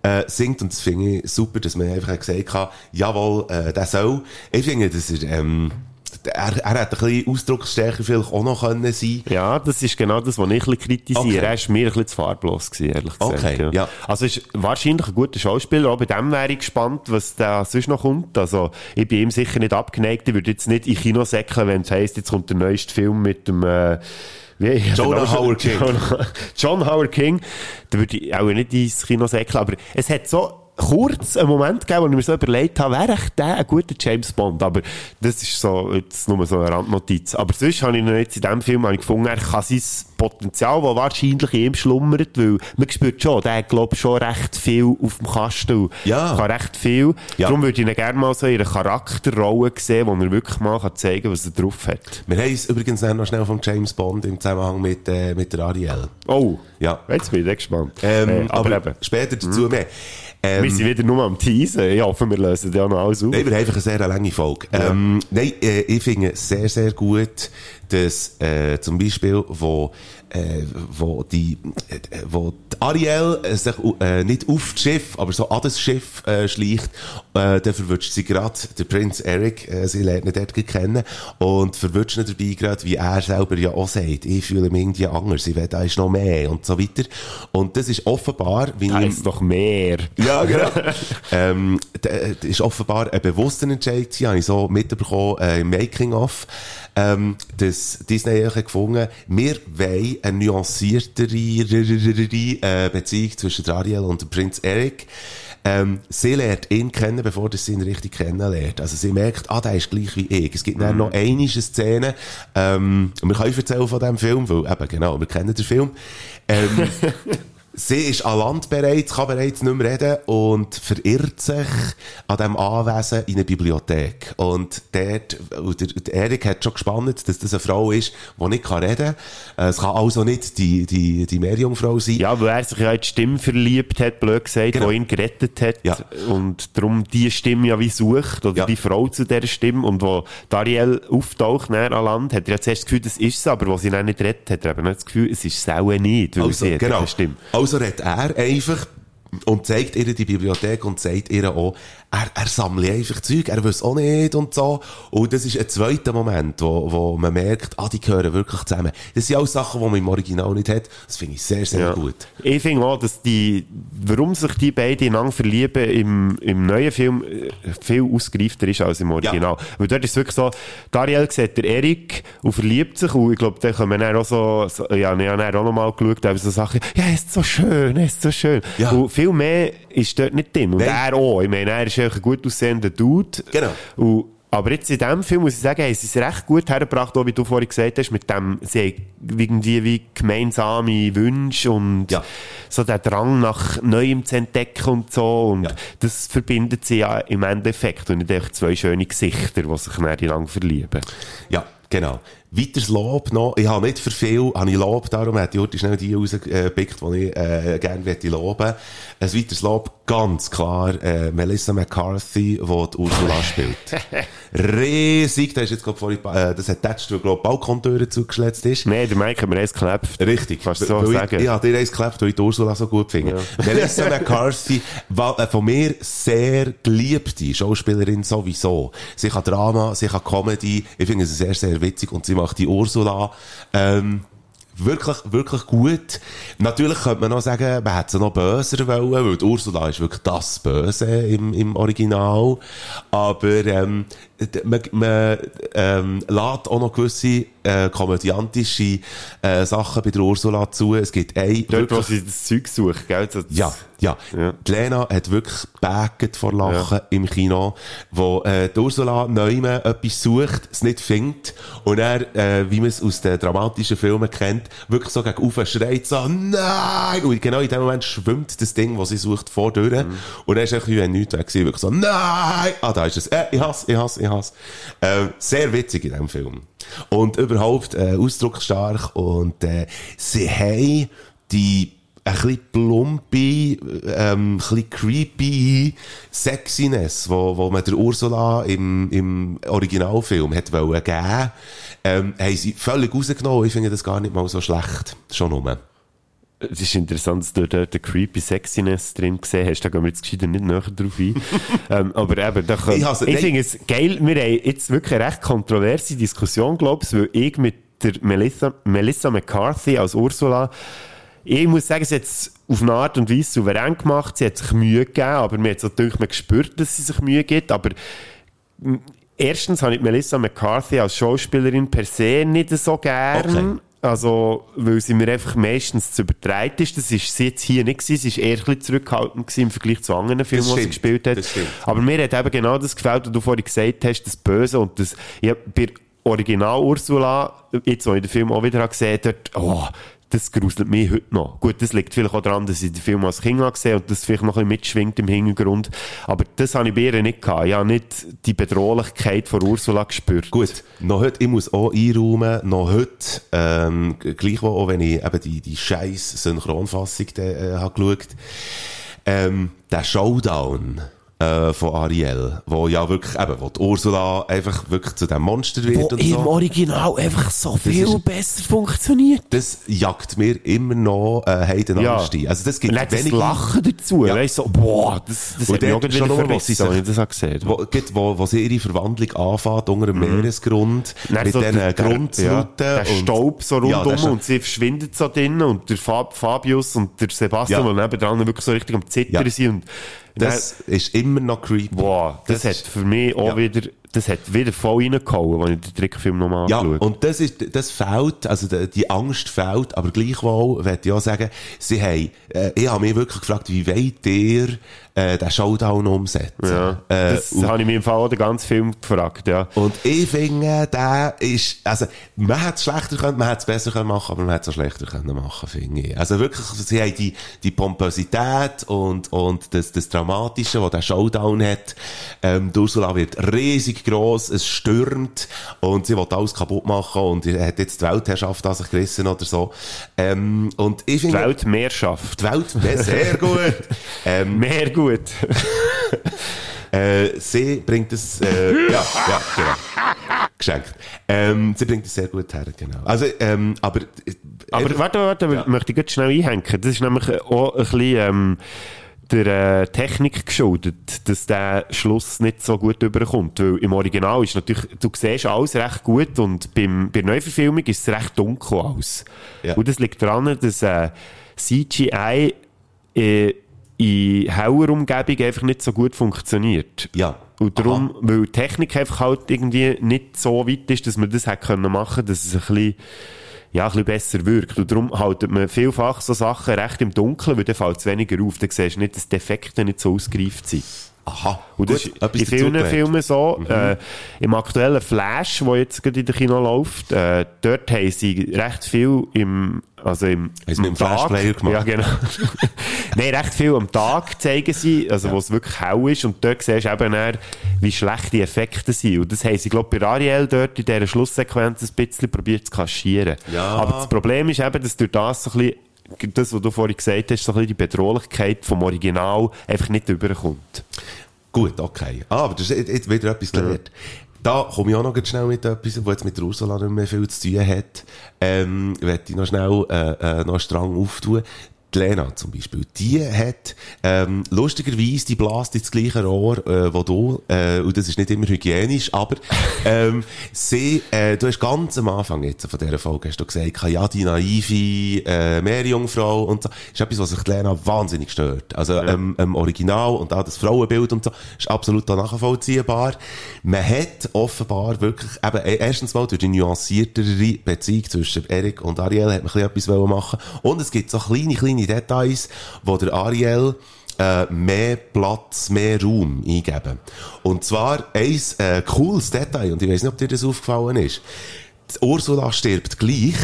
äh, singt und das finde ich super, dass man einfach gesagt hat, jawohl, äh, der soll. Ich finde, dass er, ähm, er, er hat ein bisschen Ausdrucksstärker vielleicht auch noch können sein. Ja, das ist genau das, was ich kritisiere. Okay. Er war mir ein bisschen zu farblos, gewesen, ehrlich gesagt. Okay, ja. Also ist wahrscheinlich ein guter Schauspieler, aber bei dem wäre ich gespannt, was da sonst noch kommt. Also ich bin ihm sicher nicht abgeneigt. Ich würde jetzt nicht in Kino säckeln, wenn es heisst, jetzt kommt der neueste Film mit dem... Äh, wie, Jonah Howard King. John, John Howard King. Da würde ich auch nicht ins Kino säckeln, aber es hat so kurz einen Moment gegeben, wo ich mir so überlegt habe, wäre echt der ein guter James Bond? Aber das ist so, jetzt nur so eine Randnotiz. Aber sonst habe ich noch jetzt in diesem Film habe ich gefunden, er kann sein Potenzial, das wahrscheinlich in ihm schlummert, weil man spürt schon, der hat, glaube ich, schon recht viel auf dem Kasten. Ja. Kann recht viel. Ja. Darum würde ich ihn gerne mal so in einer Charakterrolle sehen, wo er wirklich mal kann zeigen kann, was er drauf hat. Wir haben es übrigens noch schnell vom James Bond im Zusammenhang mit, äh, mit der Ariel. Oh, Ja. jetzt bin ich gespannt. Ähm, Äh, aber, eben, später dazu mehr. Ähm, wir sind wieder nur am Teasen. Ich hoffe, wir lösen ja noch alles auf. Nein, wir haben einfach eine sehr lange Folge. Ähm, nein, äh, ich finde sehr, sehr gut, dass äh, zum Beispiel, wo, äh, wo, die, äh, wo die Ariel äh, sich äh, nicht auf das Schiff, aber so an das Schiff äh, schleicht, äh, dann verwünscht sie gerade der Prinz Eric, äh, sie lernt ihn dort kennen und verwünscht ihn dabei gerade, wie er selber ja auch sagt, ich fühle mich irgendwie anders, ich will, da ist noch mehr und so weiter. Und das ist offenbar, wie Da ist noch mehr. ja, genau. ähm, das ist offenbar ein bewusster Entscheid habe ich so mitbekommen äh, im Making-of, ähm, dass Disney eigentlich gefunden wir wollen eine nuanciertere äh, Beziehung zwischen Ariel und Prinz Eric. Ähm, sie lernt ihn kennen, bevor sie ihn richtig kennenlernt. Also sie merkt, ah, der ist gleich wie ich. Es gibt dann noch eine Szene, ähm, wir können erzählen von diesem Film, weil eben, genau, wir kennen den Film. Ähm, Sie ist an Land bereits, kann bereits nicht mehr reden und verirrt sich an diesem Anwesen in eine Bibliothek. Und dort, und der, der Erik hat schon gespannt, dass das eine Frau ist, die nicht kann reden kann. Es kann also nicht die, die, die Meerjungfrau sein. Ja, weil er sich ja in die Stimme verliebt hat, blöd gesagt, Genau. die ihn gerettet hat. Ja. Und darum die Stimme ja wie sucht, oder Ja. die Frau zu dieser Stimme. Und wo Dariel auftaucht näher an Land, hat er ja zuerst das Gefühl, das ist sie, aber wo sie ihn nicht rettet, hat er eben nicht das Gefühl, es ist es auch nicht, weil Also, sie hat ja genau. Stimme. Also redet er einfach und zeigt ihr die Bibliothek und sagt ihr auch, er, er sammle einfach Zeug, er weiß auch nicht und so. Und das ist ein zweiter Moment, wo, wo man merkt, ah, die gehören wirklich zusammen. Das sind auch Sachen, die man im Original nicht hat. Das finde ich sehr, sehr Ja. gut. Ich finde auch, dass die, warum sich die beiden ineinander verlieben im, im neuen Film äh, viel ausgereifter ist als im Original. Weil dort ist es wirklich so, Dariel sieht der Erik und verliebt sich und ich glaube, da können wir dann auch so, so ja, ich habe dann auch nochmal geschaut, eben so Sachen, ja, er ist so schön, er ist so schön. Ja. Und viel mehr ist dort nicht drin. Und Nein. er auch. Ich meine, er ist eigentlich ein gut aussehender Dude. Genau. Und aber jetzt in diesem Film muss ich sagen, haben sie es recht gut hergebracht, auch wie du vorhin gesagt hast, mit dem, sie haben irgendwie wie gemeinsame Wünsche und Ja. so der Drang nach Neuem zu entdecken und so. Und Ja. das verbindet sie ja im Endeffekt und nicht zwei schöne Gesichter, die sich dann lang verlieben. Ja, genau. Weiteres Lob noch. Ich habe nicht für viel, habe ich Lob, darum hat Jurti schnell die rausgepickt, die ich äh, gerne möchte loben. Ein weiteres Lob, ganz klar, äh, Melissa McCarthy, die die Ursula spielt. Riesig, das ist jetzt glaub, vorhin, äh, das hat tätscht, weil glaub, Balkontüre zugeschletzt ist. Nein, der Mike hat mir eins geklebt. Richtig. Kannst du so Weil sagen. Ich, ich habe dir eins geklebt, weil ich die Ursula so gut finde. Melissa McCarthy, war, äh, von mir sehr geliebte Schauspielerin sowieso. Sie kann Drama, sie kann Comedy. Ich finde sie sehr, sehr witzig und sie macht die Ursula, ähm, wirklich, wirklich gut. Natürlich könnte man noch sagen, man hätte sie noch böser wollen, weil Ursula ist wirklich das Böse im, im Original. Aber, ähm, man, man ähm, lädt auch noch gewisse äh, komödiantische äh, Sachen bei der Ursula zu. Es gibt eine Dort, wo sie das Zeug sucht, gell? Das- ja, ja. Ja. Die Lena hat wirklich gebäcket vor Lachen im Kino, wo äh, die Ursula Neumann etwas sucht, es nicht findet und er, äh, wie man es aus den dramatischen Filmen kennt, wirklich so gegen Ufe schreit so, nein! Und genau in dem Moment schwimmt das Ding, was sie sucht, vor durch und er ist eigentlich wie ein nichts weg wirklich so, nein! Ah, da ist es. Äh, ich hasse, ich hasse, ich hasse. Äh, sehr witzig in diesem Film. Und überhaupt äh, ausdrucksstark und äh, sie haben die ein bisschen plumpe, ähm, ein creepy Sexiness, wo, wo man der Ursula im, im Originalfilm hat wollen geben, ähm, haben sie völlig rausgenommen. Ich finde das gar nicht mal so schlecht. Schon rum. Es ist interessant, dass du dort den creepy Sexiness drin gesehen hast. Da gehen wir jetzt gescheiter nicht näher drauf ein. ähm, aber eben, da kann, Ich hasse- ich finde es geil. Wir haben jetzt wirklich eine recht kontroverse Diskussion, glaube ich, weil ich mit der Melissa, Melissa McCarthy als Ursula ich muss sagen, sie hat es auf eine Art und Weise souverän gemacht. Sie hat sich Mühe gegeben, aber mir hat so natürlich man gespürt, dass sie sich Mühe gibt. Aber erstens habe ich Melissa McCarthy als Schauspielerin per se nicht so gern. Okay. Also, weil sie mir einfach meistens zu übertreibt ist. Das ist sie jetzt hier nicht gewesen. Sie war eher ein bisschen zurückhaltend gewesen im Vergleich zu anderen Filmen, die sie gespielt hat. Aber mir hat eben genau das gefällt, was du vorhin gesagt hast, das Böse und das, ja, bei Original Ursula, jetzt, wo ich den Film auch wieder habe gesehen dort, oh, das gruselt mich heute noch. Gut, das liegt vielleicht auch daran, dass ich den Film als Kind habe gesehen und das vielleicht noch ein bisschen mitschwingt im Hintergrund. Aber das habe ich bei ihr nicht gehabt. Ich habe nicht die Bedrohlichkeit von Ursula gespürt. Gut, noch heute, ich muss auch einräumen, noch heute, ähm, g- gleich wo, auch wenn ich eben die, die scheiß Synchronfassung äh, habe geschaut, ähm, der Showdown äh, von Ariel, wo ja wirklich, eben, wo die Ursula einfach wirklich zu dem Monster wird Wo und im so. Original einfach so viel ist- besser funktioniert. Das jagt mir immer noch äh, Heiden Ja. Angst ein. Also das gibt Und wenige... Lachen dazu. Ja. Weißt du, so, boah, das, das Und hat mich auch schon wieder nur, wo sie sich- das auch gesehen habe. Wo, geht, wo, wo sie ihre Verwandlung anfängt, unter dem Meeresgrund, Mhm. Dann mit so diesen der- der- Grundruten. ja, der Staub so Ja, rundum Sta- und sie verschwindet so drin und der Fab, Fabius und der Sebastian, Ja. die nebenan wirklich so richtig am Zittern Ja. sind. Und Das ist immer noch creepy. Boah, das, Das hat für mich auch wieder, das hat wieder voll reingehauen, als ich den Trickfilm nochmal Ja, angeschaut und das ist, das fehlt, also die, Angst fehlt, aber gleichwohl, möchte ich auch sagen, sie haben, äh, ich habe mich wirklich gefragt, wie wollt ihr, äh, den Showdown umsetzen? Ja, Äh, das und- habe ich mir im Fall auch den ganzen Film gefragt, ja. Und ich finde, der ist, also, man hätte es schlechter können, man hätte es besser können machen, aber man hätte es auch schlechter können machen, finde ich. Also wirklich, sie haben die, die Pomposität und, und das, das Dramatische, was der Showdown hat. Ähm, Ursula wird riesig gross, es stürmt und sie will alles kaputt machen und hat jetzt die Weltherrschaft an sich gerissen oder so. Ähm, und ich Die finde, Welt mehr schafft. die Welt, sehr gut. ähm, Mehr gut. Äh, sie bringt es, äh, ja, ja, genau. Geschenkt. Ähm, sie bringt es sehr gut her, genau. Also, ähm, aber, äh, Aber warte, warte, Ja. möchte ich ganz schnell einhängen. Das ist nämlich auch ein bisschen, ähm, der äh, Technik geschuldet, dass der Schluss nicht so gut überkommt. Weil im Original ist natürlich, du siehst alles recht gut und beim, bei der Neuverfilmung ist es recht dunkel aus. Ja. Und das liegt daran, dass äh, CGI äh, in heller Umgebung einfach nicht so gut funktioniert. Ja. Und darum, weil die Technik einfach halt irgendwie nicht so weit ist, dass man das hätte können machen, dass es ein bisschen, ja, ein bisschen besser wirkt. Und darum haltet man vielfach so Sachen recht im Dunkeln, weil dann fällt es weniger auf. Dann siehst du nicht, dass die Effekte nicht so ausgereift sind. Aha. Und das Gut, ist etwas in vielen. Filmen so. Mhm. Äh, Im aktuellen Flash, wo jetzt gerade in der Kino läuft, äh, dort haben sie recht viel im, also im, Haben dem Flashplayer gemacht? Ja, genau. Nein, recht viel am Tag zeigen sie, also wo es wirklich hell ist und dort siehst du eben dann, wie schlecht die Effekte sind. Und das haben sie, glaube ich, bei Ariel dort in dieser Schlusssequenz ein bisschen probiert zu kaschieren. Ja. Aber das Problem ist eben, dass durch das so ein bisschen das, was du vorhin gesagt hast, so ein bisschen die Bedrohlichkeit vom Original einfach nicht überkommt. Gut, okay. Ah, aber das ist jetzt wieder etwas gelernt. Da komme ich auch noch schnell mit etwas, was jetzt mit Ursula nicht mehr viel zu tun hat. Ähm, ich noch schnell äh, äh, noch einen Strang auftun. Die Lena zum Beispiel, die hat ähm, lustigerweise, die blast ins gleiche Rohr, äh, wo du, äh, und das ist nicht immer hygienisch, aber ähm, sie, äh, du hast ganz am Anfang jetzt von dieser Folge hast du gesagt, ja, die naive äh, Meerjungfrau und so, ist etwas, was sich die Lena wahnsinnig stört. Also ähm, im Original und auch das Frauenbild und so, ist absolut nachvollziehbar. Man hat offenbar wirklich, eben, e- erstens mal durch die nuanciertere Beziehung zwischen Erik und Ariel hat man ein bisschen etwas machen und es gibt so kleine, kleine Details, wo der Ariel äh, mehr Platz, mehr Raum eingeben. Und zwar ein äh, cooles Detail, und ich weiß nicht, ob dir das aufgefallen ist. Die Ursula stirbt gleich.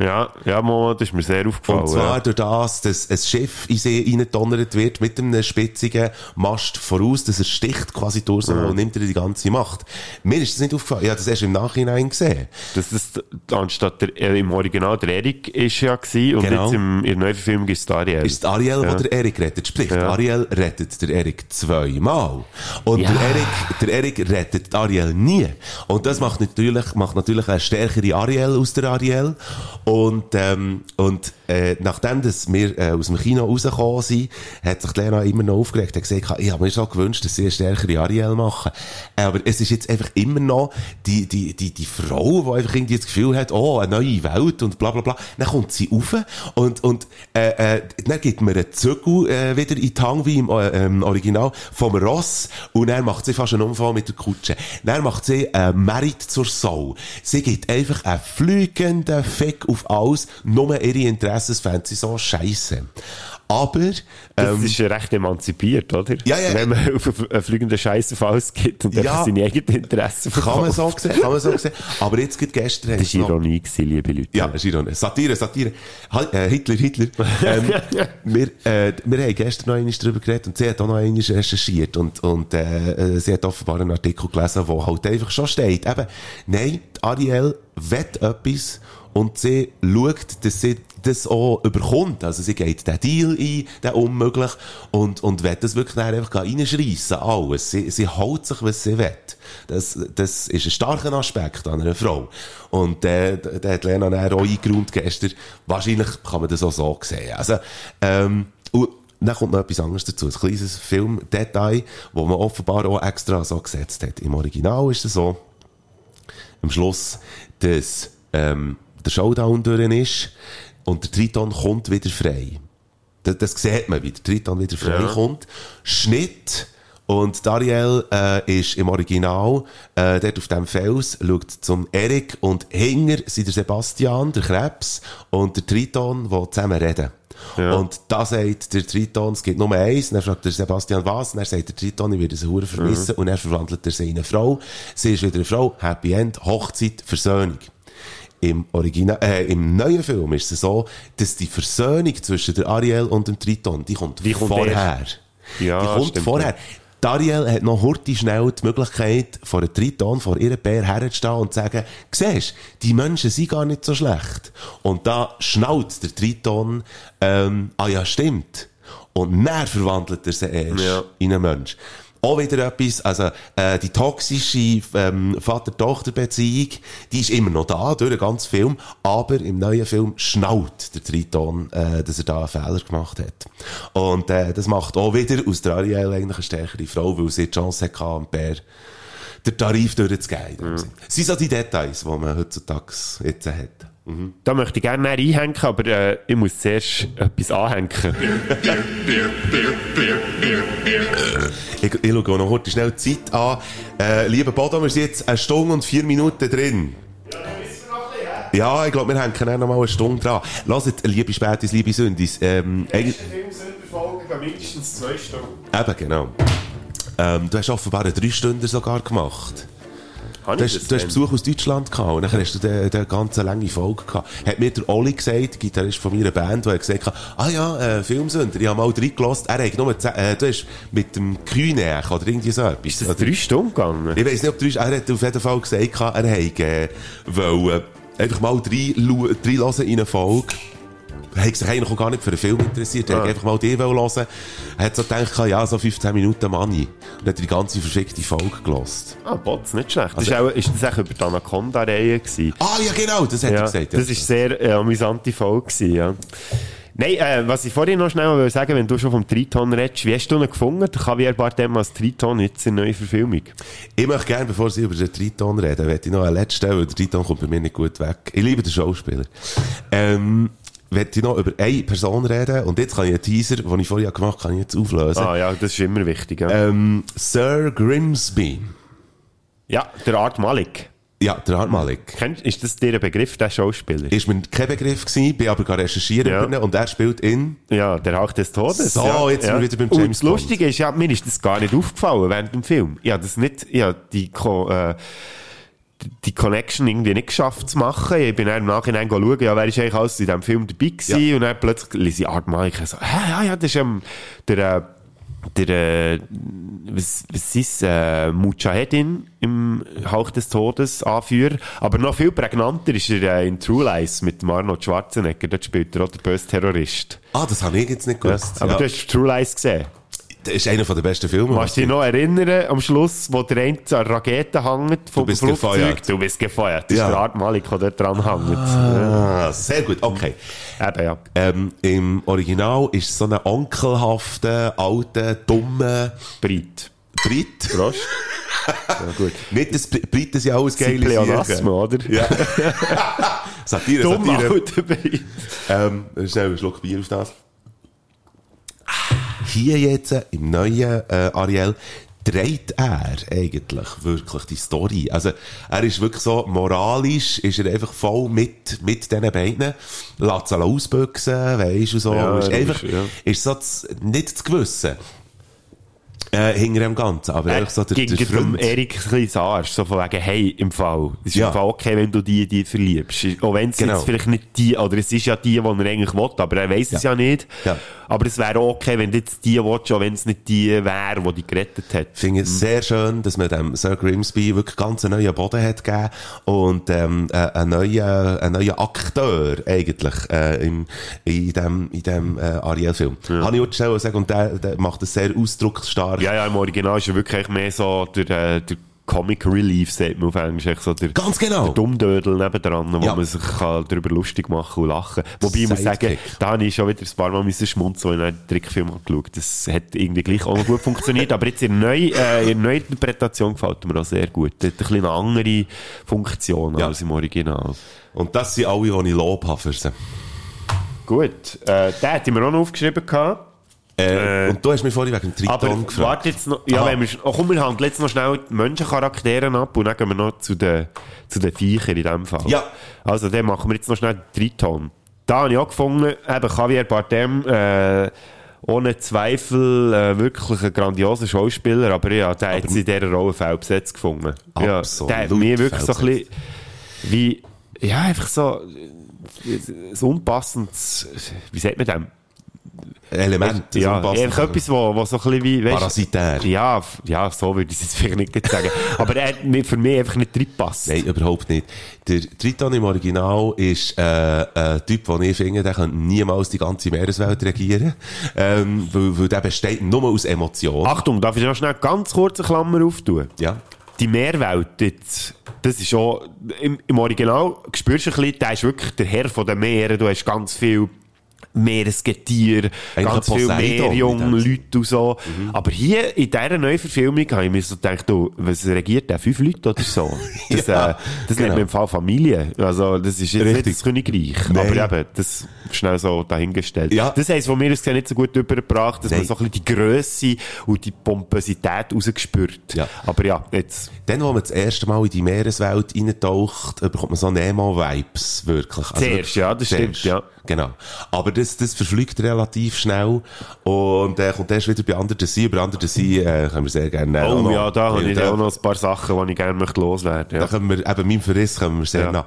Ja, ja, Mo, das ist mir sehr aufgefallen. Und zwar ja. durch das, dass ein Schiff in See reingedonnert wird mit einem spitzigen Mast voraus, dass er sticht quasi durch so und nimmt er die ganze Macht. Mir ist das nicht aufgefallen. Ich habe das erst im Nachhinein gesehen. Das, das, anstatt der, äh, im Original der Erik ist ja gewesen, und Genau. jetzt im, in der neuen Verfilmung ist es Ariel. Ist Ariel, ja. der der Erik rettet. Sprich, Ja. Ariel rettet der Erik zweimal. Und Ja. der Erik, der Erik rettet Ariel nie. Und das macht natürlich, macht natürlich eine stärkere Ariel aus der Ariel. Und, ähm, und, äh, nachdem, dass wir, äh, aus dem Kino rausgekommen sind, hat sich Lena immer noch aufgeregt, hat gesagt, ich habe mir schon gewünscht, dass sie eine stärkere Ariel machen. Äh, Aber es ist jetzt einfach immer noch die, die, die, die Frau, die einfach irgendwie das Gefühl hat, oh, eine neue Welt und bla, bla, bla. Dann kommt sie rauf und, und, äh, äh, dann gibt mir einen Zügel, äh, wieder in die Hand, wie im äh, ähm, Original, vom Ross. Und dann macht sie fast einen Unfall mit der Kutsche. Dann macht sie, äh, Merit zur Sau. Sie gibt einfach einen fliegenden Fick auf alles, nur ihre Interessen fände sie so scheiße. Aber, Das ähm, ist ja recht emanzipiert, oder? Ja, ja. Wenn man auf einen fliegenden Scheiß auf alles gibt und Ja. seine eigenen Interessen kann man so verkauft. sehen, kann man so sehen. Aber jetzt geht gestern... Das war Ironie, gewesen, liebe Leute. Ja, das ist Ironie. Satire, Satire. Äh, Hitler, Hitler. Ähm, wir, äh, wir haben gestern noch einmal darüber geredet und sie hat auch noch einmal recherchiert und, und äh, sie hat offenbar einen Artikel gelesen, wo halt einfach schon steht, eben, nein, Ariel will etwas und sie schaut, dass sie das auch überkommt. Also sie geht den Deal ein, den unmöglich, und, und will das wirklich dann einfach reinschreissen, alles. Sie, sie holt sich, was sie will. Das, das ist ein starker Aspekt an einer Frau. Und äh, der hat Lena dann auch eingeräumt gestern. Wahrscheinlich kann man das auch so sehen. Also, ähm, und dann kommt noch etwas anderes dazu. Ein kleines Filmdetail, wo man offenbar auch extra so gesetzt hat. Im Original ist es so, am Schluss, dass ähm, der Showdown durch ist und der Triton kommt wieder frei. Das, das sieht man, wie der Triton wieder frei Ja. kommt. Schnitt. Und Dariel äh, ist im Original äh, dort auf dem Fels, schaut zum Erik und hinger sind der Sebastian, der Krebs, und der Triton, die zusammen reden. Und da sagt der Triton, es gibt nur eins, und dann fragt der Sebastian was, und dann sagt der Triton, ich werde sie vermissen, und dann verwandelt er sie in eine Frau. Sie ist wieder eine Frau, Happy End, Hochzeit, Versöhnung. Im Original, äh, im neuen Film ist es so, dass die Versöhnung zwischen der Ariel und dem Triton, die kommt, Die kommt vorher. Ja, die kommt stimmt, vorher. ja. Dariel hat noch hurti schnell die Möglichkeit, vor einem Triton, vor ihrem Bär herzustehen und zu sagen, siehst, die Menschen sind gar nicht so schlecht. Und da schnallt der Triton, ähm, ah ja, stimmt. Und dann verwandelt er sie erst Ja. in einen Mensch. Auch wieder etwas, also, äh, die toxische, ähm, Vater-Tochter-Beziehung, die ist immer noch da, durch den ganzen Film, aber im neuen Film schnallt der Triton, äh, dass er da einen Fehler gemacht hat. Und, äh, das macht auch wieder aus der Ariel eigentlich eine stärkere Frau, weil sie die Chance hatte, am Bär den Tarif dem Sinn. Das sind so die Details, die man heutzutage jetzt hat. Mhm. Da möchte ich gerne näher einhängen, aber äh, ich muss zuerst etwas anhängen. Ich, ich schaue noch heute schnell die Zeit an. Äh, lieber Bodo, wir sind jetzt eine Stunde und vier Minuten drin. Ja, ich glaube, wir hängen dann noch mal eine Stunde dran. Lasst, liebe Spätis, liebe Sündis, ähm, eigentlich- mindestens zwei Stunden. eben, genau. Ähm, du hast offenbar einen drei Stunden sogar gemacht. Habe das du hast? Besuch aus Deutschland gehabt und dann hast du den, den ganze lange Folge gehabt. Hat mir der Oli gesagt, der Gitarrist von meiner Band, der hat gesagt hat, ah ja, äh, Filmsünder, ich habe mal reingelassen, er hat nur, äh, du hast mit dem Kühnech oder irgendwie so etwas. Ist das drei Stunden gegangen? Ich weiß nicht, ob du, er hat auf jeden Fall gesagt, er hätte, äh, wollen, einfach mal reinlassen in eine Folge. Hat sich eigentlich auch gar nicht für einen Film interessiert. Er Ah. hat einfach mal die wollen hören. Er hat so gedacht, ja, so 15 Minuten Money. Und hat die ganze verfickte Folge gelassen. Ah, Bots, nicht schlecht. Also- das ist, auch, ist das auch über die Anaconda-Reihe? Ah, ja, genau, das hat ja, er gesagt. Das ist sehr äh, amüsante Folge gewesen, ja. Nein, äh, was ich vorhin noch schnell mal will sagen wenn du schon vom Triton redest, wie hast du ihn gefunden? Der Javier Bardem als Triton jetzt in der neuen Verfilmung. Ich möchte gerne, bevor Sie über den Triton reden, möchte ich noch einen letzten, weil der Triton kommt bei mir nicht gut weg. Ich liebe den Schauspieler. Ähm, möchte ich noch über eine Person reden und jetzt kann ich einen Teaser, den ich vorher gemacht habe, kann ich jetzt auflösen. Ah ja, das ist immer wichtig. Ja, Ähm, Sir Grimsby. ja der Art Malik. Ja, der Art Malik. Ist das dir ein Begriff, der Schauspieler? Ist mir kein Begriff gewesen, bin aber gerade recherchieren Ja. und er spielt in... Ja, der Hauch des Todes. So, ja, jetzt sind wir wieder beim Und James das Lustige ist, ja, mir ist das gar nicht aufgefallen während dem Film. Ja, das nicht, ja, die, äh, die Connection irgendwie nicht geschafft zu machen. Ich bin dann im Nachhinein schauen, ja, wer ist eigentlich alles in diesem Film dabei gewesen? Ja. Und dann plötzlich lese ich Art Malik so, hä, ja, ja, das ist ähm, der, äh, der, äh, was, was ist, äh, Mujahedin im Hauch des Todes Anführer. Aber noch viel prägnanter ist er äh, in True Lies mit Arnold Schwarzenegger. Dort spielt er auch der böse Terrorist. Ah, das habe ich jetzt nicht Ja, gewusst. aber ja. du hast True Lies gesehen. Das ist einer der besten Filme. Kannst du dich noch erinnern, am Schluss, wo der eine an der Rakete hängt vom Du bist Flugzeug? gefeuert. Du bist gefeuert. Das Ja. ist der Art Malik, der dort dran hängt. Ah, sehr gut, okay. Eben, ja. Ähm, Im Original ist es so ein onkelhafter, alter, dummer Brit. Brit. Prost. ja, gut. Nicht, dass Br- Briten sind alles geile Pleonasmus, oder? Ja. Satire, Dumm Satire. Brit. Ähm, schnell einen Schluck Bier auf das. Hier jetzt, äh, im neuen äh, Ariel, dreht er eigentlich wirklich die Story. Also, er ist wirklich so, moralisch ist er einfach voll mit, mit diesen beiden. Lässt sie ausbüchsen, weisst du, so. Ja, ist einfach, ist- ja. ist so das, nicht das Gewissen. Äh, hinter dem Ganzen. Aber ehrlich so, der, Ging der darum Freund- Erik ein bisschen Arsch, so von wegen, hey, im Fall, es ist Ja. im Fall okay, wenn du die, die verliebst. Auch wenn es Genau. jetzt vielleicht nicht die, oder es ist ja die, die er eigentlich will, aber er weiß es ja nicht. Ja. Aber es wäre okay, wenn jetzt die willst, auch wenn es nicht die wäre, die dich gerettet hat. Ich finde es sehr schön, dass man dem Sir Grimsby wirklich ganz einen neuen Boden hat gegeben und ähm, äh, einen neuen, einen neuen Akteur eigentlich äh, im, in dem, in dem äh, Ariel-Film. Habe ich auch schnell sagen und der, der macht es sehr ausdrucksstark. Ja, ja, im Original ist er wirklich mehr so der, äh, der Comic Relief, sagt man auf Englisch, echt so der, Ganz genau. der Dummdödel nebendran, wo Ja. man sich kann darüber lustig machen und lachen Wobei ich muss sagen, da habe ich schon wieder ein paar Mal müssen schmunzeln, wenn ich den Trickfilm angeschaut Das hat irgendwie gleich auch noch gut funktioniert, aber jetzt in der neuen, äh, in der neuen Interpretation gefällt mir auch sehr gut. Das hat ein bisschen eine andere Funktion Ja. als im Original. Und das sind alle, die ich Lob habe für sie. Gut, äh, den hätte ich mir auch noch aufgeschrieben gehabt. Äh, und du hast mich vorhin wegen dem Triton gefragt. warte jetzt noch, ja, Aha. wenn wir, oh, komm, wir handeln jetzt noch schnell die Menschencharaktere ab und dann gehen wir noch zu den, zu den Viechern in dem Fall. Ja. Also, dann machen wir jetzt noch schnell den Triton. Da habe ich auch gefunden, eben Javier Bardem, äh, ohne Zweifel äh, wirklich ein grandioser Schauspieler, aber ja, der hat sich in dieser Rolle fehlbesetzt gefunden. Ja, Absolut der hat mir wirklich so ein bisschen, wie, ja, einfach so, äh, so unpassendes, wie sagt man dem? Element. Ja, einfach etwas, wo, wo so ein bisschen wie, Parasitär. Ja, ja, so würde ich es vielleicht nicht sagen. Aber er hat für mich einfach nicht reingepasst. Nein, überhaupt nicht. Der Triton im Original ist äh, ein Typ, den ich finde, der könnte niemals die ganze Meereswelt regieren. Ähm, weil, weil der besteht nur aus Emotionen. Achtung, darf ich noch schnell ganz kurz eine Klammer auftun? Ja. Die Meerwelt, jetzt, das ist schon, im, im Original spürst du ein bisschen, der ist wirklich der Herr von den Meeren, du hast ganz viel Meeresgetier, ganz viel Poseidon Meerjungen, in dem Sinn. Leute und so. Aber hier, in dieser Neuverfilmung, habe ich mir so gedacht, du, was regiert der? Fünf Leute oder so? Das, Ja, äh, das genau. nennt man im Fall Familie. Also, das ist jetzt Richtig. nicht das Königreich. Nein. Aber eben, das schnell so dahingestellt. Ja. Das heisst, von mir aus gesehen nicht so gut übergebracht, dass Nein. man so ein bisschen die Grösse und die Pomposität rausgespürt. Ja. Aber ja, jetzt, Dann, wo man das erste Mal in die Meereswelt eintaucht, bekommt man so Nemo-Vibes, wirklich. Also Zuerst, ja, das stimmt, ja. Genau. Aber das, das verfliegt relativ schnell und äh, kommt erst wieder bei the Sea. Über Under the Sea äh, können wir sehr gerne auch oh noch- ja, da habe ich da- auch noch ein paar Sachen, die ich gerne möchte loswerden Da ja. können wir, eben meinem Verriss kommen wir sehr Ja. nah.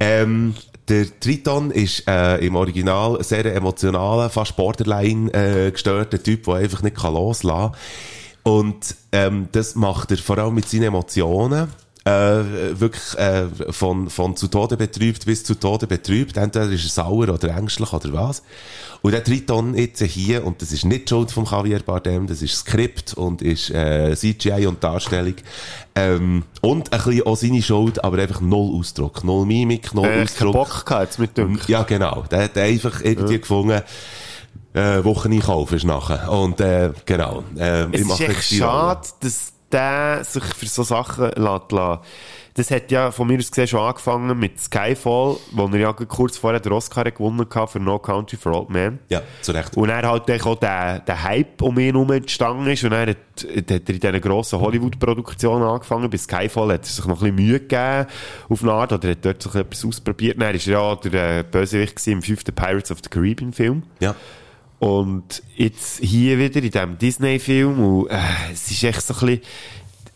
Ähm, der Triton ist äh, im Original ein sehr emotionaler, fast borderline äh, gestörter Typ, der einfach nicht kann loslassen kann. Und ähm, das macht er vor allem mit seinen Emotionen. Äh, wirklich äh, von, von zu Tode betrübt bis zu Tode betrübt. Entweder ist er sauer oder ängstlich oder was. Und der Triton jetzt hier, und das ist nicht die Schuld von Javier Bardem, das ist Skript und ist äh, CGI und Darstellung. Ähm, und ein bisschen auch seine Schuld, aber einfach null Ausdruck. Null Mimik, null Äh, Ausdruck. Bock gehabt, mit dem. Ja, genau. Der hat einfach irgendwie gefunden, äh, Wocheneinkauf ist nachher. Und, äh, genau. Äh, Es ich ist echt schade, dass der sich für so Sachen lässt, lassen. Das hat ja von mir aus gesehen schon angefangen mit Skyfall, wo er ja kurz vorher den Oscar gewonnen hat für No Country for Old Men. Ja, zu Recht. Und er halt auch der, der Hype um ihn herum entstanden ist und er hat, hat er in diesen grossen Hollywood-Produktionen angefangen. Bei Skyfall hat er sich noch ein bisschen Mühe gegeben auf eine Art oder hat dort sich etwas ausprobiert. Dann war er ja der äh, Bösewicht im fünften Pirates of the Caribbean Film. Ja. Und jetzt hier wieder in diesem Disney-Film und äh, es ist echt so ein bisschen...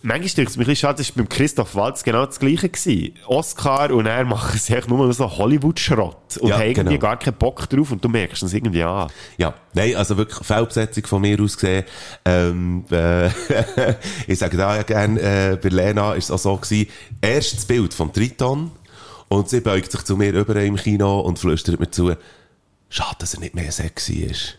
Manchmal stelle es mich ein bisschen schade, das war beim Christoph Waltz genau das Gleiche. Gewesen. Oscar und er machen sich echt nur so Hollywood-Schrott und Ja, haben irgendwie genau. gar keinen Bock drauf und du merkst es irgendwie an. Ja, nein, also wirklich Feldbesetzung von mir aus gesehen. Ähm, äh, ich sage da ja gerne, äh, bei Lena ist es auch so gewesen, erst das Bild vom Triton und sie beugt sich zu mir über im Kino und flüstert mir zu, schade, dass er nicht mehr sexy ist.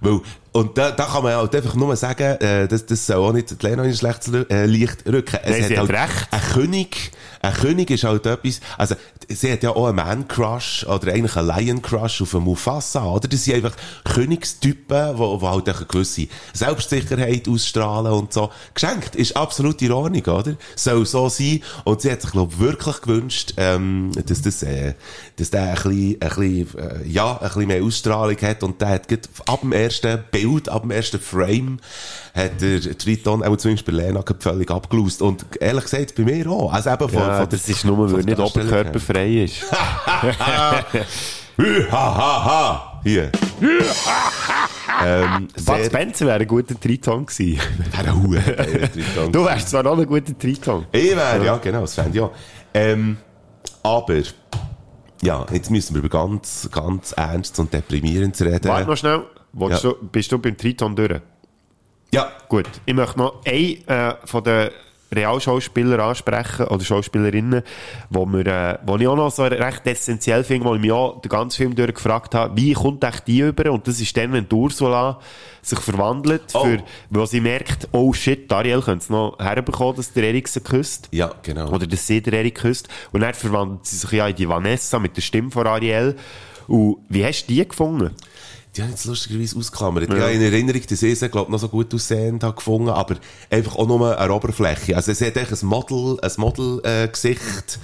Weil, und da, da kann man halt einfach nur sagen, äh, das, das soll auch nicht die Lena in schlechtes äh, Licht rücken. Nein, sie hat halt recht. Ein König, ein König ist halt etwas, also, sie hat ja auch einen Man-Crush oder eigentlich einen Lion-Crush auf einen Mufasa, oder? Das sind einfach Königstypen, die, die halt eine gewisse Selbstsicherheit ausstrahlen und so. Geschenkt ist absolut in Ordnung, oder? Soll so sein. Und sie hat sich, glaube ich, wirklich gewünscht, ähm, dass das, äh, dass der ein bisschen, ein bisschen, äh, ja, ein bisschen mehr Ausstrahlung hat und der hat ab dem ersten Bild, ab dem ersten Frame, hat der Triton, auch zumindest bei Lena, völlig abgelöst. Und ehrlich gesagt, bei mir auch. Also eben von, Ja, von das ist nur, weil nicht oberkörperfrei ist. Hü, ha, ha, ha. Hier. Ähm, Bud Spencer wäre ein guter Triton gewesen. wäre ein Triton. Du wärst zwar noch ein guter Triton. Ich wäre, ja, genau, das fände ich auch. Ähm, aber, ja, jetzt müssen wir über ganz, ganz ernst und deprimierend reden. Warte noch schnell. Ja. du, bist du beim Triton durch? Ja. Gut. Ich möchte noch einen äh, von den Realschauspieler ansprechen, oder Schauspielerinnen, wo, wir, äh, wo ich auch noch so recht essentiell finde, wo ich mich auch den ganzen Film durch gefragt habe, wie kommt echt die über? Und das ist dann, wenn die Ursula sich verwandelt, Oh. für, wo sie merkt, oh shit, Ariel könnte es noch herbekommen, dass der Erik sie küsst. Ja, genau. Oder dass sie der Erik küsst. Und dann verwandelt sie sich ja in die Vanessa mit der Stimme von Ariel. Und wie hast du die gefunden? Die haben jetzt lustigerweise ausgeklammert. Ja. Ich habe in Erinnerung, dass ich sie, glaube noch so gut aussehend habe gefunden, aber einfach auch nur eine Oberfläche. Also sie hat eigentlich ein Model, ein Model, äh, Gesicht,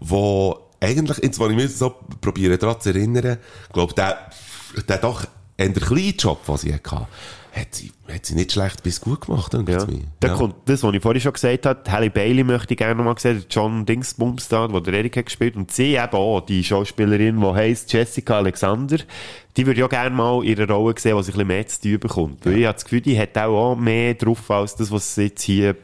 wo eigentlich, jetzt, wo ich mich so probiere daran zu erinnern, glaube der, der doch eher kleine Job, den sie hatte, hat sie, hat sie nicht schlecht bis gut gemacht, denke Ja. Da Ja. kommt das, was ich vorhin schon gesagt habe. Halle Bailey möchte ich gerne noch mal sehen. John Dingsbums da, wo der Erik hat gespielt. Und sie eben auch, die Schauspielerin, die heisst Jessica Alexander. Die würde auch gerne mal einer Rolle sehen, wo sie ein bisschen mehr zu tun bekommt. Weil ich habe das Gefühl, die hat auch, auch mehr drauf, als das, was sie jetzt hier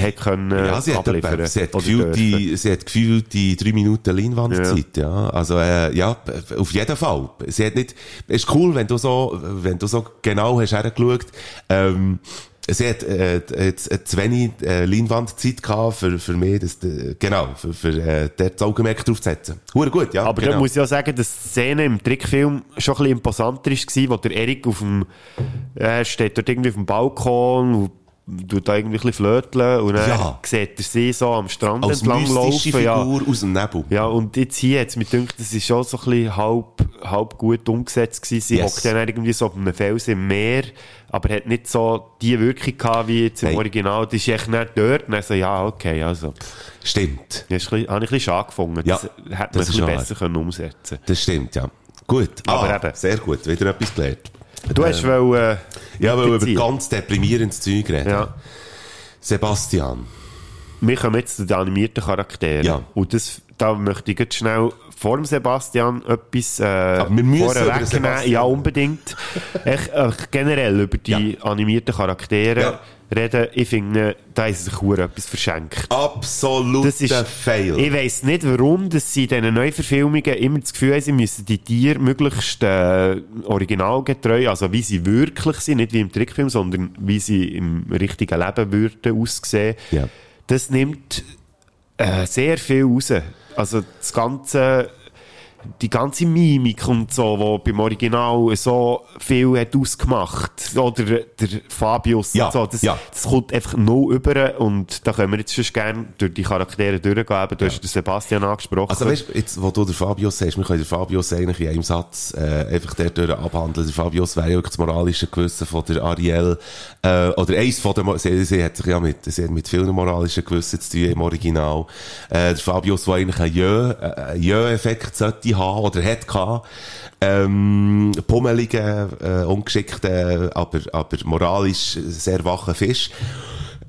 hat können Ja, sie hat, abliefern. sie hat gefühlt die, sie hat gefühlt die drei Minuten Leinwandzeit, ja. Also, äh, ja, auf jeden Fall. Sie hat nicht, es ist cool, wenn du so, wenn du so genau hast hergeschaut, ähm, Sie hat äh, jetzt äh, zu wenig äh, Leinwandzeit gehabt für, für mich, das, äh, genau, für, für äh, dort das Augenmerk drauf zu setzen. Hure gut, ja. Aber genau. da muss ich auch sagen, dass die Szene im Trickfilm schon ein bisschen imposanter war, wo der Erik auf dem, er steht dort irgendwie auf dem Balkon und tut da irgendwie ein bisschen flirteln und dann Ja. sieht er sie so am Strand Als entlang laufen. Ja. Aus dem Nebel. ja, und jetzt hier es mir gedacht, das ist schon so ein bisschen halb, halb gut umgesetzt gewesen. Sie Yes. dann irgendwie so auf einem Felsen im Meer, aber hat nicht so die Wirkung gehabt, wie jetzt im Nein. Original. Die ist echt nicht dort und dann so, ja, okay, also. Stimmt. Das habe ich ein bisschen schade gefunden. Ja, das hätte man das ein bisschen besser können umsetzen Das stimmt, ja. Gut. Aber ah, eben. Sehr gut. Wieder etwas gelernt. Du hast wohl, äh, Ja, weil über ganz deprimierendes Zeug reden. Ja. Sebastian. Wir kommen jetzt zu den animierten Charakteren. Ja. Und das, da möchte ich jetzt schnell vor dem Sebastian etwas äh, Aber wir müssen vorweg über den nehmen. Sebastian. Ja, unbedingt. ich, äh, generell über die animierten Charaktere Ja. reden. Ich finde, da ist sich etwas verschenkt. Absoluter Das ist, Fail. ich weiss nicht, warum, dass sie in diesen Neuverfilmungen immer das Gefühl haben, sie müssen die Tiere möglichst äh, originalgetreu, also wie sie wirklich sind, nicht wie im Trickfilm, sondern wie sie im richtigen Leben würden aussehen. Ja. Das nimmt äh, sehr viel raus. Also das ganze die ganze Mimik und so, wo beim Original so viel hat ausgemacht. Oder der Fabius Ja, und so. Das, ja. das kommt einfach null über und da können wir jetzt schon gerne durch die Charaktere durchgehen. Eben, Du hast den Sebastian angesprochen. Also weißt, jetzt, wo du den Fabius sagst, wir können den Fabius eigentlich in einem Satz äh, einfach dort durch abhandeln. Der Fabius wäre ja wirklich das moralische Gewissen von der Ariel, äh, oder eins von der, sie, sie hat sich ja mit, sie hat mit vielen moralischen Gewissen zu tun im Original. Äh, der Fabius, der eigentlich einen äh, einen Jö-Effekt sollte haben, oder hat gehabt, ähm, pummeligen, äh, ungeschickten, aber, aber moralisch sehr wachen Fisch.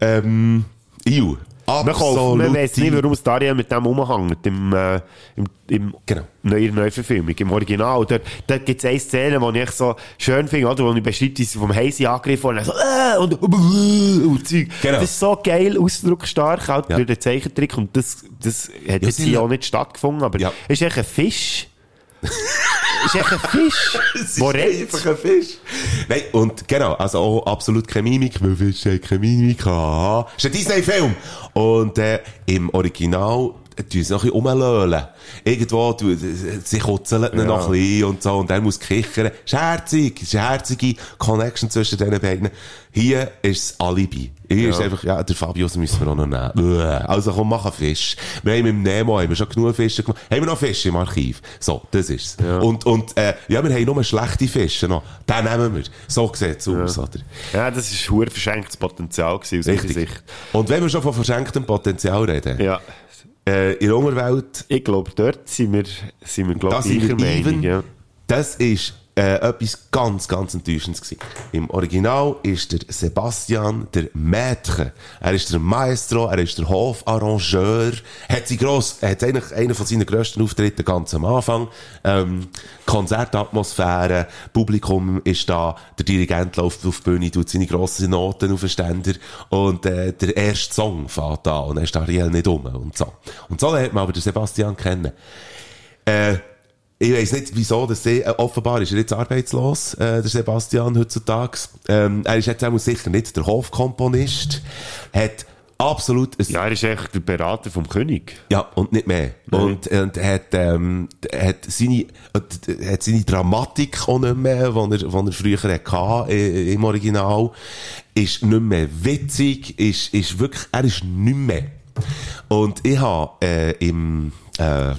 Ähm, Iu. man, kauft, man weiss nicht, warum es Dariel mit dem umhängt im, äh, im, im Genau. neuen Neuverfilmung, im Original. Da, da gibt es eine Szene, die ich so schön finde, oder, wo ich beschreibe, wie sie vom Heisi angegriffen und so, äh, und, und Zeug. Genau. Das ist so geil, ausdrucksstark, auch Ja. durch den Zeichentrick. Und das, das hat jetzt hier auch nicht stattgefunden, aber Ja. ist echt ein Fisch. ist echt ein Fisch, Es ist einfach ein Fisch. Nein, und genau, also auch absolut keine Mimik, weil Fisch hat keine Mimik. Haha. Ist ein Disney-Film. Und äh, im Original tun sie noch ein bisschen rumlöhlen. Irgendwo, du, sie kutzeln ihn noch ein bisschen und so, und er muss kichern. Es ist eine herzige Connection zwischen diesen beiden. Hier ist das Alibi. Hier ist einfach, ja, der Fabius müssen wir auch noch nehmen. Also komm, mach einen Fisch. Wir haben im Nemo haben wir schon genug Fische gemacht. Haben wir noch Fische im Archiv? So, das ist's. Und, und, äh, ja, wir haben nur schlechte Fische noch. Den nehmen wir. So sieht's aus, oder? Ja, das ist ein verschenktes Potenzial gewesen, aus Richtig. Sicht. Und wenn wir schon von verschenktem Potenzial reden, Ja. Äh, in der Unterwelt, Ich glaube, dort sind wir, sind wir glaube ich, gleicher Meinung. Ja. Das ist äh, etwas ganz, ganz Enttäuschendes gewesen. Im Original ist der Sebastian der Maître. Er ist der Maestro, er ist der Hofarrangeur. Hat sie gross, hat eigentlich einer von seinen grössten Auftritten ganz am Anfang. Ähm, Konzertatmosphäre, Publikum ist da, der Dirigent läuft auf die Bühne, tut seine grossen Noten auf den Ständer und äh, der erste Song fährt an und dann ist Ariel nicht um und so. Und so lernt man aber den Sebastian kennen. Äh, ich weiss nicht, wieso, dass sie, äh, offenbar ist er jetzt arbeitslos, äh, der Sebastian heutzutage. Ähm, er ist jetzt auch sicher nicht der Hofkomponist, hat absolut... Ja, er ist echt der Berater vom König. Ja, und nicht mehr. Und, und er hat, ähm, hat seine, äh, hat seine Dramatik auch nicht mehr, die er, die er früher hatte, äh, im Original, ist nicht mehr witzig, ist, ist wirklich, er ist nicht mehr. Und ich habe äh, im, äh,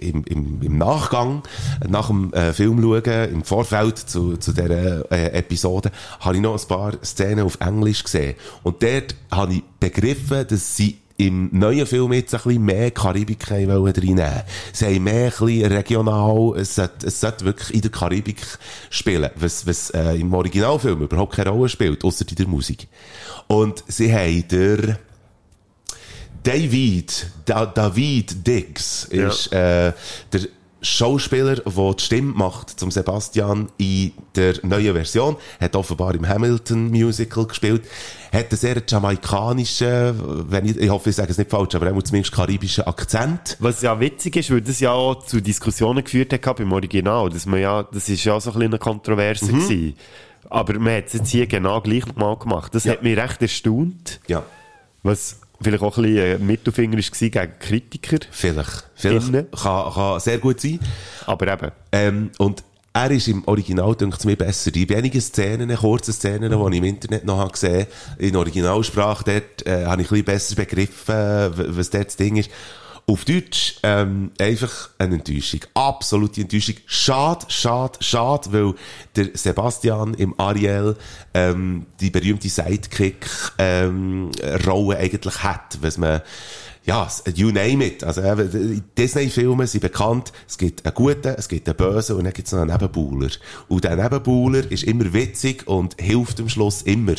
im, im, im Nachgang, nach dem äh, Film schauen, im Vorfeld zu, zu dieser äh, Episode, habe ich noch ein paar Szenen auf Englisch gesehen. Und dort habe ich begriffen, dass sie im neuen Film jetzt ein bisschen mehr Karibik reinnehmen Sie haben mehr ein bisschen regional, es sollte, es sollte wirklich in der Karibik spielen, was, was äh, im Originalfilm überhaupt keine Rolle spielt, außer in der Musik. Und sie haben der David, da, David Dix ist äh, der Schauspieler, der die Stimme macht zum Sebastian in der neuen Version, hat offenbar im Hamilton Musical gespielt, hat einen sehr jamaikanischen, wenn ich, ich hoffe, ich sage es nicht falsch, aber er hat zumindest karibischen Akzent. Was ja witzig ist, weil das ja auch zu Diskussionen geführt hat beim Original, dass man ja, das ist ja so ein bisschen eine Kontroverse mhm. gewesen. Aber man hat es jetzt hier genau gleich mal gemacht. Das ja. hat mich recht erstaunt. Ja. Was vielleicht auch ein bisschen Mittelfinger war gegen Kritiker. Vielleicht. Vielleicht. Kann, kann sehr gut sein. Aber eben. Ähm, und er ist im Original, denke ich mir, besser. Die wenigen Szenen, kurze Szenen, die ich im Internet noch gesehen habe, in Originalsprache, dort äh, habe ich ein bisschen besser begriffen, was dort das Ding ist. Auf Deutsch ähm, einfach eine Enttäuschung. Absolute Enttäuschung. Schade, schade, schade, weil der Sebastian im Ariel ähm, die berühmte Sidekick-Rolle ähm, eigentlich hat, was man ja, you name it. Also, Disney-Filme sind bekannt, es gibt einen guten, es gibt einen bösen und dann gibt es noch einen Nebenbuhler. Und der Nebenbuhler ist immer witzig und hilft am Schluss immer.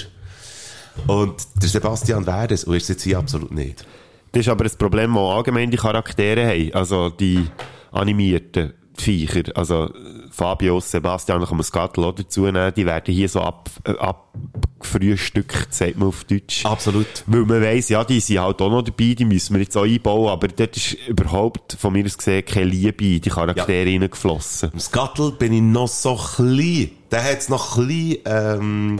Und der Sebastian wäre das und ist jetzt hier absolut nicht. Das ist aber ein Problem, das allgemein die Charaktere haben. Also die animierten Viecher. Also Fabio, Sebastian, kann man das Gattel auch dazu nehmen. Die werden hier so ab, äh, abgefrühstückt, sagt man auf Deutsch. Absolut. Weil man weiss, ja, die sind halt auch noch dabei, die müssen wir jetzt auch einbauen, aber dort ist überhaupt von mir aus gesehen keine Liebe in die Charaktere ja. reingeflossen. Im Skattel bin ich noch so klein. Der hat es noch klein, ähm,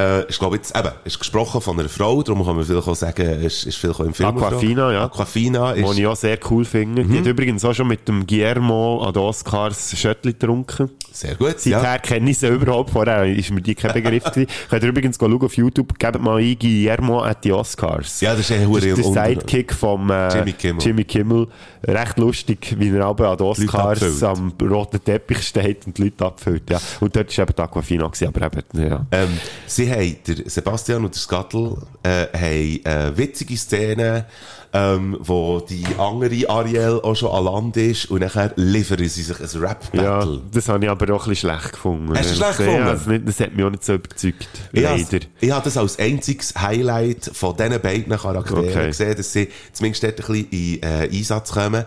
äh, ich glaube jetzt, eben, ist gesprochen von einer Frau, darum kann man vielleicht auch sagen, ist, ist vielleicht auch im Film. Aquafina, ja. Aquafina ist. Was ich auch sehr cool finde. Mhm. Die hat übrigens auch schon mit dem Guillermo an den Oscars Schöttli getrunken. Sehr gut, Seither ja. kenne ich sie überhaupt, vorher ist mir die kein Begriff gewesen. Könnt ihr übrigens schauen auf YouTube, gebt mal ein Guillermo at the Oscars. Ja, das ist ein das ist der Sidekick vom äh, Jimmy, Kimmel. Jimmy Kimmel. Recht lustig, wie er aber an den Oscars am roten Teppich steht und die Leute abfüllt. Ja. Und dort war eben die Aquafina, gewesen, aber eben, ja. Ähm, sie haben, der Sebastian und der Skattel, äh, haben äh, witzige Szenen, ähm, wo die andere Ariel auch schon an Land ist und nachher liefern sie sich ein Rap-Battle. Ja, das habe ich aber auch ein bisschen schlecht gefunden. Hast du schlecht gefunden? Ja, das, nicht, das hat mich auch nicht so überzeugt. Ich leider. Ich habe das als einziges Highlight von diesen beiden Charakteren okay. gesehen, dass sie zumindest dort ein bisschen in äh, Einsatz kommen.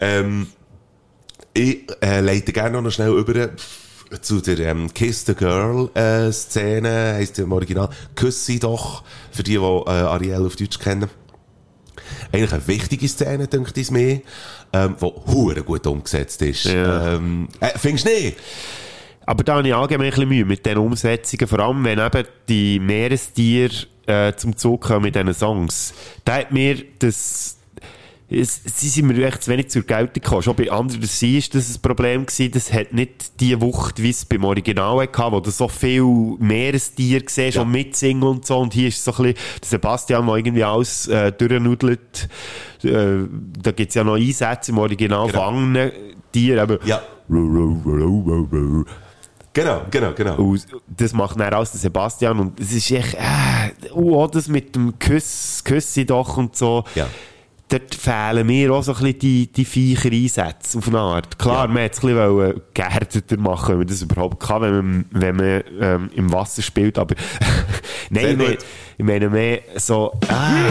Ähm, ich äh, leite gerne noch schnell über zu der ähm, Kiss the Girl äh, Szene, heisst im Original Küss sie doch, für die, die äh, Ariel auf Deutsch kennen. Eigentlich eine wichtige Szene, denke ich mir, ähm, die hure gut umgesetzt ist. Ja. Ähm, äh, findest du nicht? Aber da habe ich allgemein ein bisschen Mühe mit den Umsetzungen, vor allem wenn eben die Meerestiere äh, zum Zug kommen mit diesen Songs. Da hat mir das es, sie sind mir echt zu wenig zur Geltung gekommen. Schon bei anderen Sea ist das ein Problem gewesen. Das hat nicht die Wucht, wie es beim Original hatte, wo du so viel Meerestier siehst ja. und mitsingen und so. Und hier ist so ein bisschen der Sebastian, der irgendwie alles äh, durchnudelt. Äh, da gibt's ja noch Einsätze im Original genau. von Tieren. Aber ja. Genau, genau, genau. Und das macht dann aus der Sebastian und es ist echt, äh, oh, das mit dem Küss, Küssi doch und so. Ja dort fehlen mir auch so ein bisschen die, die Viecher Einsätze auf eine Art. Klar, Ja. man hätte es ein bisschen geerdeter machen, wenn man das überhaupt kann, wenn man, wenn man ähm, im Wasser spielt, aber nein, ich meine, ich meine mehr so, ah,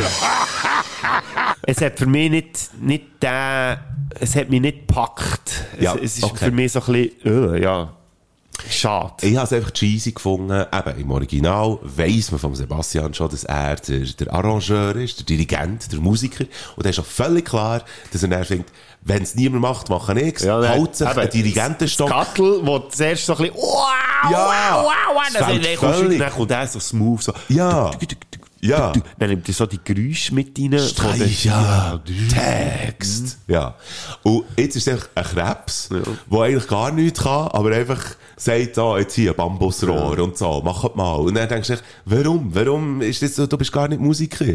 es hat für mich nicht, nicht den, es hat mich nicht gepackt. Ja, es, es ist okay. für mich so ein bisschen, äh, ja, schade. Ich habe es einfach cheesy gefunden. Eben, im Original weiss man von Sebastian schon, dass er der, der Arrangeur ist, der Dirigent, der Musiker. Und da ist auch völlig klar, dass er dann findet, wenn es niemand macht, mache ich Ja, ja, nein, Haut sich eben, ein Dirigentenstock. Gattel, wo zuerst so ein bisschen, wow, Ja, wow, wow, wow, das dann, dann, dann kommt er so smooth, so, Ja. Ja. dann nimmt er so die Geräusche mit rein. Streich, ja, Text. Ja. Und jetzt ist es ein Krebs, der eigentlich gar nichts kann, aber einfach sagt, ah, jetzt hier Bambusrohr und so, mach mal. Und dann denkst du echt, warum? Warum ist das so, du bist gar nicht Musiker?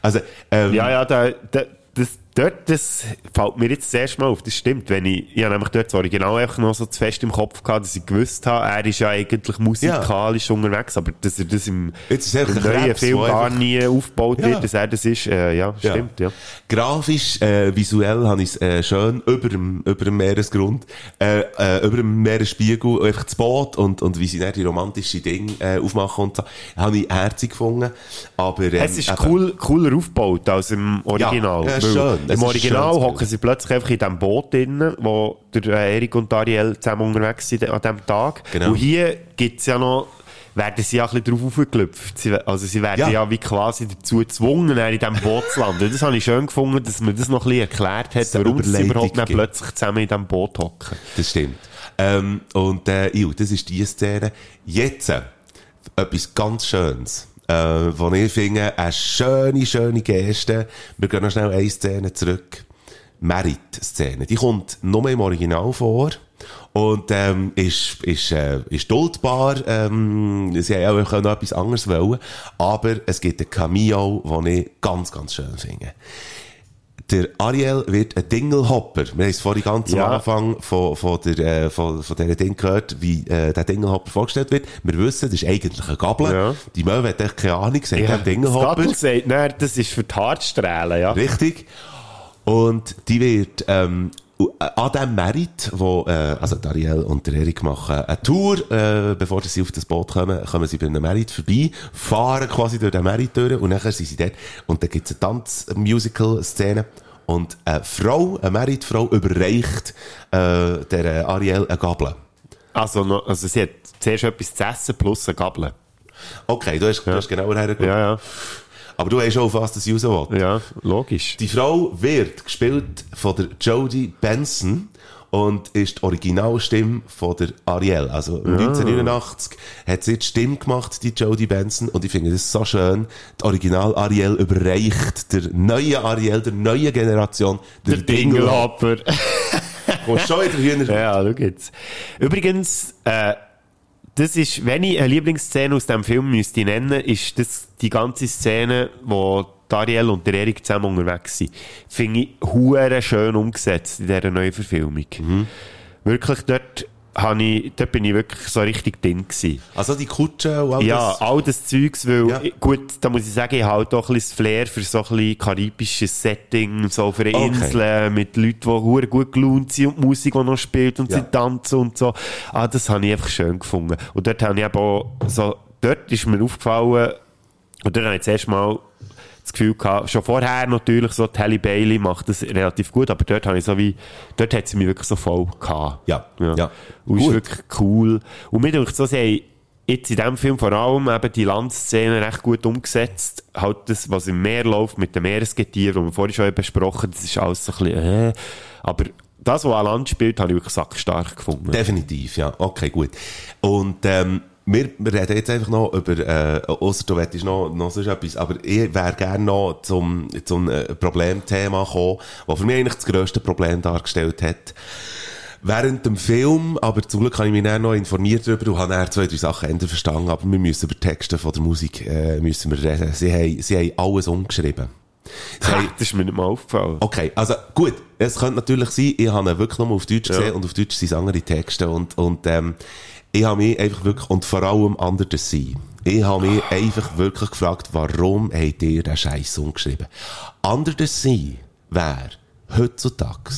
Also, ähm, Ja, ja, da, da, das, dort, das fällt mir jetzt das erste Mal auf, das stimmt. Wenn ich, ich habe nämlich dort das Original einfach noch so zu fest im Kopf gehabt, dass ich gewusst habe, er ist ja eigentlich musikalisch unterwegs, aber dass er das im, Jetzt im neuen Krebs, Film gar nie aufgebaut Ja. wird, dass er das ist, äh, ja, Ja. stimmt, ja. Grafisch, äh, visuell habe ich es äh, schön über dem, über dem Meeresgrund, äh, äh, über dem Meeresspiegel, einfach das Boot und, und wie sie dann die romantischen Dinge äh, aufmachen und so, habe ich herzig gefunden. Aber, ähm, Es ist eben- cool, cooler aufgebaut als im Original. Ja, ja, schön. Es Im Original hocken sie plötzlich einfach in diesem Boot drin, wo der äh, Erik und Ariel zusammen unterwegs sind an diesem Tag. Genau. Und hier gibt's ja noch, werden sie ja ein bisschen drauf aufgeklüpft. Sie, also sie werden Ja. ja. wie quasi dazu gezwungen, in diesem Boot zu landen. Das habe ich schön gefunden, dass man das noch ein bisschen erklärt hat, warum sie überhaupt nicht gibt. plötzlich zusammen in diesem Boot hocken. Das stimmt. Ähm, und, äh, das ist die Szene. Jetzt, äh, etwas ganz Schönes. Äh, wo ich finde, eine schöne, schöne Geste. Wir gehen noch schnell eine Szene zurück. Merit-Szene. Die kommt nur im Original vor. Und, ähm, ist, ist, äh, ist duldbar, ähm, sie haben auch noch etwas anderes wollen. Aber es gibt ein Cameo, das ich ganz, ganz schön finde. Der Ariel wird ein Dingelhopper. Wir haben es vorhin ganz Ja. am Anfang von, von, der, äh, von, von dieser Ding gehört, wie äh, der Dingelhopper vorgestellt wird. Wir wissen, das ist eigentlich ein Gabel. Ja. Die Möwe hat echt keine Ahnung, sagt ja, das Dingelhopper. Gattel sagt, nein, das ist für die Haarstrahlen, ja. Richtig. Und die wird ähm, an diesem Merit, wo äh, also Dariel und der Erik machen eine Tour, äh, bevor sie auf das Boot kommen, kommen sie bei einem Merit vorbei, fahren quasi durch den Merit durch und nachher sind sie dort und dann gibt es eine Tanz-Musical-Szene und eine Frau, eine Merit-Frau überreicht äh, der Ariel eine Gabel. Also, noch, also sie hat zuerst etwas zu essen plus eine Gabel. Okay, du hast, du hast genau hergeguckt. Ja, ja. Aber du weißt schon, auf was das raus will. Ja, logisch. Die Frau wird gespielt von der Jodie Benson und ist die Originalstimme von der Ariel. Also 1989 hat sie die Stimme gemacht, die Jodie Benson, und ich finde das so schön. Die Original Ariel überreicht der neuen Ariel, der neuen Generation, der, Dingelhopper. Kommst schon wieder Hühner. ja, schau jetzt. Übrigens, äh, das ist, wenn ich eine Lieblingsszene aus dem Film müsste nennen, ist das die ganze Szene, wo Dariel und der Erik zusammen unterwegs sind. Finde ich hure schön umgesetzt in dieser neuen Verfilmung. Wirklich, dort, habe ich, dort bin ich wirklich so richtig drin gewesen. Also die Kutsche und all Ja, das. all das Zeugs, weil, Ja. gut, da muss ich sagen, ich habe halt auch ein bisschen das Flair für so ein bisschen karibisches Setting, so einer Okay. Insel, mit Leuten, die gut gelaunt sind und die Musik, die noch spielt und Ja. sie tanzen und so. Ah, das habe ich einfach schön gefunden. Und dort habe ich eben auch so, dort ist mir aufgefallen, und dort habe ich das erste Mal das Gefühl gehabt, schon vorher natürlich so, die Halle Bailey macht das relativ gut, aber dort habe ich so wie, dort hat sie mich wirklich so voll gehabt. Ja, ja. Und ist Gut. wirklich cool. Und mir denkt so, sie haben jetzt in diesem Film vor allem eben die Landszene recht gut umgesetzt. Halt das, was im Meer läuft mit den Meeresgetieren, das wir vorhin schon besprochen das ist alles so ein bisschen, äh. Aber das, was an Land spielt, habe ich wirklich sackstark gefunden. Definitiv, ja. Okay, gut. Und ähm, wir, wir reden jetzt einfach noch über, äh, ausser du wettest noch, noch sonst etwas, aber ich wäre gerne noch zum, zum äh, Problemthema gekommen, das für mich eigentlich das grösste Problem dargestellt hat. Während dem Film, aber zum Glück habe ich mich dann noch informiert darüber und habe dann zwei, drei Sachen ändern verstanden, aber wir müssen über Texte von der Musik äh, müssen wir reden. Sie haben, sie haben alles umgeschrieben. Sie Ha, haben, das ist mir nicht mal aufgefallen. Okay, also gut, es könnte natürlich sein, ich habe ihn wirklich nur auf Deutsch gesehen und auf Deutsch sind es andere Texte und, und ähm, ich habe mich einfach wirklich, und vor allem Under the Sea, Ich habe mich einfach wirklich gefragt, warum habt ihr den Scheiß umgeschrieben? Under the Sea wäre heutzutage.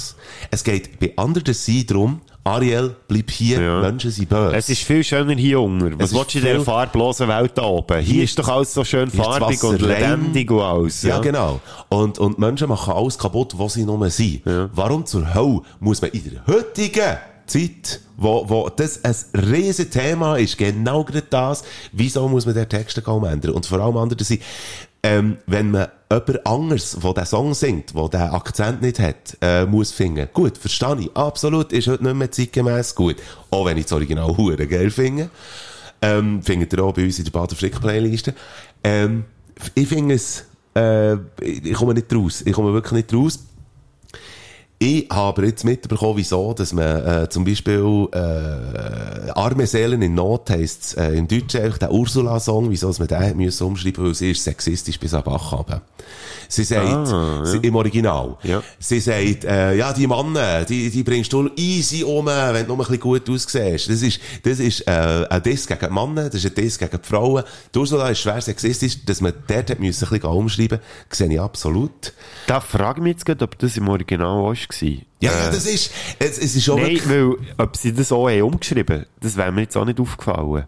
Es geht bei Under the Sea darum, Ariel, bleib hier, Ja. Menschen sind böse. Es ist viel schöner hier unten. Was willst du in dieser farblosen Welt da oben? Hier, Hier- ist doch alles so schön farbig und lebendig und alles. Ja, genau. Und, und Menschen machen alles kaputt, was sie nur sind. Warum zur Hölle muss man in der heutigen Zeit, wo, wo das ein riesen Thema ist, genau das, wieso muss man den Text kaum ändern? Und vor allem andere sind, ähm, wenn man jemand anderes, der den Song singt, der den Akzent nicht hat, äh, muss finden. Gut, verstehe ich. Absolut, ist heute nicht mehr zeitgemäß gut. Auch wenn ich das Original hure geil finde. Ähm, findet ihr auch bei uns in der Bader Frick Playliste. Ähm, ich finde es, äh, ich komme nicht raus. Ich komme wirklich nicht raus. Ich habe jetzt mitbekommen, wieso, dass man äh, zum Beispiel äh, «Arme Seelen in Not» heisst äh, im Deutschen einfach der Ursula-Song, wieso dass man den müssen umschreiben weil sie ist sexistisch bis an Bach runter. Sie sagt, Ah, ja. sie, im Original, Ja. sie sagt, äh, ja, die Männer, die, die bringst du easy um, wenn du nur ein bisschen gut aussiehst. Das ist, das ist äh, ein Diss gegen die Männer, das ist ein Diss gegen die Frauen. Die Ursula ist schwer sexistisch, dass man dort hat müssen ein bisschen umschreiben sehe ich absolut. Da frage ich mich jetzt gerade, ob das im Original auch war. Ja, ja, das ist, es, es ist schon Nein, weil, ob sie das auch haben umgeschrieben das wäre mir jetzt auch nicht aufgefallen.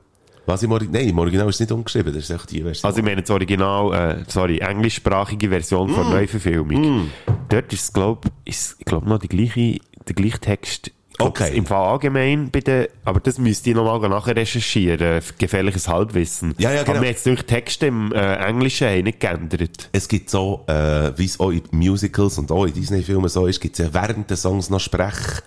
Was im Original? Nein, im Original ist es nicht umgeschrieben, das ist echt die Version. Also ich meine das Original, äh, sorry, englischsprachige Version Mm. von Neuverfilmung. Dort ist es, glaub, ist, glaub noch die gleiche, der gleiche Text. Okay. Im Fall allgemein bei den, aber das müsst ihr nochmal nachher recherchieren. Gefährliches Halbwissen. Ja, ja, genau. Aber wir jetzt durch Texte im äh, Englischen haben nicht geändert. es gibt so, äh, wie es auch in Musicals und auch in Disney-Filmen so ist, gibt es ja während der Songs noch Sprech,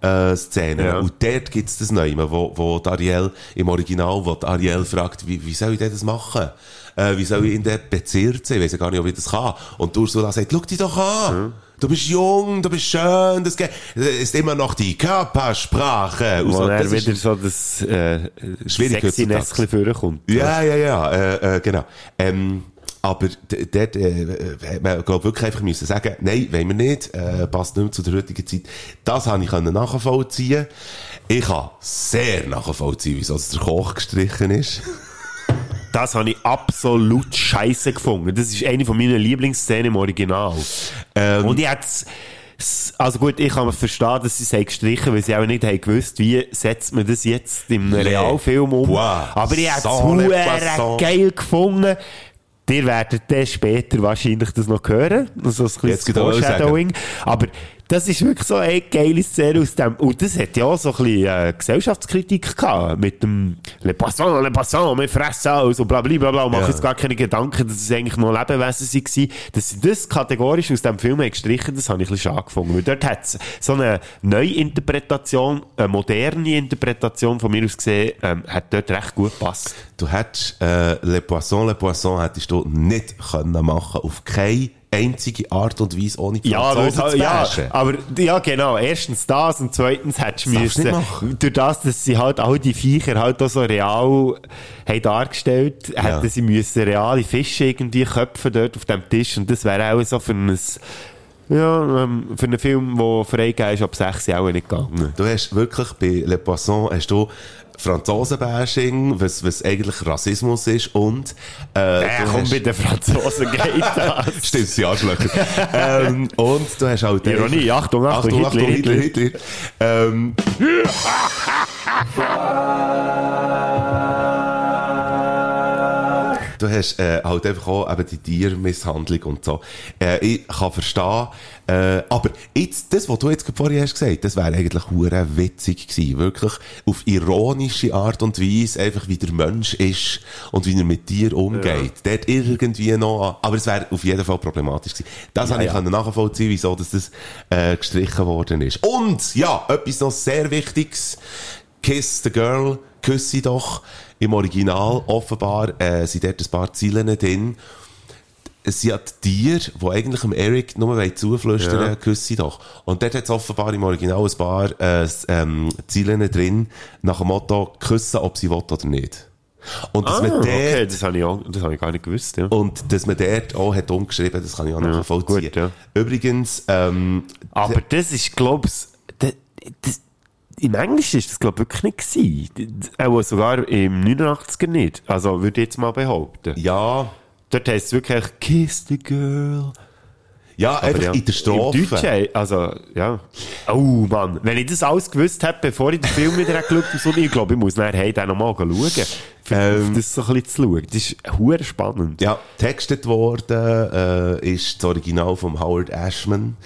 äh, Szenen. Ja. Und dort gibt es das Neue, wo, wo Ariel im Original, wo Ariel fragt, wie, wie soll ich denn das machen? Äh, wie soll ich in den Bezirk sein? Ich weiss ja gar nicht, ob ich das kann. Und Ursula sagt, schau dich doch an! Du bist jung, du bist schön, das ist immer noch die Körpersprache. Wo so, dann das ist- wieder so das äh, Sexiness vorkommt. Ja, ja, ja, äh, äh, genau. Ähm, aber dort äh, hat man, glaub, wirklich einfach müssen sagen, nein, wollen wir nicht, äh, passt nicht mehr zu der heutigen Zeit. Das habe ich können nachvollziehen. Ich kann sehr nachvollziehen, wieso es der Koch gestrichen ist. Das habe ich absolut scheiße gefunden. Das ist eine von meinen Lieblingsszenen im Original. Ähm, Und ich hätte also gut, ich kann mir verstehen, dass sie es haben gestrichen, weil sie auch nicht haben gewusst, wie setzt man das jetzt im. Realfilm um. Wow. Aber ich hätte es geil gefunden. Ihr werdet dann später wahrscheinlich das noch hören. So ein Jetzt kleines Foreshadowing. Aber das ist wirklich so eine geile Szene aus dem. Und das hat ja auch so ein bisschen äh, Gesellschaftskritik gehabt. Mit dem Le Poisson, Le Poisson, wir fressen alles und bla bla bla bla. Und Ja. uns gar keine Gedanken, dass es eigentlich noch Lebewesen waren. Dass sie das kategorisch aus dem Film gestrichen das habe ich ein bisschen schade gefunden. Weil dort hat es so eine Neuinterpretation, eine moderne Interpretation von mir aus gesehen, ähm, hat dort recht gut gepasst. Du hättest äh, Le Poisson, Le Poisson hättest du nicht können machen, auf keine einzige Art und Weise, ohne Ja, Franzosen weil, zu ja, aber ja, genau. Erstens das und zweitens hättest du müssen, durch das, dass sie halt all die Viecher halt auch so real haben dargestellt, hätten sie müssen reale Fische irgendwie köpfen dort auf dem Tisch. Und das wäre auch so für ein ja, ähm, für einen Film, der freigegeben ist, ab 6 Jahre auch nicht gegangen. Du hast wirklich bei Le Poisson hast du Franzosen-Bashing, was, was eigentlich Rassismus ist und äh, Äh, komm, hast- bei den Franzosen geht das. Stimmt, sie Arschlöcher. ähm, und du hast halt... Ironie, Achtung, Achtung, Achtung, Achtung, Hitler, Hitler, Hitler. Ähm, du hast äh, halt einfach auch eben die Tiermisshandlung und so. Äh, ich kann verstehen, äh, aber jetzt, das, was du jetzt vorhin hast gesagt, das wäre eigentlich hure witzig gewesen. Wirklich auf ironische Art und Weise, einfach wie der Mensch ist und wie er mit dir umgeht. Dort irgendwie noch, aber es wäre auf jeden Fall problematisch gewesen. Das Ja, habe ich ja. nachvollziehen, wieso dass das äh, gestrichen worden ist. Und, ja, etwas noch sehr Wichtiges. Kiss the Girl, küss sie doch. Im Original offenbar äh, sind dort ein paar Zeilen drin. Sie hat Tiere, die eigentlich dem Eric nur zuflüstern, Ja. küss sie doch. Und dort hat es offenbar im Original ein paar äh, ähm, Zeilen drin, nach dem Motto, küssen, ob sie will oder nicht. Und dass Ah, man dort, okay, das habe ich, auch, das habe ich gar nicht gewusst. Ja. und dass man dort auch hat umgeschrieben, das kann ich auch Ja, nachvollziehen. gut, ja. Übrigens, ähm, Aber das ist, das, das, im Englischen ist das, glaube ich, wirklich nicht gewesen. Auch sogar im 89er nicht. Also, würde ich jetzt mal behaupten. Ja. Dort heisst es wirklich Kiss the Girl. Ja, Aber einfach ja, in der Strophe. Im Deutschen, also, ja. Oh, Mann. Wenn ich das alles gewusst hätte, bevor ich den Film wieder geschaut habe, so, ich glaube, ich muss nachher hey, den nochmal schauen. Für Ähm. das so ein bisschen zu schauen. Das ist hure spannend. Ja, textet worden äh, ist das Original von Howard Ashman.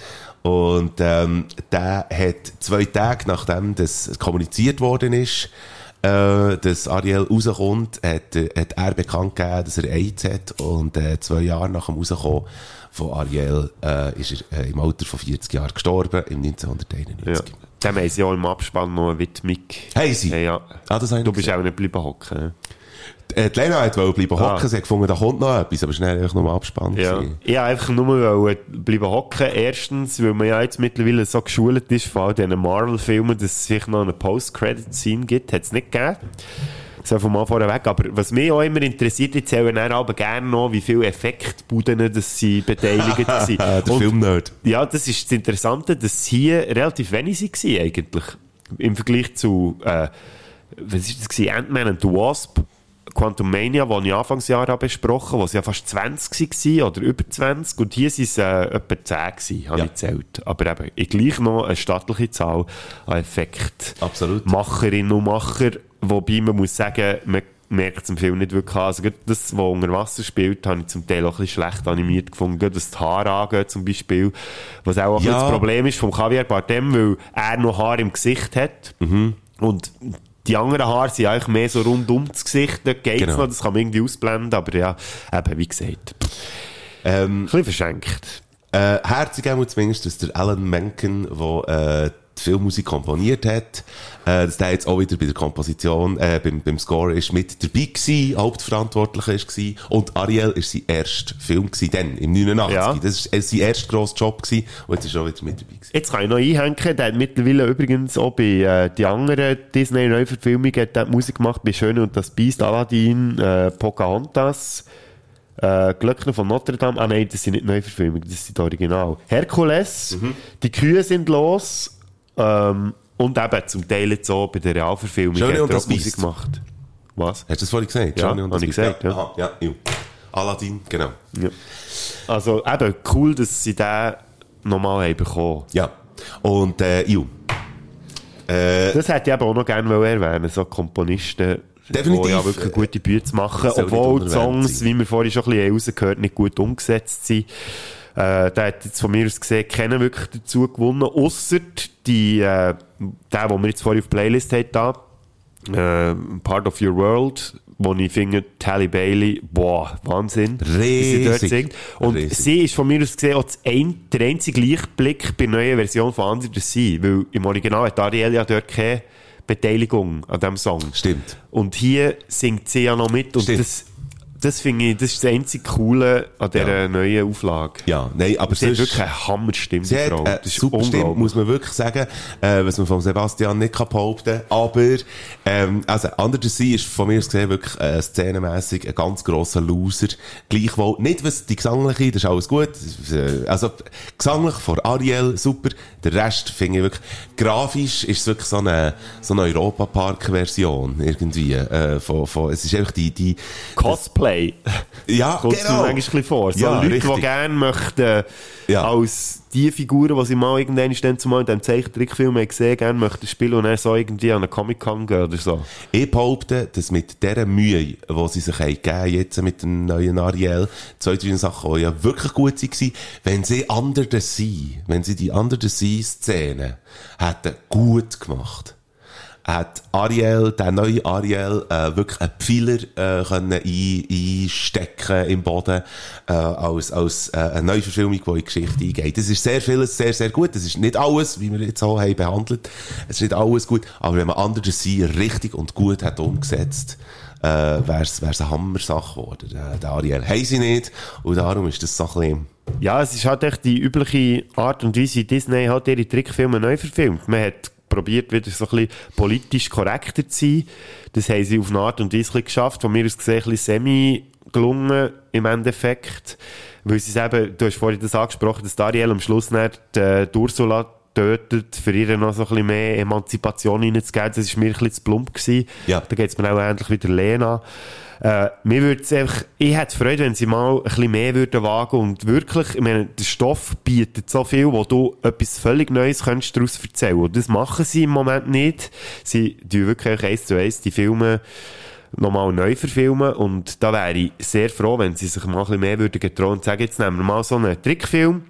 Und ähm, der hat zwei Tage nachdem das kommuniziert worden ist, äh, dass Ariel rauskommt, hat, äh, hat er bekannt gegeben, dass er AIDS hat. Und äh, zwei Jahre nach dem Rauskommen von Ariel äh, ist er äh, im Alter von 40 Jahren gestorben, im 1991. Ja. Dem haben sie auch im Abspann noch eine Widmung. Haben sie? Ja, ja. Ah, Du bist auch nicht bleiben hocken. Äh, die Lena hat wollte bleiben Ah. hocken, sie hat gefunden, da kommt noch etwas, aber schnell einfach nur abspannt. Ja. Ich wollte einfach nur wollen bleiben hocken. Erstens, weil man ja jetzt mittlerweile so geschult ist, vor allem diesen Marvel-Filmen, dass es vielleicht noch eine Post-Credit-Scene gibt. Hat es nicht gegeben. So von mal vorweg. Aber was mich auch immer interessiert, ich zähle dann aber gerne noch, wie viele Effektbuden das sie beteiligt sind. Der Und- Filmnerd. Ja, das ist das Interessante, dass hier relativ wenig waren eigentlich. Im Vergleich zu, äh, was ist das gewesen? Ant-Man and the Wasp, Quantum Mania, die ich Anfangsjahr habe besprochen, wo es ja fast 20 waren oder über 20. Und hier waren es äh, etwa 10 gewesen, habe Ja. ich gezählt. Aber eben, ich gleich noch eine stattliche Zahl an Effekt. Absolut. Macherinnen und Macher, wobei man muss sagen, man merkt es im Film nicht wirklich an. Also das, was unter Wasser spielt, habe ich zum Teil auch ein bisschen schlecht animiert gefunden. Gerade was die Haare angeht zum Beispiel. Was auch, Ja. das Problem ist vom Javier Bardem, weil er noch Haare im Gesicht hat. Und die anderen Haare sind eigentlich mehr so rund um das Gesicht. Dort geht's Genau. noch, das kann man irgendwie ausblenden. Aber ja, eben, wie gesagt, Ähm, ein bisschen verschenkt. Äh, herzig auch zumindest, dass der Alan Menken, der äh, die Filmmusik komponiert hat, äh, dass der jetzt auch wieder bei der Komposition, äh, beim, beim Score ist mit dabei gewesen, Hauptverantwortlicher ist gewesen. Und Ariel ist sein erster Film gewesen, dann, im 89. Ja. Das ist äh, sein erster grosser Job gewesen, und jetzt ist er auch wieder mit dabei gewesen. Jetzt kann ich noch einhängen, der hat mittlerweile übrigens auch bei äh, die anderen Disney-Neuverfilmungen hat der Musik gemacht, bei Schöne und das Biest, Aladdin, äh, Pocahontas, äh, Glöckner von Notre Dame, ah nein, das sind nicht Neuverfilmungen, das sind die Original. Herkules, Mhm. die Kühe sind los, ähm, und eben zum Teil jetzt auch bei der Realverfilmung Schöne hat er auch Musik gemacht. Was? Hast du das vorhin gesagt? Ja, Johnny und das ich gesagt, ja. Aha, ja, ja. Aladdin, genau. Ja. Also eben, cool, dass sie den nochmal haben bekommen. Ja. Und, äh, Ju. Äh, Das hätte ich aber auch noch gerne erwähnen, so Komponisten, Definitiv. die ja wirklich gute Bücher machen, soll nicht obwohl die Songs, sein. wie wir vorhin schon ein bisschen rausgehört nicht gut umgesetzt sind. Äh, der hat jetzt von mir aus gesehen keinen wirklich dazu gewonnen, ausser die, äh, der, den wir jetzt vorhin auf die Playlist da, äh, Part of Your World, wo ich finde, Tally Bailey, boah, Wahnsinn. wie sie dort Riesig. singt. Und Riesig. sie ist von mir aus gesehen auch das ein, der einzige Lichtblick bei der neuen Version von Under the Sea, weil im Original hat Ariel ja dort keine Beteiligung an diesem Song. Stimmt. Und hier singt sie ja noch mit und Stimmt. das, das finde ich, das ist das einzige Coole an dieser Ja. neuen Auflage. Ja, nein, aber Sie hat sonst- wirklich eine Hammerstimme, Sie die hat Frau. äh, Das ist super Stimme, muss man wirklich sagen, äh, was man von Sebastian nicht kann behaupten Aber, ähm, also, Under the Sea ist von mir gesehen wirklich äh, szenenmässig ein ganz grosser Loser. Gleichwohl, nicht was die gesangliche, das ist alles gut. Äh, Also, gesanglich von Ariel, super. Der Rest finde ich wirklich, grafisch ist es wirklich so eine, so eine Europa-Park-Version, irgendwie, äh, von, von, es ist einfach die, die, Cosplay. Ja, Kommt genau. manchmal ein bisschen vor. So Ja, Leute, richtig. die gerne möchten, Ja. als die Figuren, die sie mal irgendwann dann zumal in diesem Zeichentrickfilm gesehen, gerne möchten spielen und dann so irgendwie an eine Comic-Con gehen oder so. Ich behaupte, dass mit dieser Mühe, die sie sich haben gegeben jetzt mit dem neuen Ariel, zwei, drei Sachen, die ja wirklich gut waren, wenn sie Under the Sea, wenn sie die Under the Sea Szene hätten gut gemacht, hat Ariel, der neue Ariel, äh, wirklich einen Pfeiler äh, können ein, einstecken im Boden äh, als, als äh, eine Neuverfilmung, die in die Geschichte eingeht. Das ist sehr vieles, sehr, sehr gut. Das ist nicht alles, wie wir jetzt so haben behandelt. Es ist nicht alles gut, aber wenn man Under the Sea richtig und gut hat umgesetzt, äh, wäre es eine Hammer-Sache geworden. Der, der Ariel haben sie nicht und darum ist das so ein bisschen... Ja, es ist halt echt die übliche Art und Weise, wie Disney hat ihre Trickfilme neu verfilmt. Man hat probiert, wieder so ein bisschen politisch korrekter zu sein. Das haben sie auf eine Art und Weise geschafft. Von mir aus gesehen ein bisschen semi gelungen im Endeffekt. Weil sie es eben, du hast vorhin das angesprochen, dass Dariel am Schluss nicht die Ursula getötet, für ihr noch so ein bisschen mehr Emanzipation reinzugeben. Das war mir ein bisschen zu plump. Gewesen. Ja. Da geht es mir auch ähnlich wie der Lena. Äh, mir würd's einfach, ich hätte Freude, wenn sie mal ein bisschen mehr würden wagen und wirklich, ich meine, der Stoff bietet so viel, wo du etwas völlig Neues könntest daraus erzählen. Und das machen sie im Moment nicht. Sie tun wirklich eins zu eins die Filme nochmal neu verfilmen und da wäre ich sehr froh, wenn sie sich mal ein bisschen mehr würden getrauen und sagen, jetzt nehmen wir mal so einen Trickfilm,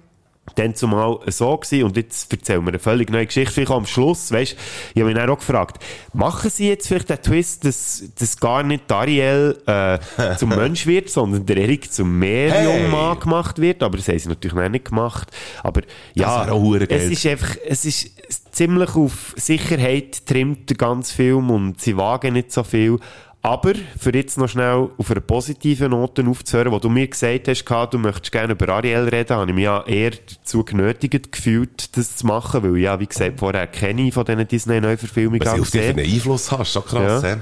dann zumal so gewesen und jetzt erzählen wir eine völlig neue Geschichte. Vielleicht am Schluss, weißt ich habe mich dann auch gefragt, machen sie jetzt vielleicht den Twist, dass, dass gar nicht Ariel äh, zum Mensch wird, sondern der Erik zum Meerjungmann gemacht wird, aber das haben sie natürlich noch nicht gemacht. Aber ja, es ist einfach, es ist ziemlich auf Sicherheit trimmt der ganze Film und sie wagen nicht so viel. Aber, für jetzt noch schnell auf einer positiven Note aufzuhören, wo du mir gesagt hast, du möchtest gerne über Ariel reden, habe ich mich ja eher dazu genötigt gefühlt, das zu machen, weil ja, wie gesagt, vorher keine von diesen Disney-Neuverfilmungen Was du auf dich einen Einfluss hast, schon krass, Ja. hä?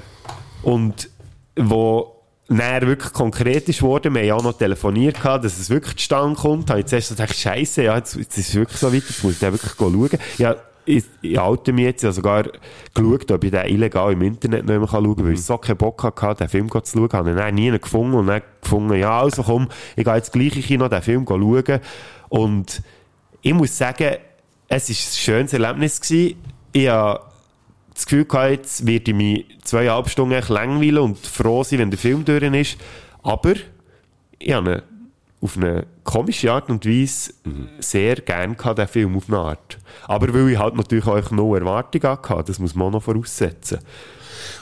Und wo näher wirklich konkret ist worden, wir haben ja auch noch telefoniert gehabt, dass es wirklich zustande kommt, habe ich zuerst gedacht, Scheiße, ja, jetzt, jetzt ist es wirklich so weit, jetzt muss ich da wirklich schauen. Ja, ich, ich halte mich jetzt, ich habe sogar geschaut, ob ich den illegal im Internet nicht mehr schauen kann, weil ich so keinen Bock hatte, den Film zu schauen, habe ihn dann nie gefunden und dann gefunden, ja, also komm, ich gehe jetzt gleich in Kino den Film schauen und ich muss sagen, es war ein schönes Erlebnis gewesen. Ich habe das Gefühl gehabt, jetzt werde ich mich zweieinhalb Stunden langweilen und froh sein, wenn der Film durch ist. Aber ich habe auf eine komische Art und Weise sehr gern gehabt, den Film auf eine Art. Aber weil ich halt natürlich auch noch Erwartungen hatte, das muss man auch noch voraussetzen.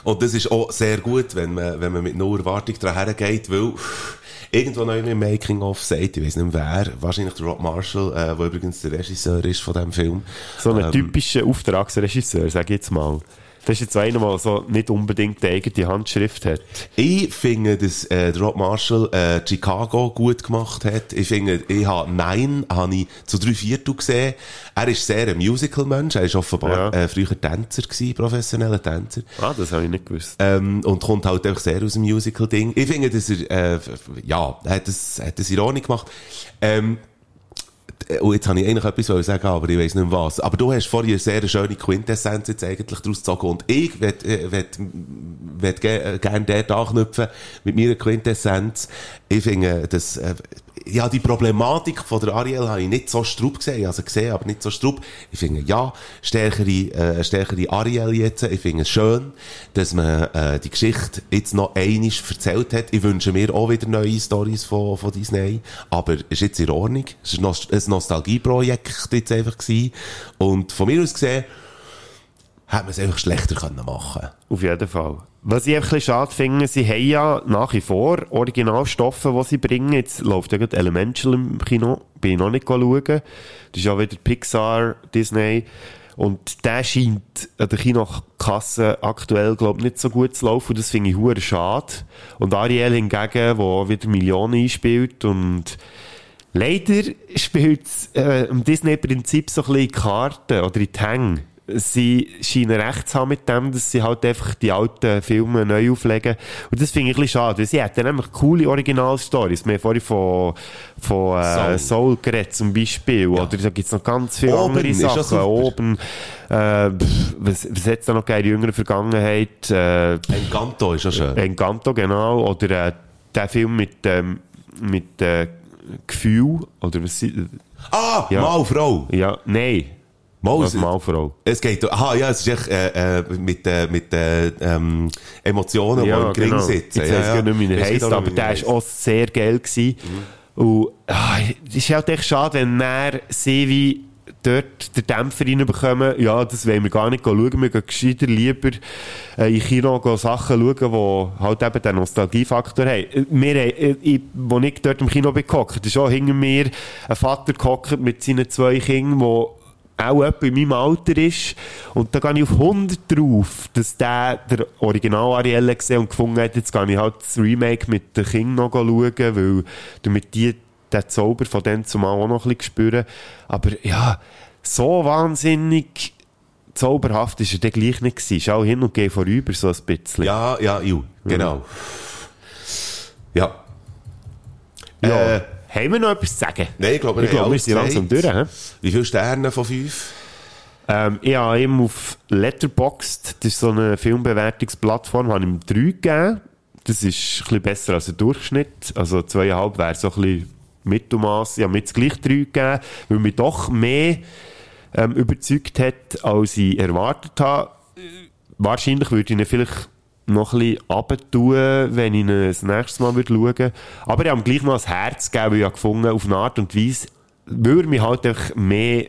Und das ist auch sehr gut, wenn man, wenn man mit null Erwartung daran hergeht, weil irgendwo noch im Making-of sagt, ich weiß nicht mehr wer, wahrscheinlich der Rob Marshall, äh, der übrigens der Regisseur ist von diesem Film. So ein Ähm, typischer Auftragsregisseur, sage ich jetzt mal. Das ist jetzt einer, der so nicht unbedingt die eigene Handschrift hat. Ich finde, dass äh, Rob Marshall äh, Chicago gut gemacht hat. Ich finde, ich habe Nein habe ich zu drei Viertel gesehen. Er ist sehr ein Musical-Mensch. Er ist offenbar Ja. äh, früher Tänzer gewesen, professioneller Tänzer. Ah, das habe ich nicht gewusst. Ähm, und kommt halt einfach sehr aus dem Musical-Ding. Ich finde, dass er, äh, ja, hat das, hat das ironisch gemacht. Ähm, und jetzt habe ich eigentlich etwas sagen, aber ich weiß nicht mehr was. Aber du hast vorhin eine sehr schöne Quintessenz jetzt eigentlich daraus gezogen. Und ich werd, äh, äh, gerne dort anknüpfen mit meiner Quintessenz. Ich finde, dass, äh, ja, die Problematik von der Ariel habe ich nicht so strupp gesehen. Sie gesehen, aber nicht so strupp. Ich finde, ja, stärkere, äh, stärkere Ariel jetzt. Ich finde es schön, dass man äh, die Geschichte jetzt noch einisch erzählt hat. Ich wünsche mir auch wieder neue Stories von, von Disney. Aber ist jetzt in Ordnung. Es war ein Nostalgieprojekt jetzt einfach gewesen. Und von mir aus gesehen, hätte man es einfach schlechter können machen Auf jeden Fall. Was ich ein bisschen schade finde, sie haben ja nach wie vor Originalstoffe, die sie bringen. Jetzt läuft ja gerade Elemental im Kino. Bin ich noch nicht schauen. Das ist ja wieder Pixar, Disney. Und der scheint an der Kinokasse aktuell, glaube ich, nicht so gut zu laufen. Und das finde ich hure schade. Und Ariel hingegen, wo wieder Millionen einspielt und Leider spielt äh, im Disney-Prinzip so ein bisschen Karten oder in die Hänge. Sie scheinen recht zu haben mit dem, dass sie halt einfach die alten Filme neu auflegen. Und das finde ich ein bisschen schade, weil sie hätten nämlich coole Originalstories. Wir haben vorhin von, von äh, Soul. Soul. geredet zum Beispiel. Oder da gibt es noch ganz viele Oben andere ja Sachen. Oben, äh, pff, was, was hat es da noch gegeben in jüngerer Vergangenheit? Äh, Encanto ist ja schön. Encanto, genau. Oder äh, der Film mit, ähm, mit äh, Gefühl. Oder was Ah, Ja. Mal Frau. Ja, nein. Was Malfrau. Es geht, aha, ja, es ist echt, äh, äh, mit, äh, mit, äh, ähm, Emotionen, die im Gring sitzen. Jetzt ja, ja. nicht, wie er Weiss heisst, aber der er ist heisst. auch sehr geil gewesen. Und, ah, es ist halt echt schade, wenn er sie wie dort den Dämpfer reinbekommen, ja, das wollen wir gar nicht schauen, wir gehen gescheiter lieber äh, in Kino Sachen schauen, die halt eben den Nostalgiefaktor haben. Äh, Wir, haben- äh, ich, wo ich dort im Kino bin gehockt, ist auch hinter mir ein Vater gehockt mit seinen zwei Kindern, wo auch etwa in meinem Alter ist. Und da gehe ich auf 100 drauf, dass der der Original Ariel gesehen und gefunden hat, jetzt gehe ich halt das Remake mit den Kindern noch schauen, weil damit die den Zauber von denen zumal auch noch ein bisschen spüren. Aber ja, so wahnsinnig zauberhaft ist er dann gleich nicht gewesen. Auch hin und her vorüber, so ein bisschen. Ja, ja, ju, genau. Ja. Ja. Äh, haben wir noch etwas zu sagen? Nein, ich glaube, ich glaube, wir sind langsam durch. hä? Wie viele Sterne von fünf? Ähm, ich habe ihm auf Letterboxd, das ist so eine Filmbewertungsplattform, habe ihm drei gegeben. Das ist ein bisschen besser als der Durchschnitt. Also zweieinhalb wäre so ein bisschen Mittelmaß. Ich habe mir jetzt gleich drei gegeben, weil mich doch mehr ähm, überzeugt hat, als ich erwartet habe. Wahrscheinlich würde ich ihn vielleicht noch ein bisschen wenn ich ihn das nächste Mal würde schauen würde. Aber ich habe ihm gleich noch ein Herz gegeben, weil ich habe gefunden, auf eine Art und Weise, würde mir halt einfach mehr,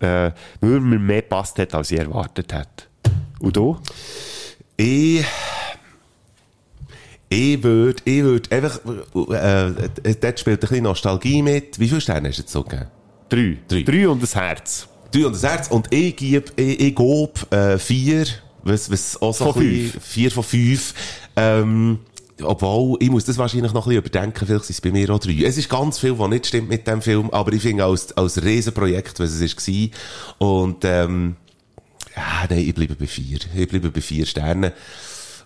äh, würde mir mehr gepasst hat, als ich erwartet hätte. Und du? Ich, ich würde, ich würde einfach, äh, dort spielt ein bisschen Nostalgie mit. Wie viele Sterne hast du jetzt so gegeben? Drei. Drei. Drei und ein Herz. Drei und ein Herz. Und ich gebe, ich, ich gebe, äh, vier, was, was auch so Von bisschen- fünf. vier von fünf. Ähm, obwohl, ich muss das wahrscheinlich noch ein bisschen überdenken, vielleicht sind es bei mir auch drei. Es ist ganz viel, was nicht stimmt mit dem Film, aber ich finde als, als Riesenprojekt, was es ist, war. Und, ähm, ja, nein, ich bleibe bei vier. Ich bleibe bei vier Sternen.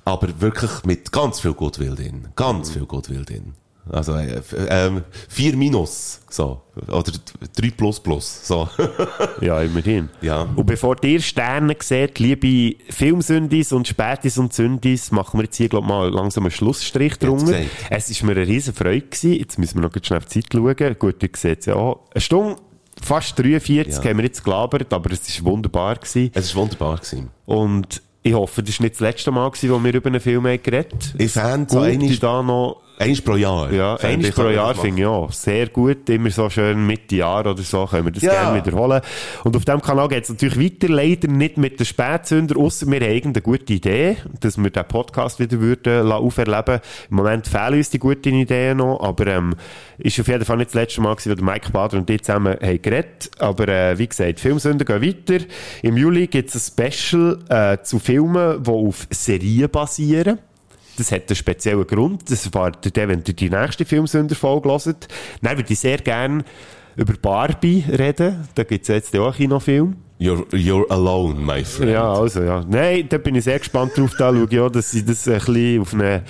Aber wirklich mit ganz viel Goodwill drin. Ganz viel Goodwill drin. Also, äh, ähm, vier minus, so. Oder drei plus plus, so. Ja, immerhin. Ja. Und bevor ihr Sterne seht, liebe Filmsündis und Spätis und Sündis, machen wir jetzt hier, glaub mal langsam einen Schlussstrich drunter. Es war mir eine riesen Freude gewesen. Jetzt müssen wir noch schnell auf die Zeit schauen. Gut, ihr seht es ja auch. Eine Stunde, fast 43 Ja. haben wir jetzt gelabert, aber es war wunderbar gewesen. Es war wunderbar. Gewesen. Und ich hoffe, das war nicht das letzte Mal, gewesen, wo wir über einen Film haben geredet Ich fände so einmal, da noch einmal pro Jahr. ja, ich, pro Jahr finde ich auch sehr gut. Immer so schön Mitte Jahr oder so können wir das Ja. gerne wiederholen. Und auf diesem Kanal geht es natürlich weiter, leider nicht mit den Spätsünder, außer wir haben irgendeine gute Idee, dass wir den Podcast wieder würden auferleben. Im Moment fehlen uns die guten Ideen noch, aber ähm, ist auf jeden Fall nicht das letzte Mal gewesen, wo Mike Bader und ich zusammen haben geredet. Aber äh, wie gesagt, Filmsünder gehen weiter. Im Juli gibt es ein Special äh, zu Filmen, die auf Serien basieren. Das hat einen speziellen Grund. Das erfahrt ihr wenn ihr die nächste Filmsünder-Folge hört. Dann würde ich sehr gerne über Barbie reden. Da gibt es jetzt auch einen Kinofilm. You're, you're alone, my friend. Ja, also, ja. Nein, da bin ich sehr gespannt drauf. Da schaue ich auch, dass ich das ein bisschen auf eine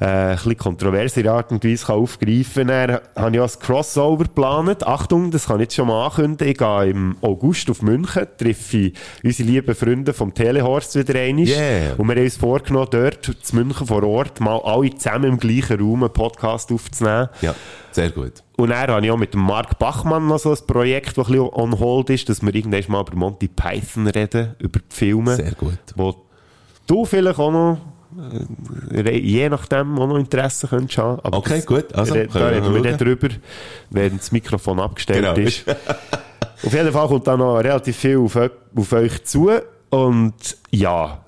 äh, ein bisschen kontroverse Art und Weise kann aufgreifen kann. Habe ich auch ein Crossover geplant. Achtung, das kann ich jetzt schon mal ankündigen. Ich gehe im August auf München, treffe unsere lieben Freunde vom Telehorst wieder einmal. Yeah. Und wir haben uns vorgenommen, dort zu München vor Ort mal alle zusammen im gleichen Raum einen Podcast aufzunehmen. Ja, sehr gut. Und dann habe ich auch mit dem Mark Bachmann noch so ein Projekt, das ein bisschen on hold ist, dass wir irgendwann mal über Monty Python reden, über die Filme. Sehr gut. Wo du vielleicht auch noch, je nachdem, auch noch Interesse könntest haben. Aber Okay, das- gut. Also, da, reden wir dann drüber, wenn das Mikrofon abgestellt Genau. ist. auf jeden Fall kommt da noch relativ viel auf, auf euch zu. Und ja,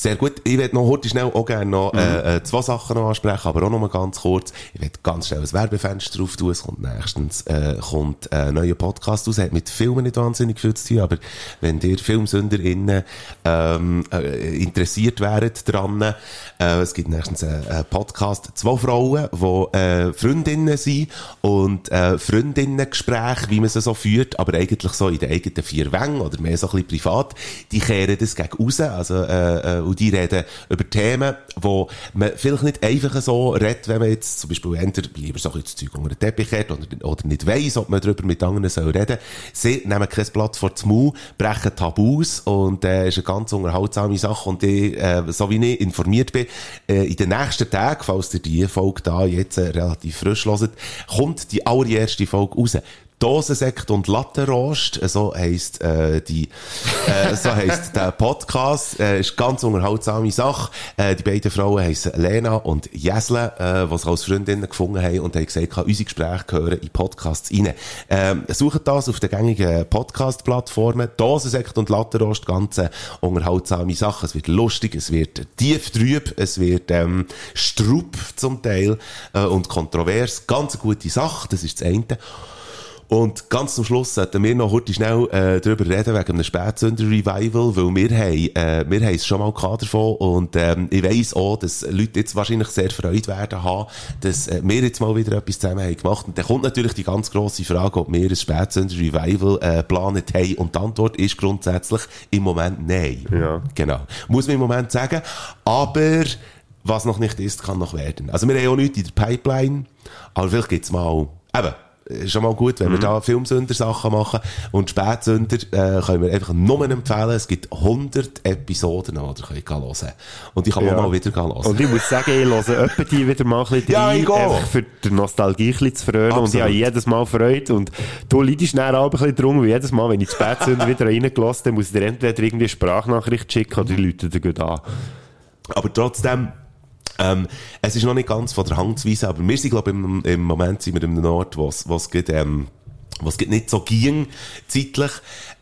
Sehr gut. Ich werde noch heute schnell auch gerne noch Mhm. äh, äh, zwei Sachen noch ansprechen, aber auch noch mal ganz kurz. Ich werde ganz schnell ein Werbefenster drauf tun. Es kommt nächstens äh, kommt äh, ein neuer Podcast aus. Hat mit Filmen nicht wahnsinnig viel zu tun, aber wenn ihr FilmsünderInnen ähm, äh, interessiert wäret dran, äh, es gibt nächstens einen, einen Podcast. Zwei Frauen, die äh, Freundinnen sind und äh, Freundinnengespräche, wie man sie so führt, aber eigentlich so in den eigenen vier Wängen oder mehr so ein bisschen privat, die kehren das gegen raus. Also, äh, äh, und die reden über Themen, wo man vielleicht nicht einfach so redet, wenn man jetzt zum Beispiel entweder lieber so ein bisschen Zeug unter den Teppich kehrt oder, oder nicht weiss, ob man darüber mit anderen soll reden. Sie nehmen kein Blatt vor den Mund, brechen Tabus und äh, ist eine ganz unterhaltsame Sache und ich, äh, so wie ich informiert bin, äh, in den nächsten Tagen, falls ihr die Folge da jetzt äh, relativ frisch hört, kommt die allererste Folge raus. Dosensekt und Lattenrost, so heisst äh, die, äh, so heisst der Podcast, äh, ist ganz unterhaltsame Sache. Äh, die beiden Frauen heissen Lena und Jesle, äh, sich als Freundinnen gefunden haben und haben gesagt, unsere Gespräche gehören in Podcasts rein. Ähm, sucht das auf den gängigen Podcast-Plattformen. Dosensekt und Lattenrost, ganz äh, unterhaltsame Sache. Es wird lustig, es wird tief trüb, es wird ähm, strupp zum Teil äh, und kontrovers. Ganz eine gute Sache, das ist das eine. Und ganz zum Schluss sollten wir noch heute schnell äh, darüber reden, wegen einem Spätsünder-Revival, weil wir haben, äh, wir haben es schon mal gehabt davon und ähm, ich weiss auch, dass Leute jetzt wahrscheinlich sehr Freude werden haben, dass äh, wir jetzt mal wieder etwas zusammen haben gemacht. Und dann kommt natürlich die ganz grosse Frage, ob wir ein Spätsünder-Revival äh, geplant haben und die Antwort ist grundsätzlich im Moment nein. Ja. Genau. Muss man im Moment sagen. Aber was noch nicht ist, kann noch werden. Also wir haben auch nichts in der Pipeline, aber vielleicht gibt's mal, eben, ist schon mal gut, wenn wir Mhm. da Filmsünder-Sachen machen. Und Spätsünder äh, können wir einfach nur empfehlen. Es gibt 100 Episoden, die ihr könnt hören Und die kann Ja. mal wieder hören. Und ich muss sagen, ich höre öppe die wieder mal ein bisschen Ja, rein, ich einfach für die Nostalgie ein bisschen zu frönen. Und ich Absolut. habe jedes Mal Freude. Und du leidest nachher auch ein bisschen drum, weil jedes Mal, wenn ich Spätsünder wieder reingelassen dann muss ich dir entweder irgendwie eine Sprachnachricht schicken oder die Leute dir gut an. Aber trotzdem, ähm, es ist noch nicht ganz von der Hand zu weisen, aber wir sind, glaube ich, im, im Moment sind wir in einem Ort, wo es, wo es geht, ähm, geht nicht so ging, zeitlich.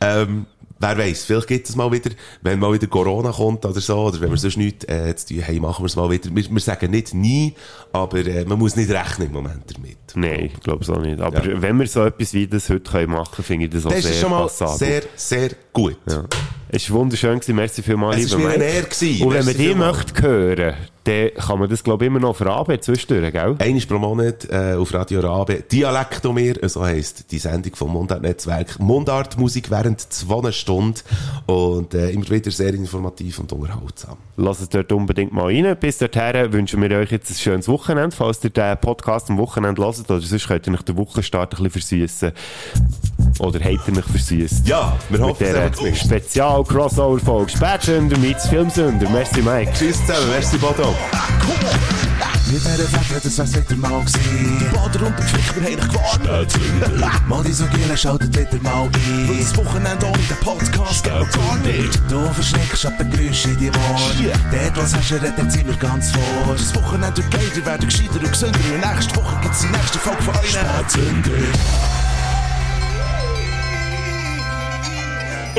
Ähm, wer weiß, vielleicht gibt es mal wieder, wenn mal wieder Corona kommt oder so, oder wenn wir sonst nichts äh, zu tun haben, machen wir es mal wieder. Wir, wir sagen nicht nie, aber äh, man muss nicht rechnen im Moment damit. Nein, ich glaube es auch nicht. Aber wenn wir so etwas wie das heute können machen können, finde ich das auch Das sehr ist schon mal passabel. sehr, sehr gut. Ja. Es war wunderschön, gewesen. merci vielmals, Es lieber war mir Mike. Ehre gewesen. Und wenn man die möchte hören, dann kann man das, glaube ich, immer noch verarbeiten zwischendurch, gell? Einmal pro Monat äh, auf Radio Rabe. Dialektomir, so heisst die Sendung vom Mundart-Netzwerk. Mundartmusik während zwei Stunden und äh, immer wieder sehr informativ und unterhaltsam. Lasst es dort unbedingt mal rein. Bis dorthin wünschen wir euch jetzt ein schönes Wochenende, falls ihr den Podcast am Wochenende hört. Oder sonst könnt ihr euch den Wochenstart ein bisschen versüssen. Oder habt ihr euch versüßt? Ja, wir hoffen es dieser zumindest. Spezial-Crossover-Folge. Spätsünder meets Filmsünder. Merci, Mike. Tschüss zusammen, merci Bodo. Mit dieser Wette, das wär's wieder mal gewesen. Die Bader und der Pflichter haben dich gewarnt. Mal die so Giele schaltet wieder mal ein. Und das Wochenende ohne den Podcast geht gar nicht. Du verschreckst ab den Geräuschen in die Ohren. Dort, was hast du, redet sind wir ganz vor. Das Wochenende wird geiler, werden gescheiter und gesünder. Und nächste Woche gibt's die nächste Folge von euch. Spätzünder.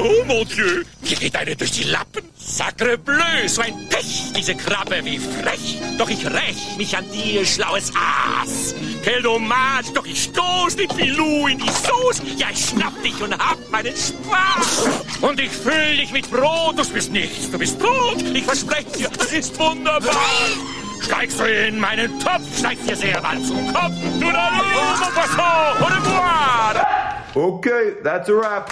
Oh mon Dieu, mir geht eine durch die Lappen. Sacre bleu, so ein Pech, diese Krabbe, wie frech. Doch ich räch mich an dir, schlaues Aas. Quel dommage, doch ich stoß den Filou in die Sauce. Ja, ich schnapp dich und hab meinen Spaß. Und ich füll dich mit Brot, du bist nichts, du bist tot. Ich verspreche dir, das ist wunderbar. Steigst du in meinen Topf, steigst dir sehr bald zum Kopf. Du da, mon passant, au revoir. Okay, that's a wrap.